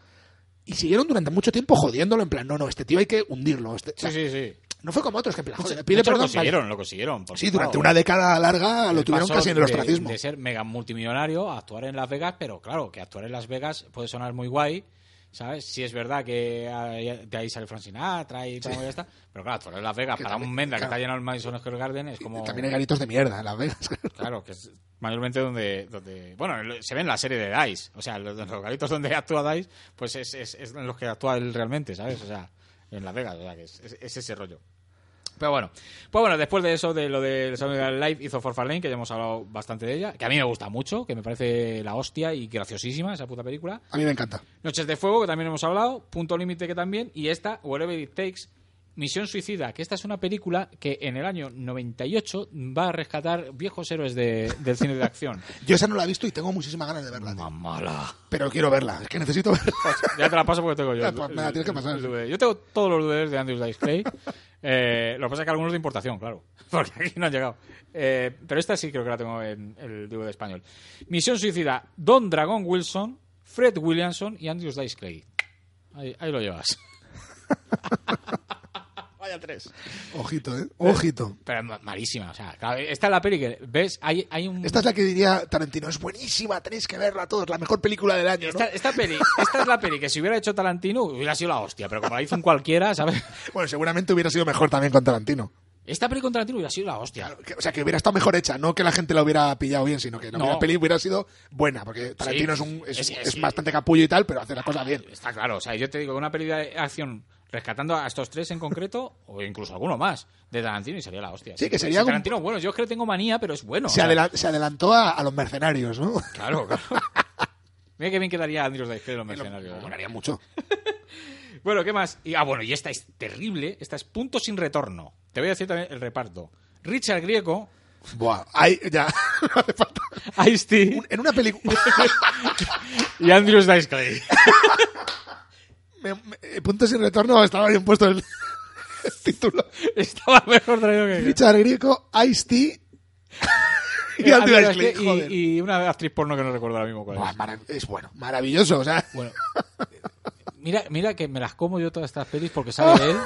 Y siguieron durante mucho tiempo jodiéndolo, en plan, no, no, este tío hay que hundirlo. este- o sea, Sí, sí, sí. No fue como otros que, pide lo perdón. vale. consiguieron, lo consiguieron. Sí, durante claro, una década larga lo tuvieron casi en el ostracismo. De, ser mega multimillonario a actuar en Las Vegas, pero claro, que actuar en Las Vegas puede sonar muy guay, ¿sabes? Si es verdad que de ahí sale Frank Sinatra y todo y ya está, pero claro, actuar en Las Vegas Que para también- un Menda que está lleno el Madison Square Garden es como... También hay garitos de mierda en Las Vegas. Claro, que es mayormente donde, donde bueno, se ve en la serie de Dice, o sea, los, los garitos donde actúa Dice, pues es, es, es en los que actúa él realmente, ¿sabes? O sea, en Las Vegas, o sea, que es ese rollo. Pero bueno, pues bueno, después de eso, de lo del Saturday Night Live hizo For Far Lane, que ya hemos hablado bastante de ella, que a mí me gusta mucho, que me parece la hostia y graciosísima esa puta película. A mí me encanta. Noches de Fuego, que también hemos hablado, Punto Límite, que también, y esta, Whatever It Takes, Misión Suicida, que esta es una película que en el año 98 va a rescatar viejos héroes de- del cine de acción. Yo esa no la he visto y tengo muchísimas ganas de verla. Mamala. Pero quiero verla, es que necesito verla. Ya te la paso porque tengo yo. Pues me la tienes que pasar. Yo tengo todos los DVDs de Andrews Dice Clay. Eh, lo que pasa es que algunos de importación, claro. Porque aquí no han llegado. Eh, pero esta sí creo que la tengo en el DVD español. Misión Suicida, Don Dragón Wilson, Fred Williamson y Andrews Dice Clay. Ahí, ahí lo llevas. Vaya tres. Ojito, ¿eh? Ojito. Pero malísima. O sea, esta es la peli que ves. Hay, hay un. Esta es la que diría Tarantino, es buenísima, tenéis que verla todos, la mejor película del año, ¿no? Esta, esta peli, esta es la peli que si hubiera hecho Tarantino hubiera sido la hostia, pero como la hizo un cualquiera, ¿sabes? Bueno, seguramente hubiera sido mejor también con Tarantino. Esta peli con Tarantino hubiera sido la hostia. Que- o sea, que hubiera estado mejor hecha, no que la gente la hubiera pillado bien, sino que la No. peli hubiera sido buena, porque Tarantino Sí, es, un, es, es- es es- bastante capullo y tal, pero hace la cosa bien. Está claro, o sea, yo te digo que una peli de acción rescatando a estos tres en concreto, o incluso alguno más, de Tarantino y sería la hostia. Sí, que sería Tarantino, bueno, yo es que tengo manía, pero es bueno. Se, o sea, adela- se adelantó a, a los mercenarios, ¿no? Claro, claro. Mira qué bien quedaría Andrews Dice los mercenarios. ¿no? Molaría mucho. Bueno, ¿qué más? Y, ah, bueno, y esta es terrible. Esta es punto sin retorno. Te voy a decir también el reparto. Richard Grieco, Buah, ahí ya, no hace falta. Un- En una película... y Andrews Dice Clay. Me- me- punto sin retorno estaba bien puesto el, el título. Estaba mejor traído que... Richard Grieco, Ice-T y Eh, Clay joder. y, y una actriz porno que no recuerdo ahora mismo cuál es. Buah, es bueno, maravilloso, o sea... Bueno, mira, mira que me las como yo todas estas pelis porque sale él.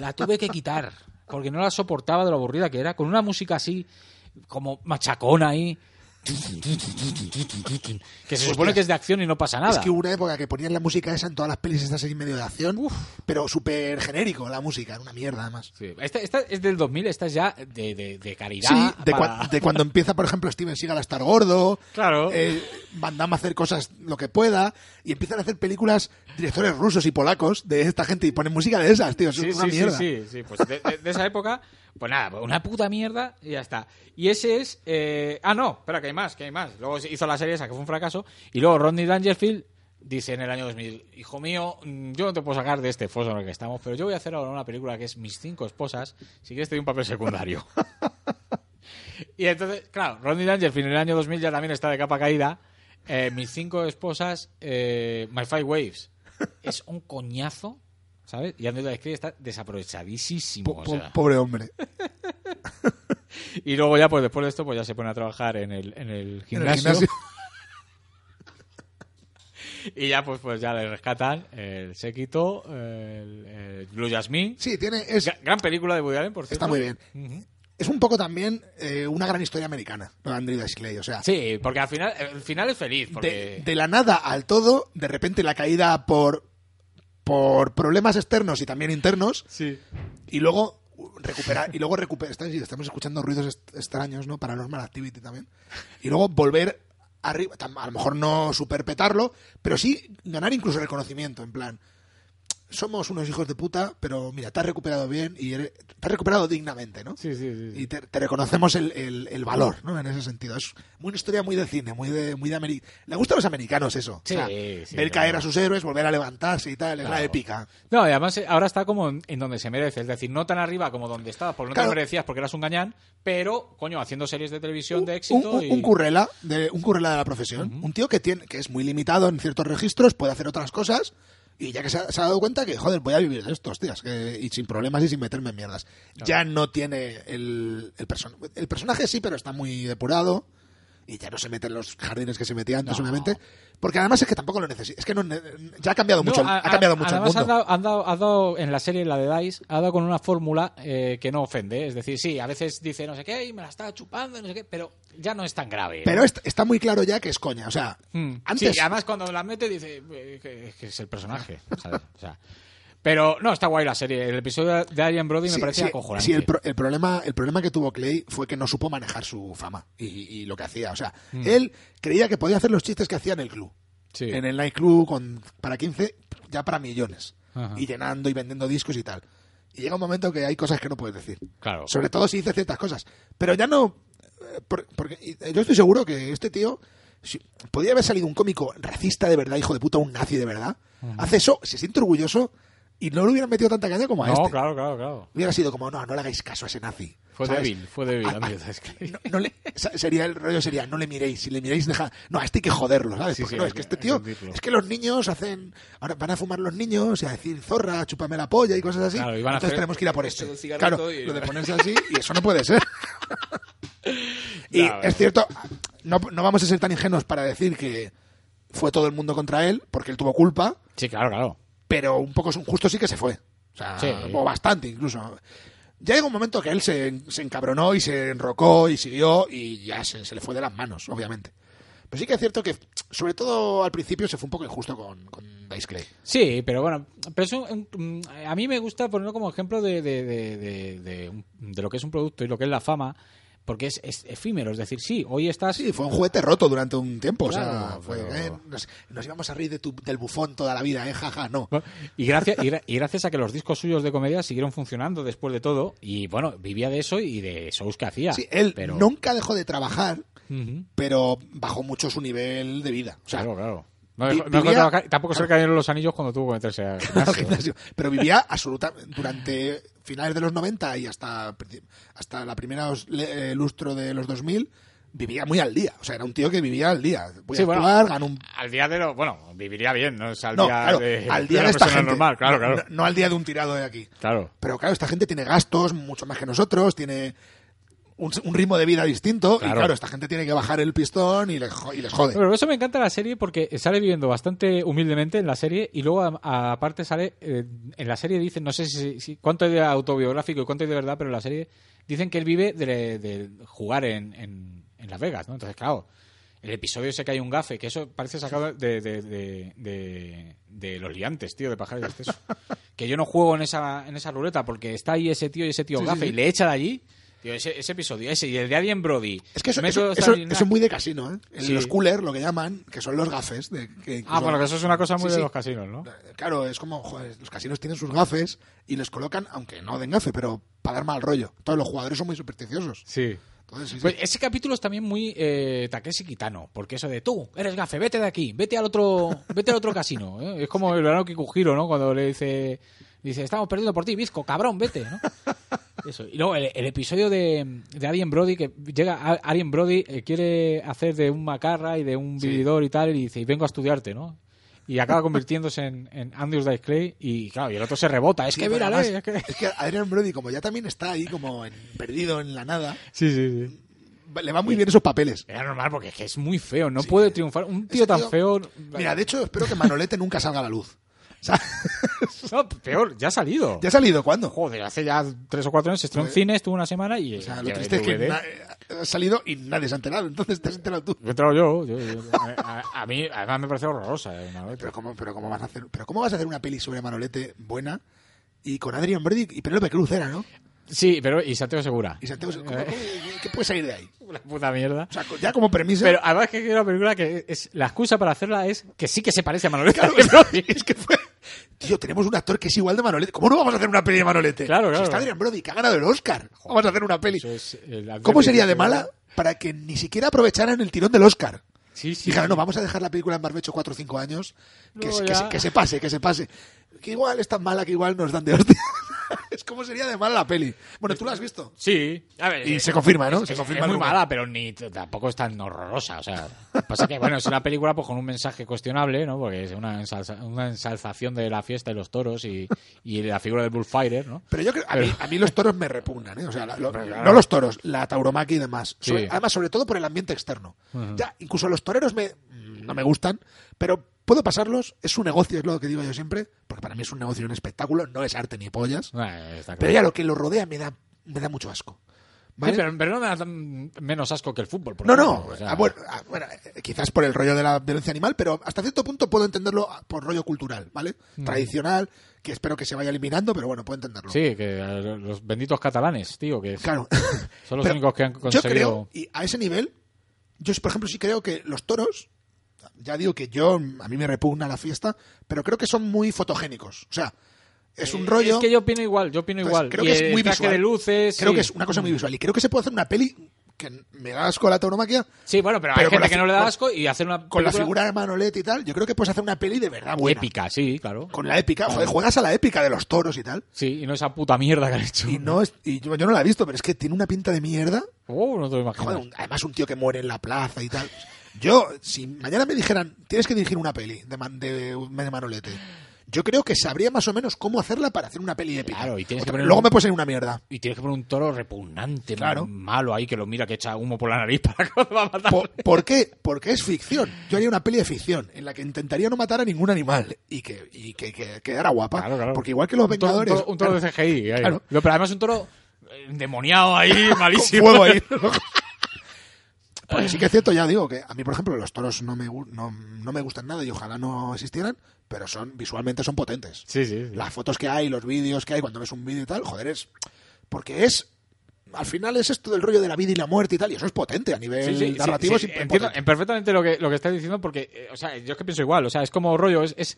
La tuve que quitar porque no la soportaba de lo aburrida que era. Con una música así, como machacona ahí. Que se supone que es de acción y no pasa nada. Es que hubo una época que ponían la música esa en todas las pelis estas ahí medio de acción, pero súper genérico la música, era una mierda además. Sí. Esta, esta es del 2000, esta es ya de, de, de caridad. Sí, de, para- cua- de cuando empieza, por ejemplo, Steven Seagal a estar gordo. Claro. Eh, Van Damme a hacer cosas lo que pueda y empiezan a hacer películas directores rusos y polacos de esta gente y ponen música de esas, tío. Eso Sí, es una sí, sí, mierda. sí, sí, pues de, de- de esa época, pues nada, una puta mierda y ya está. Y ese es... eh, Ah, no, espera, que hay más, que hay más. Luego hizo la serie esa, que fue un fracaso, y luego Rodney Dangerfield dice en el año 2000, hijo mío, mm, yo no te puedo sacar de este foso en el que estamos, pero yo voy a hacer ahora una película que es Mis cinco esposas, si quieres te doy un papel secundario. y entonces, claro, Rodney Dangerfield en el año 2000 ya también está de capa caída. Eh, Mis cinco esposas, eh, My Five Waves. Es un coñazo, ¿sabes? Y Dice Clay está desaprovechadísimo. Po- o sea. pobre hombre. Y luego ya, pues después de esto, pues ya se pone a trabajar en el, en el En el gimnasio. gimnasio. Y ya, pues, pues ya le rescatan el séquito, el, el Blue Jasmine. Sí, tiene, es, Gra- Gran película de Woody Allen, por cierto. está muy bien. Ujú. Es un poco también eh, una gran historia americana, lo de Andrew Dice Clay. O sea, Sí, porque al final, el final es feliz. Porque... de, de la nada al todo, de repente la caída por, por problemas externos y también internos, Sí. y luego recuperar y luego recuperar estamos escuchando ruidos est- extraños no paranormal activity también y luego volver arriba a lo mejor no superpetarlo pero sí ganar incluso reconocimiento en plan somos unos hijos de puta pero mira te has recuperado bien y eres- te has recuperado dignamente no Sí, sí, sí. y te, te reconocemos el, el- el valor no en ese sentido es una historia muy de cine muy de muy de Ameri- le gusta a los americanos eso Sí, O sea, sí, ver claro. caer a sus héroes volver a levantarse y tal es la Claro. épica No, y además eh, ahora está como en, en donde se merece, es decir, no tan arriba como donde estabas, porque no Claro. te merecías porque eras un gañán, pero, coño, haciendo series de televisión de éxito un- y... un currela de un currela de la profesión un tío que tiene que es muy limitado en ciertos registros puede hacer otras cosas y ya que se ha, se ha dado cuenta que joder voy a vivir de esto hostias que- y sin problemas y sin meterme en mierdas. Ya no tiene el el, person- el personaje sí pero está muy depurado y ya no se mete en los jardines que se metía antes No. obviamente porque además es que tampoco lo necesita es que no ya ha cambiado mucho el- a- ha cambiado mucho el además mundo ha dado, han dado- ha dado en la serie, la de Dice, ha dado con una fórmula eh, que no ofende. Es decir, sí, a veces dice no sé qué y me la estaba chupando, no sé qué, pero ya no es tan grave. pero est- está muy claro ya que es coña o sea Mm. antes Sí, y además cuando la mete dice eh, que, que es el personaje, ¿sabes? O sea, pero no, está guay la serie. El episodio de Arian Brody me Sí, parecía sí, acojonante. sí, el, pro- el problema, el problema que tuvo Clay fue que no supo manejar su fama y, y lo que hacía. O sea, él creía que podía hacer los chistes que hacía en el club. Mm. Sí. En el nightclub con, para 15, ya para millones. Ajá. Y llenando y vendiendo discos y tal. Y llega un momento que hay cosas que no puedes decir. Claro. Sobre todo si dice ciertas cosas. Pero ya no. eh, por- porque yo estoy seguro que este tío. si- podría haber salido un cómico racista de verdad, hijo de puta, un nazi de verdad. Hace eso, se siente orgulloso y no le hubieran metido tanta caña como a No, este. claro, claro, claro. Hubiera sido como, no, no le hagáis caso a ese nazi. Fue ¿sabes? débil, fue débil. Ah, Andrew ah, Dice Clay. no, no le- sería el rollo sería, no le miréis, si le miréis, deja. No, a este hay que joderlo, ¿sabes? Sí, Porque sí, no, es que este tío, es que los niños hacen, ahora van a fumar los niños y a decir zorra, chúpame la polla y cosas así. Claro, y van a Entonces hacer tenemos que ir a por cigarrito Claro, y- lo de ponerse así y eso no puede ser. y es cierto, no, no vamos a ser tan ingenuos para decir que fue todo el mundo contra él, porque él tuvo culpa, Sí, claro, claro. Pero un poco justo sí que se fue. O sea, Sí. o bastante incluso. Ya llegó un momento que él se, se encabronó y se enrocó y siguió y ya se, se le fue de las manos, obviamente. Pero sí que es cierto que, sobre todo al principio, se fue un poco injusto con, con Dice Clay. Sí, pero bueno, pero un- a mí me gusta ponerlo como ejemplo de, de, de lo que es un producto y lo que es la fama, porque es, es efímero, es decir, sí, hoy estás... Sí, fue un juguete roto durante un tiempo. o sea, fue, pero- eh, nos, nos íbamos a reír de tu- del bufón toda la vida, ¿eh? Jaja, no. Bueno, Y gracias, y, gra- y gracias a que los discos suyos de comedia siguieron funcionando después de todo, y bueno, vivía de eso y de shows que hacía. Sí, él pero... nunca dejó de trabajar, pero bajó mucho su nivel de vida. O sea, claro, claro. No vi- de vivía- tampoco se le cayeron los anillos cuando tuvo que meterse al al gimnasio. gimnasio. Pero vivía absoluta durante finales de los 90 y hasta, hasta la primera eh, lustro de los 2000 vivía muy al día. O sea, era un tío que vivía al día. Voy Sí, a bueno, actuar, gano un... Al día de lo... Bueno, viviría bien, ¿no? Es al No, día claro, de, al de día una de esta persona gente. normal, claro, claro. No, no al día de un tirado de aquí. Claro. Pero claro, esta gente tiene gastos mucho más que nosotros, tiene un, un ritmo de vida distinto y Claro. esta gente tiene que bajar el pistón y les, y les jode. Pero por eso me encanta la serie porque sale viviendo bastante humildemente en la serie y luego aparte sale eh, en la serie dicen no sé si, si- cuánto hay de autobiográfico y cuánto hay de verdad pero en la serie dicen que él vive de, de jugar en, en- en Las Vegas no entonces claro el episodio ese que hay un gafe que eso parece sacado de, de, de, de- de los liantes tío de pajar y exceso que yo no juego en esa en esa ruleta porque está ahí ese tío y ese tío Sí, sí, gafe sí. y le echa de allí Tío, ese, ese episodio, ese y el de Alien Brody. Es que eso, eso, eso- es muy de casino, ¿eh? Sí. Los cooler, lo que llaman, que son los gafes. De, que Ah, incluso- bueno, que eso es una cosa muy Sí, de sí. los casinos, ¿no? Claro, es como, joder, los casinos tienen sus gafes y les colocan, aunque no den gafe, pero para dar mal rollo. Todos los jugadores son muy supersticiosos. Sí. Entonces. Pues ese capítulo es también muy eh, Takeshi Kitano, porque eso de tú, eres gafe, vete de aquí, vete al otro, vete al otro casino. ¿eh? Es como el verano Kikujiro, ¿no? Cuando le dice, dice, estamos perdiendo por ti, Bizco, cabrón, vete, ¿no? Eso. Y luego el, el episodio de, de Alien Brody, que llega a- Alien Brody, eh, quiere hacer de un macarra y de un Sí. vividor y tal, y dice, y vengo a estudiarte, ¿no? Y acaba convirtiéndose en, en Andrews Dice Clay, y claro, y el otro se rebota, es Sí, que mírale, además, es que... es que Adrian Brody, como ya también está ahí como en- perdido en la nada, Sí, sí, sí. le van muy bien esos papeles. Era normal porque es que es muy feo, no puede triunfar. Un tío Ese tan tío- feo. Mira, de hecho, espero que Manolete nunca salga a la luz. No, peor, ya ha salido. ¿Ya ha salido cuándo? Joder, hace ya tres o cuatro años se estrenó en cine, estuvo una semana y. O sea, ya lo triste es que na- ha salido y nadie se ha enterado. Entonces te has enterado tú. Me he enterado yo. yo- yo- a, a- mí, además, me parece horrorosa. eh, una vez. Pero cómo, pero cómo vas a hacer, pero cómo vas a hacer una peli sobre Manolete buena y con Adrian Brody y Penélope Cruz era, ¿no? Sí, pero. Y Santiago Segura. Y Santiago, ¿cómo- Eh. ¿qué puede salir de ahí? Una puta mierda. O sea, ya como premisa. Pero además que es una película que es la excusa para hacerla es que sí que se parece a Claro, Brody. es que fue. Tío, tenemos un actor que es igual de Manolete. ¿Cómo no vamos a hacer una peli de Manolete? Claro, Si claro. está Adrian Brody, que ha ganado el Oscar. Vamos a hacer una peli. Es el ¿Cómo sería de mala para que ni siquiera aprovecharan el tirón del Oscar? Sí, sí. Dijeron, no, vamos a dejar la película en barbecho 4 o 5 años. Que, se, que se pase, que se pase. Que igual es tan mala que igual nos dan de hostia. Sería de mala la peli. Bueno, tú la has visto. Sí, a ver, Y eh, se confirma, ¿no? Es, Se confirma es muy mala, pero ni tampoco es tan horrorosa. O sea, pasa que bueno, es una película pues, con un mensaje cuestionable, ¿no? Porque es una, ensalza- una ensalzación de la fiesta de los toros y, y la figura del bullfighter, ¿no? Pero yo creo, a mí, a mí los toros me repugnan, ¿eh? O sea, la- lo- Hombre, claro. no los toros, la tauromaquia y demás. Sí. Además, sobre todo por el ambiente externo. Ya, incluso los toreros me, no me gustan, pero puedo pasarlos, es su negocio, es lo que digo yo siempre, porque para mí es un negocio y un espectáculo, no es arte ni pollas. Eh, Pero ya lo que lo rodea me da, me da mucho asco. ¿vale? Sí, pero, pero no me da tan- menos asco que el fútbol. por No, ejemplo, no, o sea, ah, bueno, ah, bueno, eh, quizás por el rollo de la violencia animal, pero hasta cierto punto puedo entenderlo por rollo cultural, ¿vale? Tradicional, que espero que se vaya eliminando, pero bueno, puedo entenderlo. Sí, que eh, los benditos catalanes, tío, que Claro. son los únicos que han Yo conseguido... creo, y a ese nivel, yo por ejemplo sí creo que los toros, ya digo que yo, a mí me repugna la fiesta, pero creo que son muy fotogénicos. O sea, es un rollo... Es que yo opino igual, yo opino Entonces, igual. creo Y que es muy visual. de luces... Creo sí. que es una cosa muy visual. Y creo que se puede hacer una peli que me da asco la tauromaquia, Sí, bueno, pero, Pero hay gente que no le da asco y hacer una con la película figura de Manolete y tal, yo creo que puedes hacer una peli de verdad buena. épica, sí, claro. Con la épica, joder, juegas a la épica de los toros y tal. Sí, y no esa puta mierda que han hecho. Y no es, y yo, yo no la he visto, pero es que tiene una pinta de mierda. Oh, no te lo imaginas. Joder, un- además un tío que muere en la plaza y tal. Yo, si mañana me dijeran, tienes que dirigir una peli de, Man- de, de Manolete, yo creo que sabría más o menos cómo hacerla para hacer una peli épica. Claro, y tienes que poner Luego un- me puedes en una mierda. Y tienes que poner un toro repugnante, Claro. malo ahí, que lo mira, que echa humo por la nariz para cuando va a matar. ¿Por, por qué? Porque es ficción. Yo haría una peli de ficción en la que intentaría no matar a ningún animal y que, y que, que quedara guapa. Claro, claro. Porque igual que los Un toro- Vengadores... Un toro, un toro de CGI. pero además un toro eh, endemoniado ahí, con malísimo. fuego ahí. Porque sí que es cierto, ya digo, que a mí, por ejemplo, los toros no me, no, no me gustan nada y ojalá no existieran, pero son visualmente son potentes. Sí, sí. sí. Las fotos que hay, los vídeos que hay, cuando ves un vídeo y tal, joder, es... Porque es... Al final es esto del rollo de la vida y la muerte y tal, y eso es potente a nivel Sí, sí, sí, narrativo. sí, es entiendo en perfectamente lo que, lo que estás diciendo porque, eh, o sea, yo es que pienso igual, o sea, es como rollo, es... es-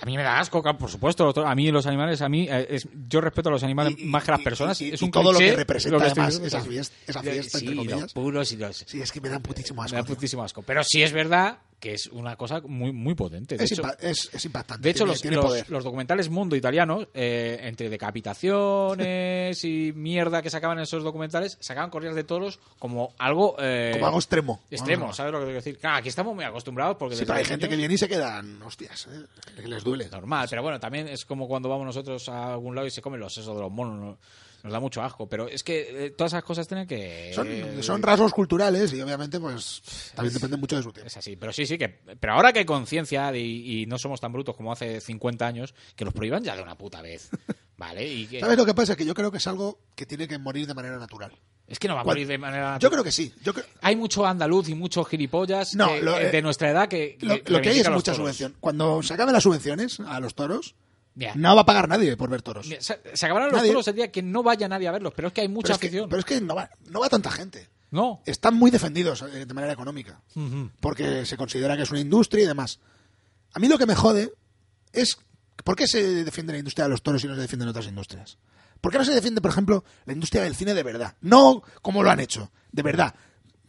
a mí me da asco, claro, por supuesto. los A mí los animales, a mí, eh, es, yo respeto a los animales Y- más que a las y- personas. y- es y un todo lo cliché, que representa lo que estoy además diciendo. esa fiesta, esa fiesta, Sí, entre los comillas. puros y los... Sí, es que me dan putísimo asco. Me da putísimo asco. Pero sí es verdad que es una cosa muy, muy potente. De Es, hecho, es, es impactante. de hecho, tiene, los, tiene los- documentales mundo italianos, eh, entre decapitaciones y mierda que sacaban en esos documentales, sacaban corridas de toros como algo... eh, Como algo extremo. extremo, ¿sabes lo que quiero decir? Claro, aquí estamos muy acostumbrados porque Sí, pero hay gente que viene y se quedan, hostias, ¿eh? que les duele. normal, pero bueno, también es como cuando vamos nosotros a algún lado y se comen los sesos de los monos, ¿no? Nos da mucho asco, pero es que eh, todas esas cosas tienen que... Son, son rasgos culturales y obviamente pues también depende mucho de su tiempo. Es así, pero sí, sí, que pero ahora que hay conciencia y, y no somos tan brutos como hace 50 años, que los prohíban ya de una puta vez, ¿vale? Y que, ¿Sabes lo que pasa? Que yo creo que es algo que tiene que morir de manera natural. es que no va a morir de manera... Yo creo que sí. Yo creo- Hay mucho andaluz y muchos gilipollas No, que- lo- eh, de eh, nuestra edad que... lo, que lo que hay es mucha toros. subvención. Cuando se acaben las subvenciones a los toros, No va a pagar nadie por ver toros. Se, se acabarán los Nadie. toros el día que no vaya nadie a verlos, pero es que hay mucha pero, es que, afición. pero es que no va, no va tanta gente. No. Están muy defendidos eh, de manera económica. Porque se considera que es una industria y demás. A mí lo que me jode es. ¿Por qué se defiende la industria de los toros y no se defienden otras industrias? ¿Por qué no se defiende, por ejemplo, la industria del cine de verdad? No como lo han hecho, de verdad.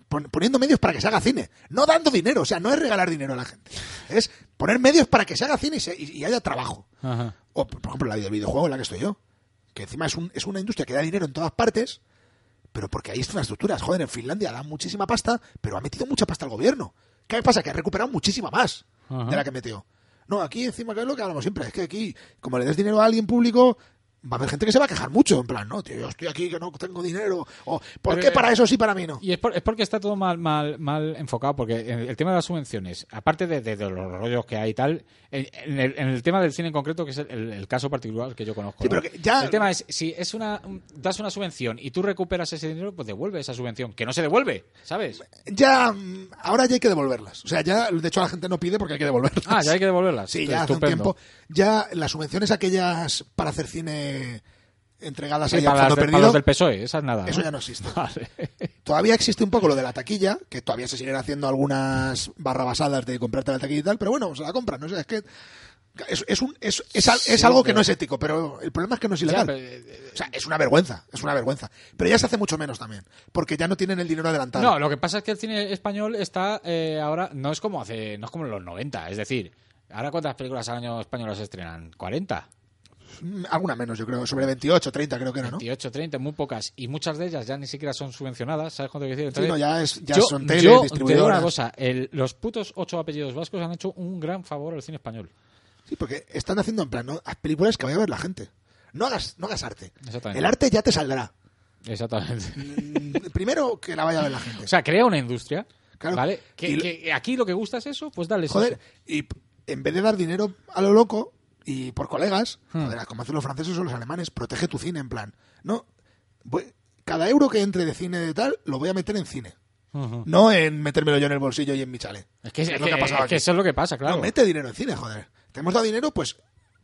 Pon- poniendo medios para que se haga cine. No dando dinero, o sea, no es regalar dinero a la gente. Es poner medios para que se haga cine y, se- y- haya trabajo. Ajá. O, por ejemplo, la del videojuego en la que estoy yo. Que encima es, un- es una industria que da dinero en todas partes, pero porque hay infraestructuras. Joder, en Finlandia dan muchísima pasta, pero ha metido mucha pasta al gobierno. ¿Qué pasa? Que ha recuperado muchísima más Ajá. de la que metió. No, aquí encima, que es lo que hablamos siempre, es que aquí, como le des dinero a alguien público, va a haber gente que se va a quejar mucho. En plan, no, tío, yo estoy aquí que no tengo dinero. O, ¿por Pero, qué para eso sí, para mí no? Y es, por- es porque está todo mal, mal, mal enfocado, porque en el tema de las subvenciones, aparte de, de- de los rollos que hay y tal, en, en el, en el tema del cine en concreto, que es el, el- el caso particular que yo conozco. Sí, ¿no? pero que ya- El tema es, si es una un- das una subvención y tú recuperas ese dinero, pues devuelve esa subvención, que no se devuelve, ¿sabes? Ya, mm, ahora ya hay que devolverlas. O sea, ya, de hecho, la gente no pide porque hay que devolverlas. Ah, ya hay que devolverlas. Sí, ya hace un tiempo. Ya las subvenciones aquellas para hacer cine entregadas Sí, ahí a las de- para perdido, los del PSOE, esas nada. eso ¿no? ya no existe. Vale. Todavía existe un poco lo de la taquilla, que todavía se siguen haciendo algunas barrabasadas de comprarte la taquilla y tal, pero bueno, se la compran, no sé, es que es, es, un, es, es, es Sí, algo que pero- no es ético, pero el problema es que no es Ya, ilegal. pero, eh, O sea, es una vergüenza, es una vergüenza. Pero ya se hace mucho menos también, porque ya no tienen el dinero adelantado. No, lo que pasa es que el cine español está eh, ahora no es como hace no es como en los 90, es decir, ahora cuántas películas al año españolas se estrenan? 40, Mm, Alguna menos, yo creo, sobre 28, 30 creo que era, ¿no? 28, 30, muy pocas y muchas de ellas ya ni siquiera son subvencionadas, ¿sabes cuánto quiero decir? Sí, no, ya, es, ya yo, son tele, yo te digo una cosa, el- los putos ocho apellidos vascos han hecho un gran favor al cine español. Sí, porque están haciendo en plan, ¿no? Películas que vaya a ver la gente. No hagas, no hagas arte. Exactamente. El arte ya te saldrá. Exactamente. Mm, Primero que la vaya a ver la gente. O sea, crea una industria, Claro. ¿vale? Que, Y- que aquí lo que gusta es eso, pues dale Joder, eso. y en vez de dar dinero a lo loco y por colegas, Hmm. joder, como hacen los franceses o los alemanes, protege tu cine en plan. No, voy- cada euro que entre de cine de tal, lo voy a meter en cine. No en metérmelo yo en el bolsillo y en mi chale. Es que, es, lo que ha que- pasado es que eso es lo que pasa, claro. No, mete dinero en cine, joder. Te hemos dado dinero, pues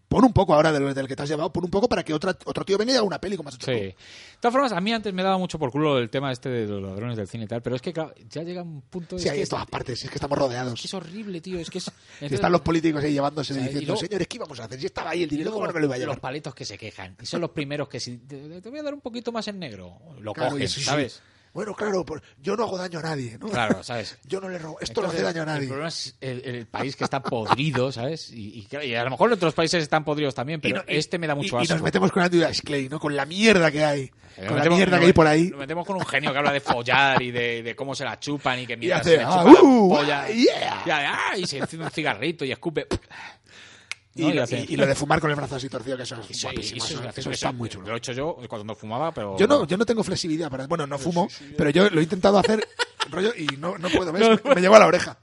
pon un poco ahora del, del que te has llevado, pon un poco para que otra, otro tío venga y haga una peli como has hecho Sí. tú. De todas formas, a mí antes me daba mucho por culo el tema este de los ladrones del cine y tal, pero es que claro, ya llega un punto... Sí, hay en todas partes, es que estamos es rodeados. que es horrible, tío, es que es... Están los políticos ahí llevándose O sea, diciendo, luego- señores, ¿qué íbamos a hacer? Si estaba ahí el dinero, ¿cómo no me lo iba a llevar? los paletos que se quejan. Y son los primeros que si te, te voy a dar un poquito más en negro, lo Claro, y sí, sí. Bueno, claro, pues, yo no hago daño a nadie, ¿no? Claro, ¿sabes? Yo no le robo. Esto no Entonces, hace daño a El nadie. problema es el, el país que está podrido, ¿sabes? Y, y y a lo mejor otros países están podridos también, pero Y no- y- este me da mucho y, y asco. nos metemos con Andrew Dice Clay, ¿no? Con la mierda que hay. Nos Con la metemos- mierda nos- que hay por ahí. Nos metemos con un genio que habla de follar y de, de cómo se la chupan y que hace, se le ah, chupa uh, la polla. ah, yeah. Ya, ah, y se enciende un cigarrito y escupe. Y, ¿no? lo- hace- y- y lo de fumar con el brazo así torcido, que eso es Eso, guapísimo. eso está muy chulo. Lo he hecho yo cuando fumaba, pero... Yo no, yo no tengo flexibilidad para. Bueno, no fumo, pero yo lo he intentado hacer rollo y no, no puedo, ¿ves? Me llevo a la oreja.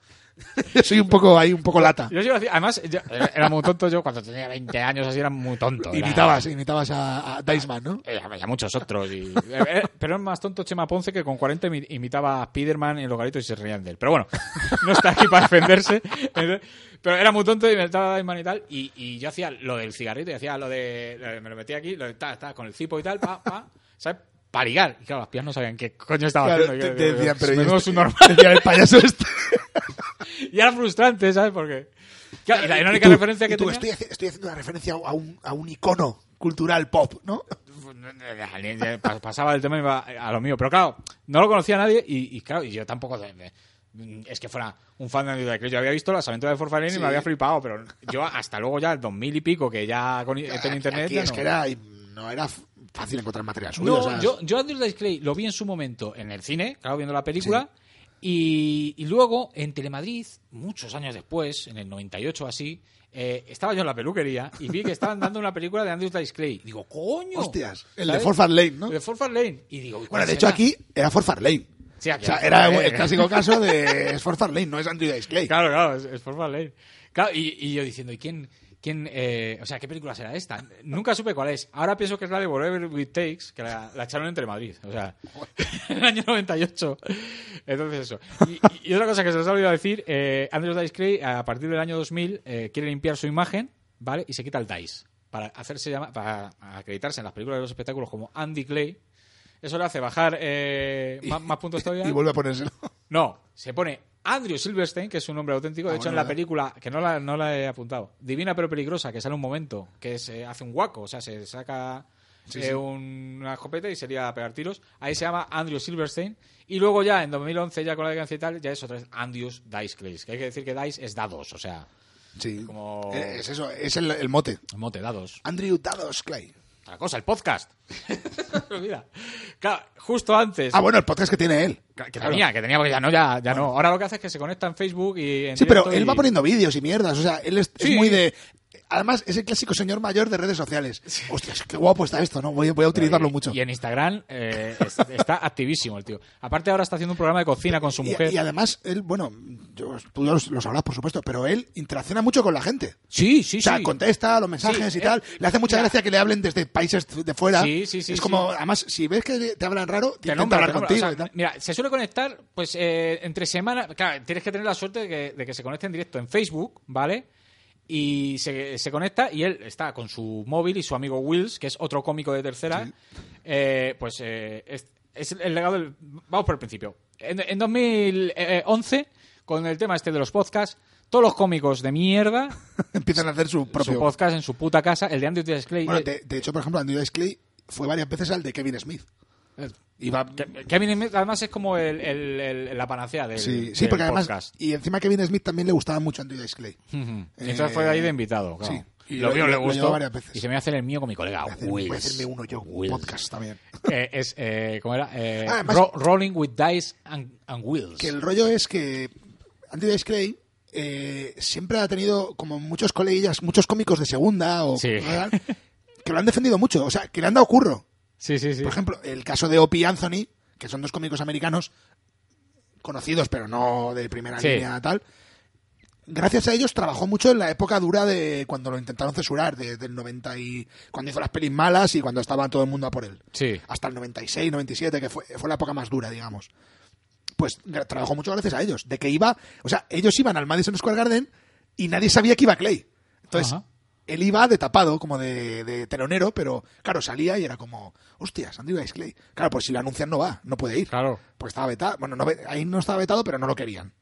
Yo soy un poco ahí, un poco lata. Yo además, yo- era muy tonto yo cuando tenía 20 años, así era muy tonto. era- Imitabas, imitabas a, a Diceman, ¿no? Eh, y a muchos otros. Y, eh, eh, pero es más tonto Chema Ponce que con 40 imi- imitaba a Spiderman en los garitos y se reían de él. Pero bueno, no está aquí para defenderse. Pero era muy tonto y me estaba Diceman y tal. Y, y yo hacía lo del cigarrito y hacía lo de. me lo metía aquí, lo de, ta, ta, con el cipo y tal, pa, pa, ¿sabes? Para ligar. Y claro, las pías no sabían qué coño estaba Claro, haciendo. te, Yo- te decían, yo- pero menudo ¿y su este- normal. decían, el payaso este. Y era frustrante, ¿sabes? Porque. Claro, y la Y única tú- referencia y que tú, tenía. estoy, estoy haciendo una referencia a un, a un icono cultural pop, ¿no? Pa- pasaba del tema y iba a lo mío. Pero claro, no lo conocía nadie y, y claro, y yo tampoco de- de- es que fuera un fan de Andrew Dice Clay. Yo había visto las aventuras de Forfalén y Sí. me había flipado, pero yo hasta luego ya, el 2000 y pico, que ya con, internet. Aquí ya es no. que era, no era fácil encontrar material suyo. No, yo, yo Andrew Dice Clay lo vi en su momento en el cine, claro, viendo la película. Y, y luego en Telemadrid, muchos años después, en el 98 o así, eh, estaba yo en la peluquería y vi que estaban dando una película de Andrew Dice Clay. Digo, coño. Hostias, el ¿sabes? de Forfar Lane, ¿no? El de Forfar Lane. Y digo, Bueno, ¿cuál de hecho aquí era Forfar Lane. Sí, o sea, era era el clásico caso de es Forfar Lane, no es Andrew Dice Clay. Claro, claro, es, es Forfar Lane. Claro, y, y yo diciendo, ¿y quién, quién eh, o sea, qué película será esta? Nunca supe cuál es. Ahora pienso que es la de Whatever It Takes, que la, la echaron entre Madrid, o sea, en el año 98. Entonces eso. Y, y otra cosa que se os ha olvidado decir, eh, Andrew Dice Clay, a partir del año 2000, eh, quiere limpiar su imagen, ¿vale? Y se quita el Dice. para hacerse llama- para acreditarse en las películas de los espectáculos como Andy Clay. Eso le hace bajar eh, más, más puntos todavía. Y vuelve a ponérselo. No, se pone Andrew Silverstein, que es un nombre auténtico. De Ah, hecho, bueno, en la ya. película, que no la, no la he apuntado, Divina pero peligrosa, que sale un momento, que se hace un guaco, o sea, se saca Sí, eh, sí. un- una escopeta y sería a pegar tiros. Ahí se llama Andrew Silverstein. Y luego ya, en 2011, ya con la decadencia y tal, ya es otra vez Andrews Dice Clays. Que hay que decir que Dice es dados, o sea, Sí. Como- Eh, Es eso, es el, el mote. mote dados. Andrew Dados Clay. Otra cosa, el podcast. Mira, claro, justo antes... Ah, bueno, el podcast que tiene él. Que Claro. tenía, que tenía, porque ya no, ya, ya no. Ahora lo que hace es que se conecta en Facebook y en Sí, pero él y- va poniendo vídeos y mierdas. O sea, él es, es muy de. Además, es el clásico señor mayor de redes sociales. Hostias, qué guapo está esto, ¿no? Voy, voy a utilizarlo y, mucho. Y en Instagram eh, es- está activísimo el tío. Aparte ahora está haciendo un programa de cocina con su mujer. Y, además, él, bueno, yo, tú ya lo, lo sabrás, por supuesto, pero él interacciona mucho con la gente. Sí, sí, o sea, sí. contesta los mensajes Sí, y tal. eh, Le hace mucha gracia que le hablen desde países de fuera. Sí, sí, sí, Es como, sí. además, si ves que te hablan raro, te nombra, hablar te contigo O sea, y tal. Mira, se suele conectar, pues, eh, entre semanas. Claro, tienes que tener la suerte de que, de que se conecte en directo en Facebook, ¿vale? Y se, se conecta y él está con su móvil y su amigo Wills, que es otro cómico de tercera. eh, pues eh, es, es el legado del. Vamos por el principio. En, en 2011, con el tema este de los podcasts, todos los cómicos de mierda, Empiezan a hacer su propio. su podcast en su puta casa, el de Andrew Dice Clay. Bueno, eh, de, de hecho, por ejemplo, Andrew Dice Clay fue varias veces al de Kevin Smith. Que- Kevin Smith, además, es como el, el- el- la panacea del, sí, sí, del porque además. podcast. Y encima Kevin Smith también le gustaba mucho Andrew Dice Clay. Y Eh, entonces fue ahí de invitado. claro. sí. Y lo mío le gustó. llevó varias veces. Y se me hacer el mío con mi colega Voy a hacer- voy a Wills. hacerme uno yo, un Wills. podcast también. Eh, es, eh, ¿Cómo era? Eh, Ah, además- Ro- Rolling with Dice and, and Wheels. Que el rollo es que Andy Dice Clay siempre ha tenido como muchos coleguillas, muchos cómicos de segunda o Sí. que lo han defendido mucho, o sea, que le han dado curro. Sí, sí, sí. Por ejemplo, el caso de Opie y Anthony, que son dos cómicos americanos conocidos, pero no de primera Sí. línea tal. Gracias a ellos trabajó mucho en la época dura de cuando lo intentaron censurar, de- del 90 y cuando hizo las pelis malas y cuando estaba todo el mundo a por él. Sí. Hasta el 96, 97, que fue, fue la época más dura, digamos. Pues trabajó mucho gracias a ellos. De que iba, o sea, ellos iban al Madison Square Garden y nadie sabía que iba Clay. Entonces, Ajá. Él iba de tapado, como de, de telonero, pero claro, salía y era como, hostias, Andrew Dice Clay. Claro, pues si lo anuncian no va, no puede ir. Claro. Porque estaba vetado. Bueno, no, ve- ahí no estaba vetado, pero no lo querían.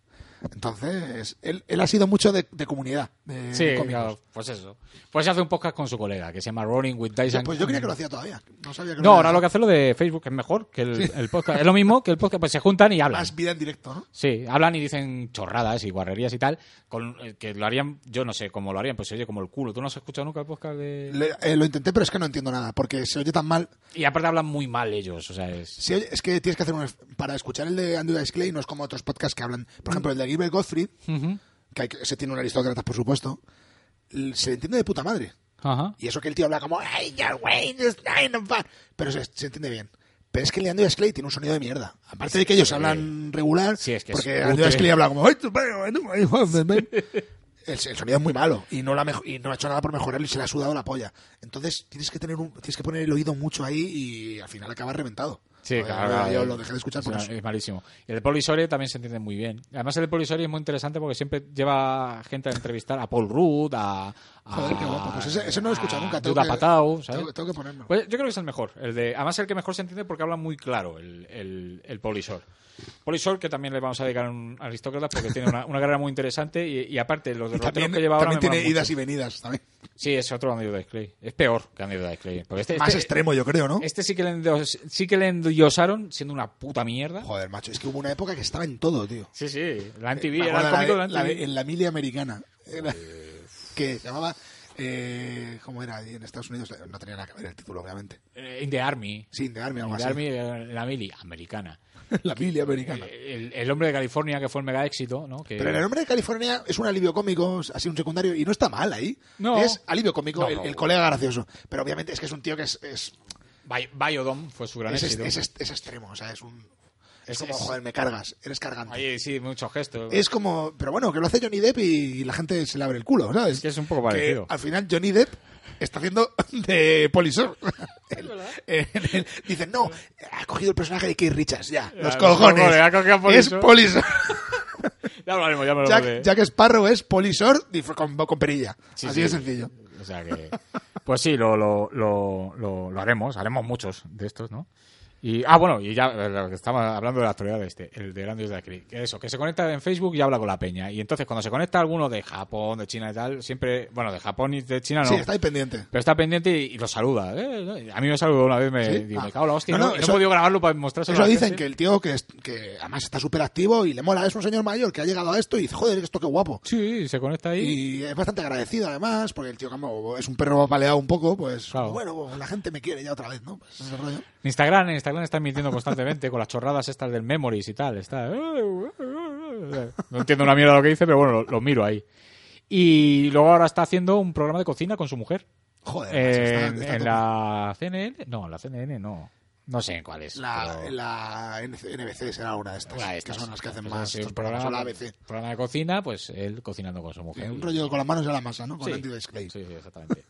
Entonces, él, él ha sido mucho de, de comunidad. De Sí, cómicos. claro, pues eso. Pues hace un podcast con su colega que se llama Rolling with and Pues yo creía que lo hacía todavía. No sabía que No, ahora había lo que hace lo de Facebook es mejor que el, el podcast. Es lo mismo que el podcast, pues se juntan y hablan. Más vida en directo, ¿no? Sí, hablan y dicen chorradas y guarrerías y tal, con, eh, que lo harían, yo no sé cómo lo harían, pues se oye como el culo. ¿Tú no has escuchado nunca el podcast de...? Le- eh, lo intenté, pero es que no entiendo nada, porque se oye tan mal. Y aparte hablan muy mal ellos, o sea, es... Oye- es que tienes que hacer un... Para escuchar el de Andrew Dice Clay no es como otros podcasts que hablan. Por ejemplo, el de Gilbert Gottfried, que hay que- ese tiene un aristócrata, por supuesto, se entiende de puta madre. Ajá. Y eso que el tío habla como, "Hey, of fun", pero se, se entiende bien. Pero es que Andrew Dice Clay tiene un sonido de mierda. Aparte de que ellos hablan regular, Sí, es que porque Dice Clay habla como, "Ay, tu perro, ay, no, ay, joder, el, el sonido es muy malo y no, la y no ha hecho nada por mejorarlo y se le ha sudado la polla. Entonces tienes que tener un, tienes que poner el oído mucho ahí y al final acabas reventado. Sí, claro. yo- claro. Lo dejé de escuchar por O sea, eso. Es malísimo. Y el de Polisore también se entiende muy bien. Además, el de Polisore es muy interesante porque siempre lleva gente a entrevistar a Paul Rudd, a. a Joder, qué guapo. Pues ese, ese no lo he escuchado nunca. Tengo que, Apatow, ¿sabes? tengo, tengo que ponerlo. Pues yo creo que es el mejor. El de, además, el que mejor se entiende porque habla muy claro el, el, el Polisor. Polisor, que también le vamos a dedicar a un aristócrata porque tiene una, una carrera muy interesante y, y aparte, los derroteros también que lleva ahora. también tiene idas mucho. y venidas. También. Sí, es otro Andrew Dice Clay. Es peor que Andrew Dice Clay. Porque este, Más este- extremo, yo creo, ¿no? este sí que le endios- sí que le endiosaron siendo una puta mierda. Joder, macho, es que hubo una época que estaba en todo, tío. Sí, sí. La MTV Me era el de la MTV. en la mili americana. Era- que se llamaba. Eh, ¿Cómo era? En Estados Unidos no tenía nada que ver el título, obviamente. Eh, In the Army. Sí, de Army, algo In the así. Army, eh, la mili americana. la mili americana. El, el hombre de California que fue el mega éxito, ¿no? Que, Pero el nombre de California es un alivio cómico, así un secundario, y no está mal ahí. No. Es alivio cómico, No, el, el colega gracioso. Pero obviamente es que es un tío que es, es, Bi- Biodome fue su gran es, éxito. es, es- extremo, o sea, es un. Es, como, joder, me cargas, eres cargante. Ahí sí, muchos gestos. Es como, pero bueno, que lo hace Johnny Depp y la gente se le abre el culo, ¿sabes? Es que es un poco Que parecido. al final Johnny Depp está haciendo de polisor. Él- Dicen, no, ha cogido el personaje de Keith Richards, ya, los los cojones. es Polisor. Ya hablaremos, ya hablaremos Jack, de- Jack Sparrow es polisor con, con perilla. Sí, Así sí. de sencillo. O sea que. Pues sí, lo, lo, lo, lo, lo haremos. Haremos muchos de estos, ¿no? Y, ah, bueno, y ya eh, lo que estaba hablando de la actualidad de este, el de Grandes de Acri, que eso, que se conecta en Facebook y habla con la peña. Y entonces cuando se conecta alguno de Japón, de China y tal, siempre, bueno, de Japón y de China no. Sí, está ahí pendiente. Pero está pendiente y, y lo saluda. ¿eh? A mí me saludó una vez, me, ¿Sí? digo, Ah. me cago en la hostia. No, no, no, y no eso- he podido grabarlo para mostrárselo Eso a la dicen gente. que el tío que, es- que además está súper activo y le mola, es un señor mayor que ha llegado a esto y dice, joder, esto qué guapo. Sí, se conecta ahí. Y es bastante agradecido además, porque el tío como es un perro paleado un poco, pues Claro. bueno, la gente me quiere ya otra vez, ¿no? Pues ese rollo. Instagram, en Instagram está mintiendo constantemente con las chorradas estas del Memories y tal. Está... No entiendo una mierda lo que dice, pero bueno, lo, lo miro ahí. Y luego ahora está haciendo un programa de cocina con su mujer. Joder, macho, está- en, está en la CNN. No, en la CNN no. No sé en cuál es. La, pero- la NBC será una de estas, una de que estas. son las que hacen más estos programas, programa, la ABC. programa de cocina, pues él cocinando con su mujer. Un rollo con las manos en la masa, ¿no? Con Sí. Andy Display. Sí, sí, exactamente.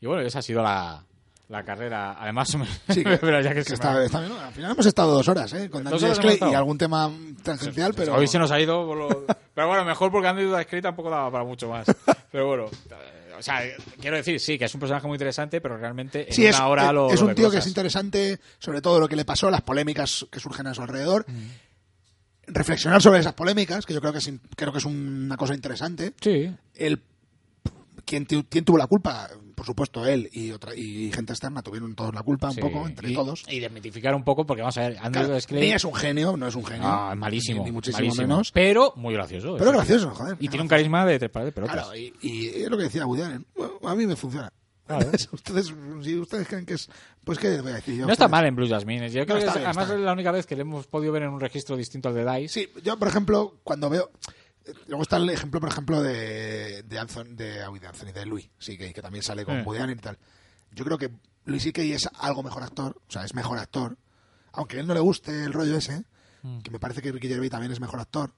y bueno, esa ha sido la, la carrera. Además, Sí, que, pero ya que que se me está, ha- está bien, ¿no? Al final hemos estado dos horas, ¿eh? Con Andy estado. y algún tema tangencial, pero... Hoy se nos ha ido. lo- Pero bueno, mejor porque Andy Dudascree tampoco daba para mucho más. Pero bueno, eh, o sea, quiero decir, sí, que es un personaje muy interesante, pero realmente en Sí, una es, hora es- lo. es lo un tío que es interesante, sobre todo lo que le pasó, las polémicas que surgen a su alrededor. Mm. Reflexionar sobre esas polémicas, que yo creo que es, creo que es una cosa interesante. Sí, El, ¿quién, quién tuvo la culpa? Por supuesto, él y, otra, y gente externa tuvieron todos la culpa, un poco, entre y, todos. Y desmitificar un poco, porque vamos a ver, Andy Claro, Dudascree. ni es un genio, no es un genio. Ah, malísimo. Ni, ni muchísimo malísimo. menos. Pero muy gracioso. Pero gracioso, joder. Y tiene un carisma de tres pares de pelotas. Claro, y, y es lo que decía Woody Allen. A mí me funciona. Claro. ustedes, si ustedes creen que es. Pues, ¿qué voy a decir yo? no está mal en Blue Jasmine. Yo creo que está es- bien, además es la única vez que le hemos podido ver en un registro distinto al de Dice. Sí, yo, por ejemplo, cuando veo. Luego está el ejemplo, por ejemplo, de, de Anthony, de, uy, de Anthony, de Louis, sí, que, que también sale con. Woody y tal. Yo creo que Louis C.K. es algo mejor actor, o sea, es mejor actor. Aunque a él no le guste el rollo ese, que me parece que Ricky Gervais también es mejor actor.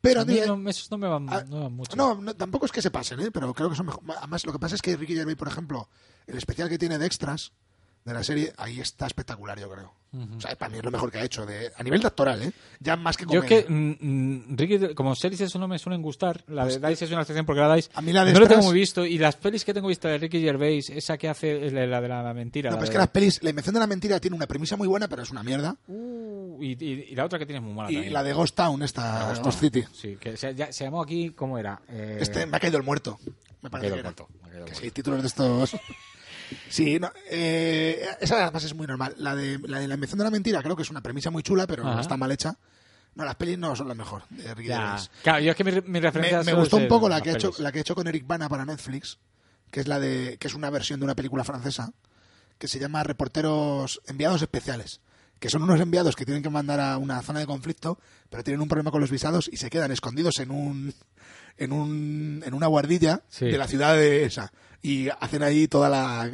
Pero Mm. A mí tío, no, esos no me van, Ah, no van mucho. no, no, tampoco es que se pasen, ¿eh? pero creo que son mejor. Además, lo que pasa es que Ricky Gervais, por ejemplo, el especial que tiene de extras de la serie, ahí está espectacular, yo creo. O sea, para mí es lo mejor que ha hecho, de, a nivel de actoral, ¿eh? Ya más que Yo es que, mm, mm, Ricky, como series eso no me suelen gustar. La de Dice es una excepción porque la Dice Pues A mí la de no lo tengo muy visto. Y las pelis que tengo visto de Ricky Gervais, esa que hace es la la de la, mentira. No, la pero es de- que las pelis, la invención de la mentira tiene una premisa muy buena, pero es una mierda. Uh, y, y- y la otra que tienes muy mala Y también. la de Ghost Town, esta, Ghost. City. Sí, que se, ya- se llamó aquí, ¿cómo era? Eh, Este, me ha caído el muerto. Me parece que el muerto, me Que muerto. sí, títulos de estos. Sí, no, eh, esa además es muy normal. La de, la de la invención de la mentira creo que es una premisa muy chula, pero Ajá. está mal hecha. No, las pelis no son las mejor de. Gervais. Claro, yo es que mi, mi Me, referencia me gustó un poco la que, ha hecho, la que he hecho con Eric Bana para Netflix, que es la de que es una versión de una película francesa que se llama Reporteros Enviados Especiales, que son unos enviados que tienen que mandar a una zona de conflicto, pero tienen un problema con los visados y se quedan escondidos en un en un en una guardilla Sí. de la ciudad de esa y hacen ahí toda la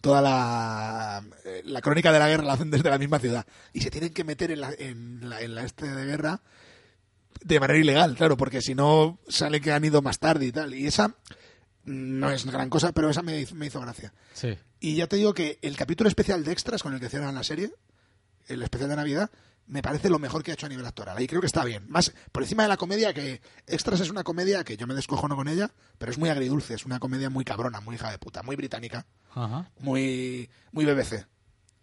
toda la, eh, la crónica de la guerra la hacen desde la misma ciudad y se tienen que meter en la, en la, en la este de guerra de manera ilegal, claro, porque si no sale que han ido más tarde y tal. Y esa no es gran cosa, pero esa me, hizo- me hizo gracia. Sí. Y ya te digo que el capítulo especial de extras con el que hicieron la serie, el especial de Navidad, me parece lo mejor que ha hecho a nivel actoral. Ahí creo que está bien. Más por encima de la comedia, que Extras es una comedia que yo me descojono con ella, pero es muy agridulce, es una comedia muy cabrona, muy hija de puta, muy británica, Ajá. muy, muy BBC.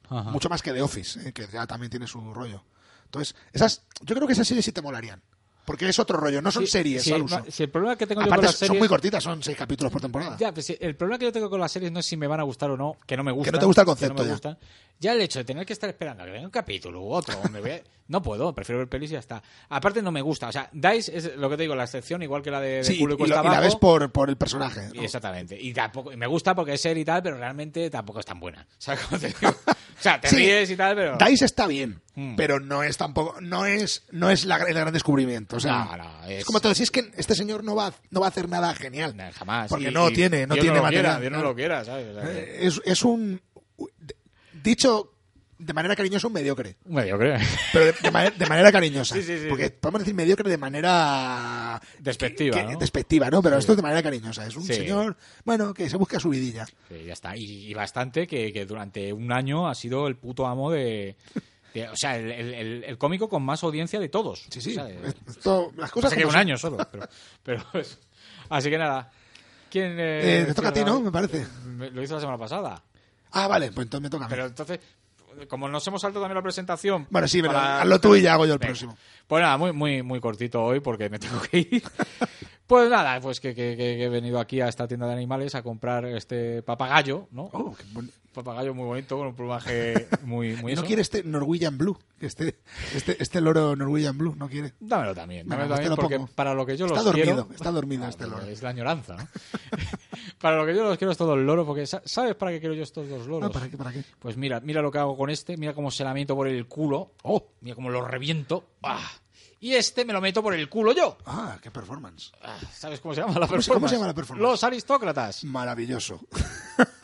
Ajá. Mucho más que The Office, eh, que ya también tiene su rollo. Entonces, esas, yo creo que esas series sí te molarían. Porque es otro rollo, no son Sí, series sí, al uso. si el problema que tengo yo con Aparte, las son muy cortitas, son seis capítulos por temporada. Ya, pues sí, el problema que yo tengo con las series no es si me van a gustar o no, que no me gusta. no te gusta el concepto, no me ya. gustan. Ya el hecho de tener que estar esperando a que venga un capítulo u otro, me voy a- no puedo, prefiero ver pelis y ya está. Aparte no me gusta, o sea, Dice es lo que te digo, la excepción, igual que la de, de culo y y, lo- y la ves por, por el personaje. Exactamente. Y tampoco me gusta porque es serie y tal, pero realmente tampoco es tan buena. ¿Sabes cómo te digo? O sea, te Sí. ríes y tal, pero. Dice está bien, Mm. pero no es tampoco, no es, no es la- el gran descubrimiento. O sea, No, no, es- es como todo. Si es que este señor no va, no va a hacer nada genial. Jamás. Porque Y- no tiene, no Dios tiene lo material. quiera, Dios no lo quiera, ¿sabes? O sea, que- Eh, Es, es un, dicho de manera cariñosa, un mediocre. Mediocre. Pero de, de manera, de manera cariñosa. Sí, sí, sí, Porque podemos decir mediocre de manera... Despectiva, que- que- ¿no? Despectiva, ¿no? Pero esto es de manera cariñosa. Es un Sí. señor, bueno, que se busca su vidilla. Sí, ya está. Y, y bastante que, que durante un año ha sido el puto amo de. de- o sea, el, el- el- el cómico con más audiencia de todos. Sí, sí. O sea, de- Esto, las cosas pasa que un año solo. Pero, pero eso. Así que nada. ¿Quién, Eh, te toca a ti, ¿no? Me parece. Lo hizo la semana pasada. Ah, vale, pues entonces me toca a mí. Pero entonces, como nos hemos saltado también la presentación. Bueno, sí, pero para- hazlo tú y ya hago yo el Venga. próximo. Pues nada, muy, muy, muy cortito hoy porque me tengo que ir. Pues nada, pues que, que- he venido aquí a esta tienda de animales a comprar este papagayo, ¿no? Oh, qué bon- Papagayo muy bonito, con un plumaje muy, muy ¿No eso. quiere este Norwegian Blue? Este, este, este loro Norwegian Blue, ¿no quiere? Dámelo también, dámelo también lo porque pongo. para lo que yo Está los dormido, quiero... está dormido Ah, este loro. Es la añoranza, ¿no? para lo que yo los quiero es todo el loro, porque sa- ¿sabes para qué quiero yo estos dos loros? Ah, ¿para qué? ¿Para qué? Pues mira, mira lo que hago con este, mira cómo se la meto por el culo. Oh, mira cómo lo reviento. Ah. Y este me lo meto por el culo yo. Ah, qué performance. Ah, ¿Sabes cómo se llama la ¿Cómo se- performance? cómo se llama la performance? Los aristócratas. Maravilloso.